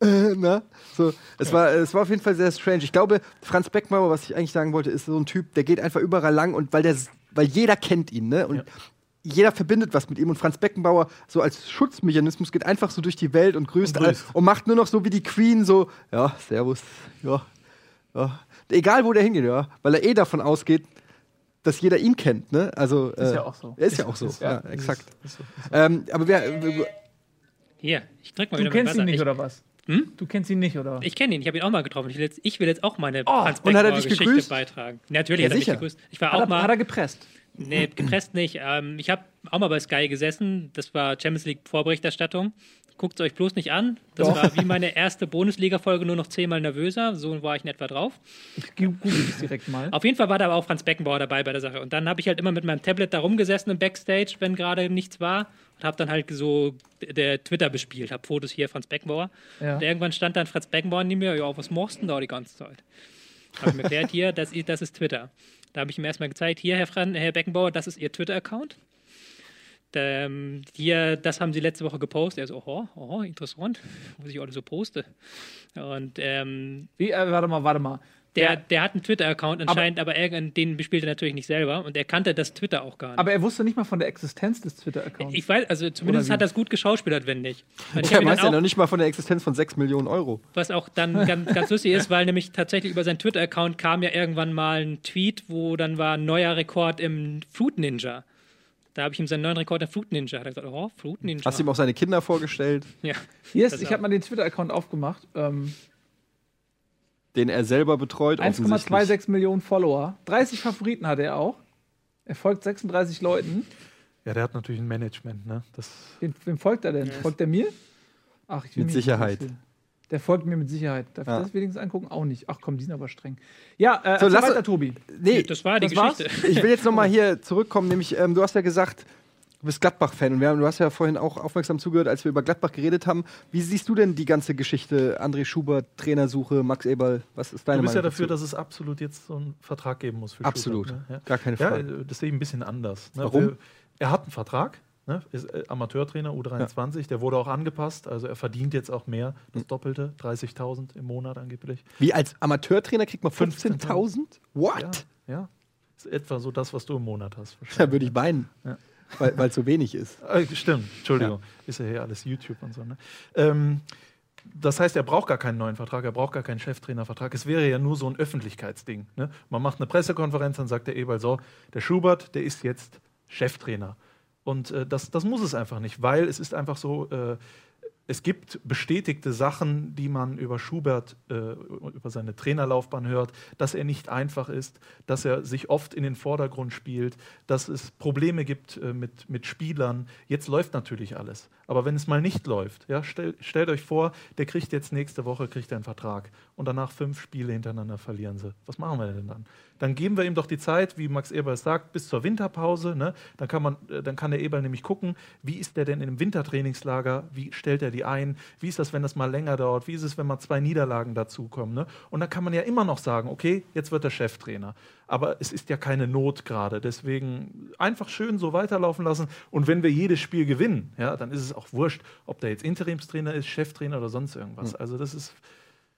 äh, na? So, es, war, es war auf jeden Fall sehr strange. Ich glaube, Franz Beckmauer, was ich eigentlich sagen wollte, ist so ein Typ, der geht einfach überall lang und weil, der, weil jeder kennt ihn, ne? Und jeder verbindet was mit ihm und Franz Beckenbauer so als Schutzmechanismus geht einfach so durch die Welt und grüßt, Und alle grüßt. und macht nur noch so wie die Queen so, ja, servus, ja, ja. Egal wo der hingeht, ja, weil er eh davon ausgeht, dass jeder ihn kennt, ne? Also Ist äh, ja auch so. Er ist ja auch so, Ist- ja, ist- exakt. ist so, Ähm, aber wer, wir, Hier, ich drück mal Du wieder kennst ihn nicht, Wasser. oder was? Hm? Du kennst ihn nicht, oder? Ich, ich kenne ihn, ich habe ihn auch mal getroffen. Ich will jetzt, ich will jetzt auch meine Oh, Franz und hat er dich Beckenbauer-Geschichte gegrüßt? beitragen. Natürlich Ja, hat er mich gegrüßt. Ich war Hat auch er, mal. hat er gepresst? Nee, gepresst nicht. Ähm, ich habe auch mal bei Sky gesessen. Das war Champions League Vorberichterstattung. Guckt es euch bloß nicht an. Das Doch. war wie meine erste Bundesliga-Folge, nur noch zehnmal nervöser. So war ich in etwa drauf. Ich google es direkt mal. Auf jeden Fall war da aber auch Franz Beckenbauer dabei bei der Sache. Und dann habe ich halt immer mit meinem Tablet da rumgesessen im Backstage, wenn gerade nichts war. Und habe dann halt so der Twitter bespielt. Habe Fotos hier, Franz Beckenbauer. Ja. Und irgendwann stand dann Franz Beckenbauer neben mir. Ja, was machst du denn da die ganze Zeit? Habe ich mir erklärt, hier, das, das ist Twitter. Da habe ich ihm erstmal gezeigt, hier, Herr, Fran, Herr Beckenbauer, das ist Ihr Twitter-Account. Ähm, hier, das haben sie letzte Woche gepostet. Er so, oh, oh, interessant, was ich alles so poste. Und ähm, Wie, äh, warte mal, warte mal. Der, der hat einen Twitter-Account anscheinend, aber, er, den bespielt er natürlich nicht selber und er kannte das Twitter auch gar nicht. Aber er wusste nicht mal von der Existenz des Twitter-Accounts. ich weiß, also zumindest hat er es gut geschauspielert, wenn nicht. Ich der ihn weiß ja noch nicht mal von der Existenz von 6 Millionen Euro. was auch dann ganz, ganz lustig ist, weil nämlich tatsächlich über seinen Twitter-Account kam ja irgendwann mal ein Tweet, wo dann war neuer Rekord im Fruit Ninja. Da habe ich ihm seinen neuen Rekord im Fruit Ninja. Hat er gesagt, oh, Fruit Ninja. Hast du ihm auch seine Kinder vorgestellt, ja. Das ich habe mal den Twitter-Account aufgemacht. Ähm, den er selber betreut? offensichtlich? 1,26 Millionen Follower. 30 Favoriten hat er auch. Er folgt 36 Leuten. Ja, der hat natürlich ein Management, ne? Das, Wem, wem folgt er denn? Folgt er mir? Ach, ich will Mit mich nicht Sicherheit. Der folgt mir mit Sicherheit. Darf Ja. ich das wenigstens angucken? Auch nicht. Ach komm, die sind aber streng. Ja, äh, So, lass- weiter, Tobi. Nee, Das war die das war's? Geschichte. ich will jetzt noch mal hier zurückkommen, nämlich ähm, du hast ja gesagt, bist Gladbach-Fan und wir haben, du hast ja vorhin auch aufmerksam zugehört, als wir über Gladbach geredet haben. Wie siehst du denn die ganze Geschichte? André Schubert, Trainersuche, Max Eberl, was ist deine du bist ja Meinung dafür, dazu? dass es absolut jetzt so einen Vertrag geben muss für Absolut. Schubert, ne? ja. Gar keine Ja, Frage. äh, das sehe ich ein bisschen anders. Ne? Warum? Wir- Er hat einen Vertrag, ne? ist äh, Amateurtrainer U23, der wurde auch angepasst, also er verdient jetzt auch mehr, das Hm. Doppelte, 30.000 im Monat angeblich. Wie als Amateurtrainer kriegt man 15.000? What? Ja, ja. Ist etwa so das, was du im Monat hast. Da würde ich weinen, Ja. Weil es so wenig ist. Äh, stimmt, Entschuldigung. Ist ja hier alles YouTube und so. Ne? Ähm, das heißt, er braucht gar keinen neuen Vertrag, er braucht gar keinen Cheftrainervertrag. Es wäre ja nur so ein Öffentlichkeitsding. Ne? Man macht eine Pressekonferenz, dann sagt der Eberl so, der Schubert, der ist jetzt Cheftrainer. Und äh, das, das muss es einfach nicht, weil es ist einfach so, äh, es gibt bestätigte Sachen, die man über Schubert, äh, über seine Trainerlaufbahn hört, dass er nicht einfach ist, dass er sich oft in den Vordergrund spielt, dass es Probleme gibt äh, mit, mit Spielern. Jetzt läuft natürlich alles. Aber wenn es mal nicht läuft, ja, stell, stellt euch vor, der kriegt jetzt nächste Woche kriegt einen Vertrag und danach fünf Spiele hintereinander verlieren sie. Was machen wir denn dann? Dann geben wir ihm doch die Zeit, wie Max Eberl sagt, bis zur Winterpause. Ne? Dann, kann man, äh, dann kann der Eberl nämlich gucken, wie ist der denn im Wintertrainingslager, wie stellt er die ein, wie ist das, wenn das mal länger dauert, wie ist es, wenn mal zwei Niederlagen dazukommen. Ne? Und dann kann man ja immer noch sagen, okay, jetzt wird er Cheftrainer. Aber es ist ja keine Not gerade. Deswegen einfach schön so weiterlaufen lassen. Und wenn wir jedes Spiel gewinnen, ja, dann ist es auch wurscht, ob der jetzt Interimstrainer ist, Cheftrainer oder sonst irgendwas. Mhm. Also das ist.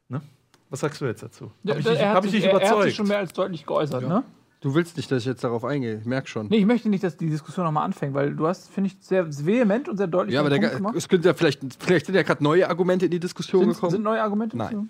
Ne? Was sagst du jetzt dazu? Ja, Habe ich, er dich- hat hab ich sich- dich er- Er hat überzeugt? sich schon mehr als deutlich geäußert, ne? Du willst nicht, dass ich jetzt darauf eingehe. Ich merk schon. Nee, ich möchte nicht, dass die Diskussion nochmal anfängt, weil du hast, finde ich, sehr vehement und sehr deutlich Ja, aber der, Punkt gemacht. es könnte ja vielleicht, vielleicht sind ja gerade neue Argumente in die Diskussion Sind, gekommen. sind neue Argumente? Nein.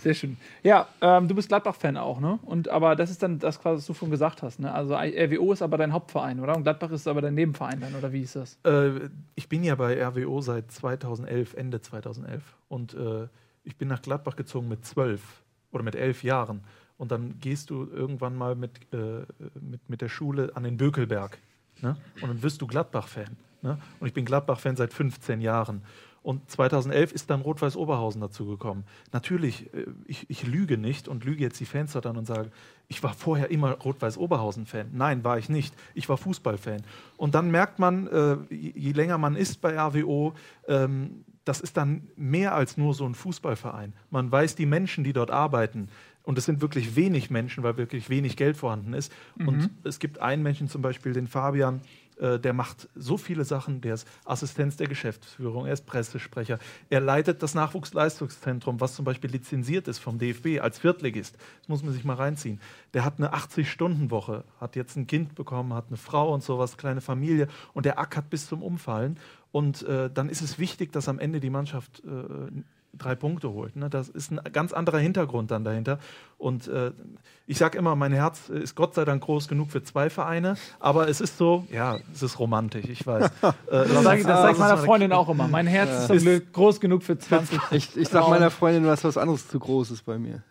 Sehr schön. Ja, ähm, du bist Gladbach-Fan auch, ne? Und aber das ist dann das, quasi, was du schon gesagt hast, ne? Also RWO ist aber dein Hauptverein, oder? Und Gladbach ist aber dein Nebenverein dann, oder wie ist das? Äh, ich bin ja bei RWO seit 2011, Ende 2011. Und äh, ich bin nach Gladbach gezogen mit zwölf oder mit elf Jahren. Und dann gehst du irgendwann mal mit, äh, mit, mit der Schule an den Bökelberg. Ne? Und dann wirst du Gladbach-Fan. Ne? Und ich bin Gladbach-Fan seit 15 Jahren. Und 2011 ist dann Rot-Weiß Oberhausen dazugekommen. Natürlich, äh, ich, ich lüge nicht und lüge jetzt die Fans dort an und sage, ich war vorher immer Rot-Weiß Oberhausen-Fan. Nein, war ich nicht. Ich war Fußball-Fan. Und dann merkt man, äh, je, länger man ist bei RWO, ähm, das ist dann mehr als nur so ein Fußballverein. Man weiß die Menschen, die dort arbeiten. Und es sind wirklich wenig Menschen, weil wirklich wenig Geld vorhanden ist. Mhm. Und es gibt einen Menschen zum Beispiel, den Fabian, äh, der macht so viele Sachen. Der ist Assistenz der Geschäftsführung, er ist Pressesprecher. Er leitet das Nachwuchsleistungszentrum, was zum Beispiel lizenziert ist vom DFB als Viertligist. Das muss man sich mal reinziehen. Der hat eine 80-Stunden-Woche, hat jetzt ein Kind bekommen, hat eine Frau und sowas, kleine Familie und der ackert bis zum Umfallen. Und äh, dann ist es wichtig, dass am Ende die Mannschaft äh, drei Punkte holt. Ne? Das ist ein ganz anderer Hintergrund dann dahinter. Und äh, ich sage immer, mein Herz ist Gott sei Dank groß genug für zwei Vereine, aber es ist so, ja, es ist romantisch, ich weiß. Äh, Das sage sag ich lass meiner Freundin auch immer. Mein Herz Ja. ist zum Glück groß genug für 20. Ich, ich sag meiner Freundin, was was anderes zu groß ist bei mir.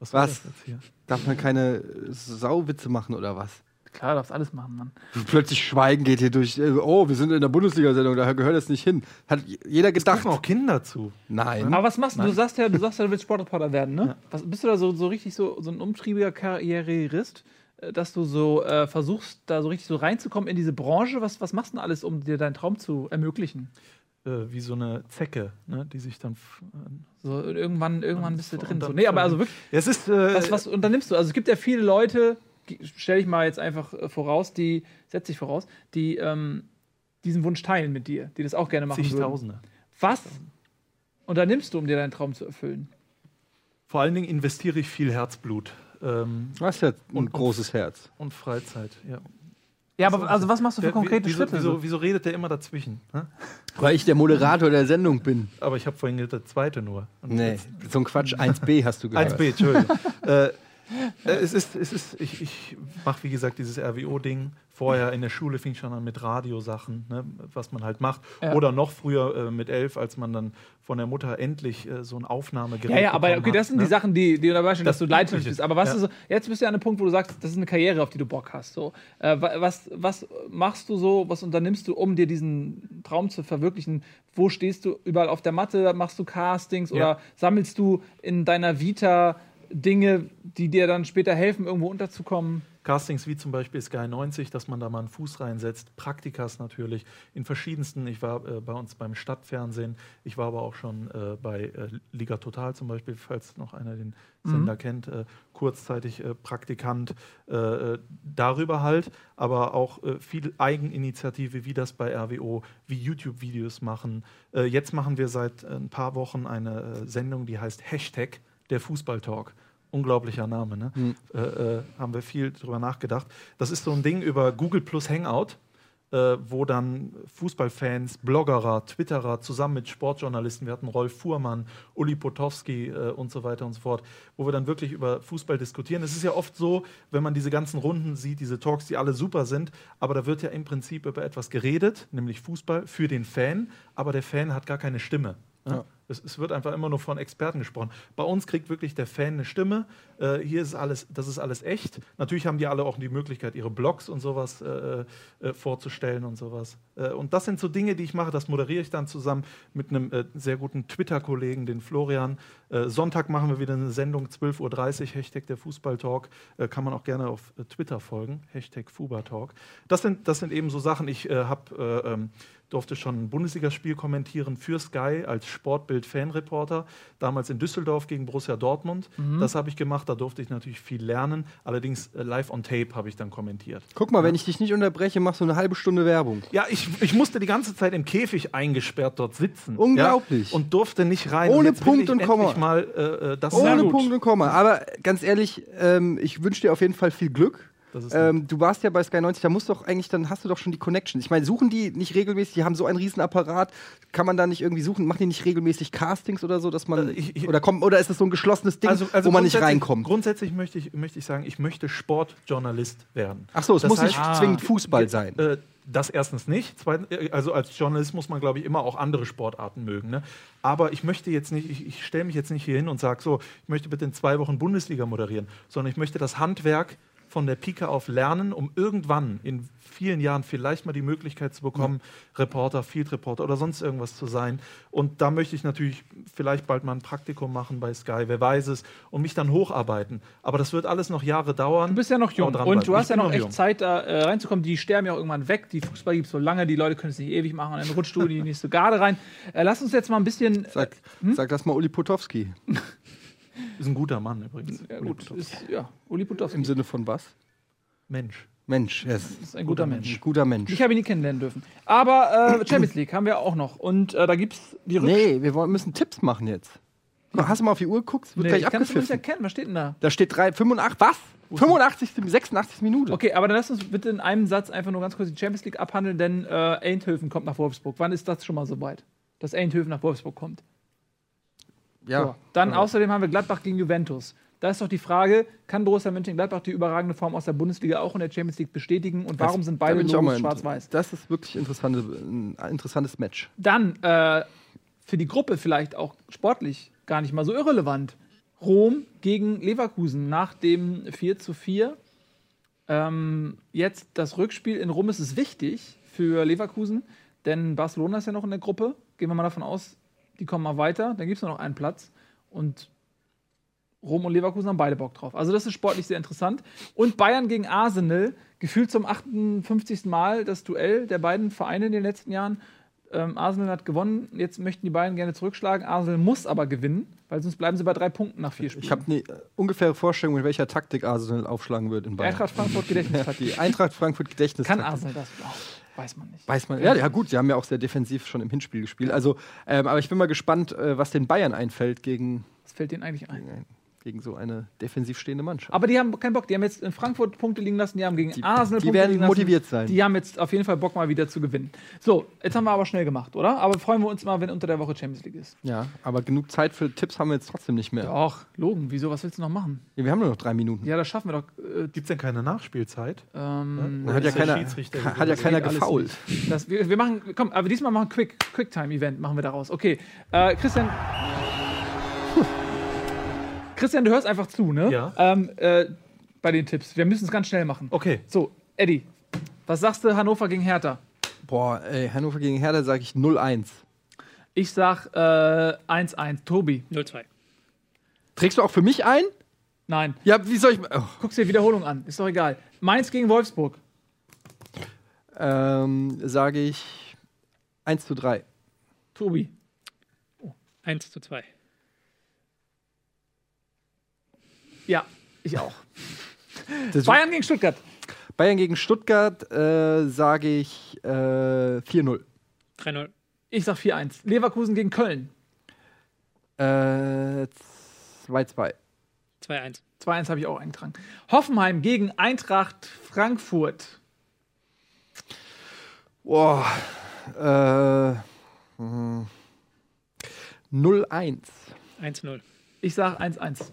Was? war Was? das jetzt hier? Darf man keine Sauwitze machen oder was? Klar, darfst alles machen, Mann. Plötzlich Schweigen geht hier durch. äh, Oh, wir sind in der Bundesliga-Sendung, da gehört das nicht hin. Hat jeder gedacht. auch Kinder zu. Nein. Aber was machst du? Du sagst ja, du sagst ja, du willst Sportreporter werden, ne? Was, bist du da so, so richtig so, so ein umtriebiger Karrierist, äh, dass du so äh, versuchst, da so richtig so reinzukommen in diese Branche? Was, was machst du denn alles, um dir deinen Traum zu ermöglichen? Äh, wie so eine Zecke, ne, die sich dann. So irgendwann, irgendwann bist du drin. So. Nee, aber also wirklich. Ja, es ist, äh, was, was unternimmst du? Also es gibt ja viele Leute, stelle ich mal jetzt einfach äh, voraus, die, setze ich voraus, die ähm, diesen Wunsch teilen mit dir, die das auch gerne machen würden. Zigtausende. Was unternimmst du, um dir deinen Traum zu erfüllen? Vor allen Dingen investiere ich viel Herzblut. Ähm, Du hast ja ein großes Herz. Und Freizeit, ja. Ja, aber also was machst du für konkrete wieso, Schritte? Wieso, wieso redet der immer dazwischen? hä? Weil ich der Moderator der Sendung bin. Aber ich habe vorhin gesagt, der zweite nur. Und Nee, jetzt- so ein Quatsch. 1b hast du gehört. 1b, Entschuldigung. äh, es ist, es ist, ich, ich mache wie gesagt dieses RWO-Ding. Vorher in der Schule fing ich schon an mit Radiosachen, ne, was man halt macht. Ja. Oder noch früher äh, mit elf, als man dann von der Mutter endlich äh, so ein Aufnahmegerät Ja, ja, aber okay, das hat, sind ne? die Sachen, die, die dabei stehen, dass Das du leidenschaftlich bist. Aber was Ja. ist so, jetzt bist du ja an einem Punkt, wo du sagst, das ist eine Karriere, auf die du Bock hast. So. Äh, wa- was, was machst du so, was unternimmst du, um dir diesen Traum zu verwirklichen? Wo stehst du überall auf der Matte? Machst du Castings Ja. oder sammelst du in deiner Vita Dinge, die dir dann später helfen, irgendwo unterzukommen? Castings wie zum Beispiel Sky 90, dass man da mal einen Fuß reinsetzt. Praktikas natürlich in verschiedensten. Ich war äh, bei uns beim Stadtfernsehen. Ich war aber auch schon äh, bei äh, Liga Total zum Beispiel, falls noch einer den Mhm. Sender kennt. Äh, kurzzeitig äh, Praktikant äh, darüber halt. Aber auch viel Eigeninitiative, wie das bei RWO, wie YouTube-Videos machen. Jetzt machen wir seit ein paar Wochen eine Sendung, die heißt Hashtag der Fußballtalk. Unglaublicher Name, ne? Mhm. äh, äh, haben wir viel drüber nachgedacht. Das ist so ein Ding über Google plus Hangout. äh, wo dann Fußballfans, Bloggerer, Twitterer zusammen mit Sportjournalisten, wir hatten Rolf Fuhrmann, Uli Potowski äh, und so weiter und so fort, wo wir dann wirklich über Fußball diskutieren. Es ist ja oft so, wenn man diese ganzen Runden sieht, diese Talks, die alle super sind, aber da wird ja im Prinzip über etwas geredet, nämlich Fußball für den Fan, aber der Fan hat gar keine Stimme. Ja. Es, es wird einfach immer nur von Experten gesprochen. Bei uns kriegt wirklich der Fan eine Stimme. Äh, hier ist alles, das ist alles echt. Natürlich haben die alle auch die Möglichkeit, ihre Blogs und sowas äh, äh, vorzustellen und sowas. Äh, und das sind so Dinge, die ich mache. Das moderiere ich dann zusammen mit einem äh, sehr guten Twitter-Kollegen, den Florian. Äh, Sonntag machen wir wieder eine Sendung, 12.30 Uhr, Hashtag der Fußballtalk. Kann man auch gerne auf Twitter folgen, Hashtag Fubatalk. Das sind, das sind eben so Sachen. Ich habe äh, ähm, durfte schon ein Bundesligaspiel kommentieren für Sky als Sportbild-Fanreporter, damals in Düsseldorf gegen Borussia Dortmund. Mhm. Das habe ich gemacht, da durfte ich natürlich viel lernen. Allerdings äh, live on tape habe ich dann kommentiert. Guck mal, wenn ich dich nicht unterbreche, machst du eine halbe Stunde Werbung. Ja, ich, ich musste die ganze Zeit im Käfig eingesperrt dort sitzen. Unglaublich. Ja, und durfte nicht rein. Ohne Und Punkt ich und Komma. Mal, äh, äh, das Ohne. Punkt und Komma. Aber ganz ehrlich, ähm, ich wünsche dir auf jeden Fall viel Glück. Das ist Ähm, du warst ja bei Sky 90, da musst doch eigentlich, dann hast du doch schon die Connection. Ich meine, suchen die nicht regelmäßig, die haben so einen riesen Apparat, kann man da nicht irgendwie suchen, machen die nicht regelmäßig Castings oder so, dass man oder kommt oder ist das so ein geschlossenes Ding, wo man nicht reinkommt? Grundsätzlich möchte ich, möchte ich sagen, ich möchte Sportjournalist werden. Ach so, es Das muss nicht heißt- zwingend Fußball sein. Äh, das erstens nicht. Zweitens, äh, also als Journalist muss man, glaube ich, immer auch andere Sportarten mögen. Ne? Aber ich möchte jetzt nicht, ich, ich stelle mich jetzt nicht hier hin und sage so, ich möchte bitte in zwei Wochen Bundesliga moderieren, sondern ich möchte das Handwerk von der Pike auf lernen, um irgendwann in vielen Jahren vielleicht mal die Möglichkeit zu bekommen, Reporter, Field Reporter oder sonst irgendwas zu sein. Und da möchte ich natürlich vielleicht bald mal ein Praktikum machen bei Sky, wer weiß es, und mich dann hocharbeiten. Aber das wird alles noch Jahre dauern. Du bist ja noch jung Aber und du hast Ich ja bin noch echt jung. Zeit, da äh, reinzukommen. Die sterben ja auch irgendwann weg. Die Fußball gibt es so lange, die Leute können es nicht ewig machen. Und dann rutscht du in die nächste Garde rein. Äh, lass uns jetzt mal ein bisschen. Sag, Hm? sag das mal Uli Potowski. Ist ein guter Mann übrigens. Ja, gut, ist, ja, Uli Potowski. Im Sinne von was? Mensch. Mensch, yes. ist ein guter Mensch. Guter Mensch. Ich habe ihn nie kennenlernen dürfen. Aber äh, Champions League haben wir auch noch. Und äh, da gibt es die Rück Nee, wir wollen, müssen Tipps machen jetzt. Hast du mal auf die Uhr geguckt? Wird Nee, gleich ich kann es nicht erkennen. Was steht denn da? Da steht 3, 85, was? 85, 86 Minute. Okay, aber dann lass uns bitte in einem Satz einfach nur ganz kurz die Champions League abhandeln, denn äh, Eindhoven kommt nach Wolfsburg. Wann ist das schon mal soweit? Dass Eindhoven nach Wolfsburg kommt? Ja. So. Dann Ja. außerdem haben wir Gladbach gegen Juventus. Da ist doch die Frage, kann Borussia Mönchengladbach die überragende Form aus der Bundesliga auch in der Champions League bestätigen und warum Das- sind beide Logos schwarz-weiß? Das ist wirklich interessante, ein interessantes Match. Dann äh, für die Gruppe vielleicht auch sportlich gar nicht mal so irrelevant. Rom gegen Leverkusen nach dem 4 zu 4. Ähm, jetzt das Rückspiel in Rom ist es wichtig für Leverkusen, denn Barcelona ist ja noch in der Gruppe. Gehen wir mal davon aus, die kommen mal weiter. Dann gibt es nur noch einen Platz. Und Rom und Leverkusen haben beide Bock drauf. Also das ist sportlich sehr interessant. Und Bayern gegen Arsenal, gefühlt zum 58. Mal das Duell der beiden Vereine in den letzten Jahren. Ähm, Arsenal hat gewonnen, jetzt möchten die Bayern gerne zurückschlagen. Arsenal muss aber gewinnen, weil sonst bleiben sie bei drei Punkten nach vier Spielen. Ich habe eine ungefähre Vorstellung, mit welcher Taktik Arsenal aufschlagen wird in Bayern. Eintracht Frankfurt Gedächtnistaktik. Die Eintracht Frankfurt Gedächtnis. Kann Arsenal das? Oh, weiß man nicht. Weiß man. Ja, ja, gut, sie haben ja auch sehr defensiv schon im Hinspiel gespielt. Also, ähm, aber ich bin mal gespannt, äh, was den Bayern einfällt gegen, Was fällt denen eigentlich ein? Gegen so eine defensiv stehende Mannschaft. Aber die haben keinen Bock. Die haben jetzt in Frankfurt Punkte liegen lassen, die haben gegen Die- Arsenal die Punkte werden liegen lassen. motiviert sein. Die haben jetzt auf jeden Fall Bock, mal wieder zu gewinnen. So, jetzt haben wir aber schnell gemacht, oder? Aber freuen wir uns mal, wenn unter der Woche Champions League ist. Ja, aber genug Zeit für Tipps haben wir jetzt trotzdem nicht mehr. Doch, Logen, wieso? Was willst du noch machen? Ja, wir haben nur noch drei Minuten. Ja, das schaffen wir doch. Äh, Gibt es denn keine Nachspielzeit? ähm, Dann hat ja keiner, hat ja keiner gefault. Das, wir, wir machen, komm, aber diesmal machen wir Quick, Quicktime-Event, machen wir daraus. Okay, äh, Christian. Christian, du hörst einfach zu, ne? Ja. Ähm, äh, bei den Tipps. Wir müssen es ganz schnell machen. Okay. So, Eddie, was sagst du Hannover gegen Hertha? Boah, ey, Hannover gegen Hertha sage ich 0-1. Ich sag äh, 1-1. Tobi. 0-2. Trägst du auch für mich ein? Nein. Ja, wie soll ich. Oh. Guck's dir Wiederholung an. Ist doch egal. Mainz gegen Wolfsburg. Ähm, sage ich 1 zu 3. Tobi. 1 zu 2. Ja, ich auch. Das- Bayern gegen Stuttgart. Bayern gegen Stuttgart äh, sage ich äh, 4-0. 3-0. Ich sag 4-1. Leverkusen gegen Köln. Äh, 2-2. 2-1. 2-1 habe ich auch eingetragen. Hoffenheim gegen Eintracht Frankfurt. Boah. Äh, hm. 0-1. 1-0. Ich sag 1-1.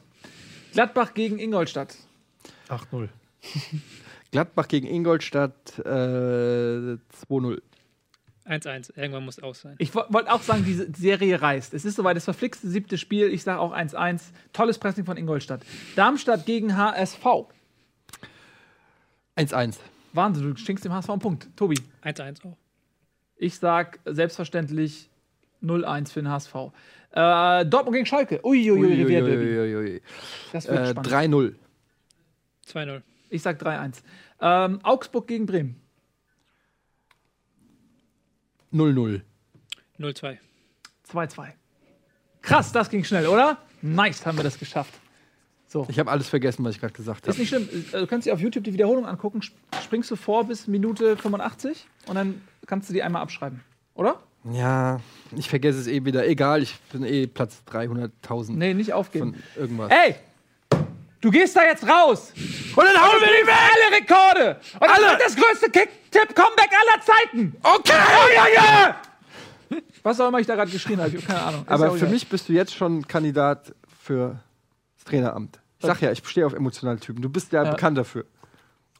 Gladbach gegen Ingolstadt. 8-0. Gladbach gegen Ingolstadt äh, 2-0. 1-1. Irgendwann muss aus sein. Ich wo- wollte auch sagen, diese Serie reißt. Es ist soweit das verflixte siebte Spiel. Ich sage auch 1-1. Tolles Pressing von Ingolstadt. Darmstadt gegen HSV. 1-1. Wahnsinn, du schenkst dem HSV einen Punkt. Tobi. 1-1 auch. Ich sag selbstverständlich 0-1 für den HSV. Äh, Dortmund gegen Schalke. Uiuiui, Revierderby. Uiuiui. Das wird Äh, spannend. 3-0. 2-0. Ich sag 3-1. Ähm, Augsburg gegen Bremen. 0-0. 0-2. 2-2. Krass, das ging schnell, oder? Nice, haben wir das geschafft. So. Ich habe alles vergessen, was ich gerade gesagt Ist habe. nicht schlimm. Äh, Du kannst dir auf YouTube die Wiederholung angucken. Sp- Springst du vor bis Minute 85 und dann kannst du die einmal abschreiben. Oder? Ja, ich vergesse es eh wieder. Egal, ich bin eh Platz 300.000 Nee, nicht aufgeben. von irgendwas. Ey! Du gehst da jetzt raus! Und dann hauen wir die alle Rekorde! Und das wird das größte Kick-Tipp-Comeback aller Zeiten! Okay! Ja, ja, ja! Was auch immer ich da gerade geschrien habe, ich habe keine Ahnung. Ist ja Aber auch für mich bist du jetzt schon Kandidat für das Traineramt. Ich sag ja, ich stehe auf emotionale Typen. Du bist ja, Ja. bekannt dafür.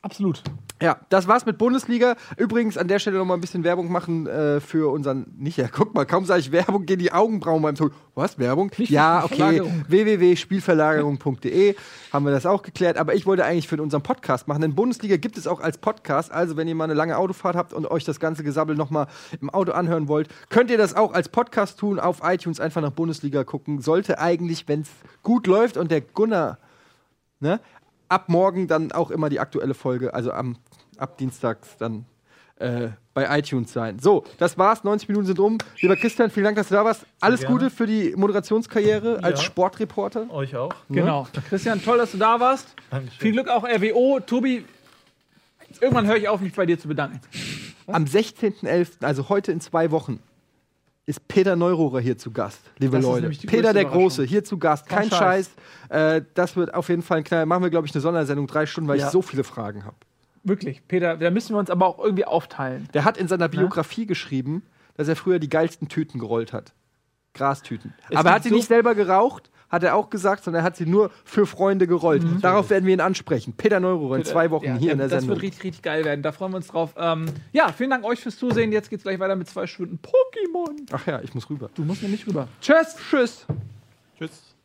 Absolut. Ja, das war's mit Bundesliga. Übrigens an der Stelle noch mal ein bisschen Werbung machen äh, für unseren. Nicht ja, guck mal, kaum sage ich Werbung, gehen die Augenbrauen beim Ton. Was Werbung? ja, okay. Verlagerung. www.spielverlagerung.de haben wir das auch geklärt. Aber ich wollte eigentlich für unseren Podcast machen. Denn Bundesliga gibt es auch als Podcast. Also wenn ihr mal eine lange Autofahrt habt und euch das ganze Gesabbel noch mal im Auto anhören wollt, könnt ihr das auch als Podcast tun. Auf iTunes einfach nach Bundesliga gucken. Sollte eigentlich, wenn es gut läuft und der Gunnar ne, ab morgen dann auch immer die aktuelle Folge, also am, ab Dienstags dann äh, bei iTunes sein. So, das war's. 90 Minuten sind um. Lieber Christian, vielen Dank, dass du da warst. Alles gerne. Gute für die Moderationskarriere als Ja. Sportreporter. Euch auch. Genau. Christian, toll, dass du da warst. Dankeschön. Viel Glück auch RWO. Tobi, irgendwann höre ich auf, mich bei dir zu bedanken. Am 16.11., also heute in zwei Wochen, ist Peter Neururer hier zu Gast, liebe Das Leute. Peter der. Große, hier zu Gast. Kein Kein, Scheiß. Äh, das wird auf jeden Fall ein Knall. Machen wir, glaube ich, eine Sondersendung, drei Stunden, weil Ja. ich so viele Fragen habe. Wirklich, Peter, da müssen wir uns aber auch irgendwie aufteilen. Der hat in seiner Biografie geschrieben, dass er früher die geilsten Tüten gerollt hat. Grastüten. Es Aber er hat sie so- nicht selber geraucht, hat er auch gesagt, sondern er hat sie nur für Freunde gerollt. Mhm. Darauf werden wir ihn ansprechen. Peter Neuro in zwei Wochen ja, hier ja, in der das Sendung. Das wird richtig, richtig geil werden. Da freuen wir uns drauf. Ähm, ja, vielen Dank euch fürs Zusehen. Jetzt geht's gleich weiter mit zwei Stunden Pokémon. Ach ja, ich muss rüber. Du musst ja nicht rüber. Tschüss. Tschüss. Tschüss.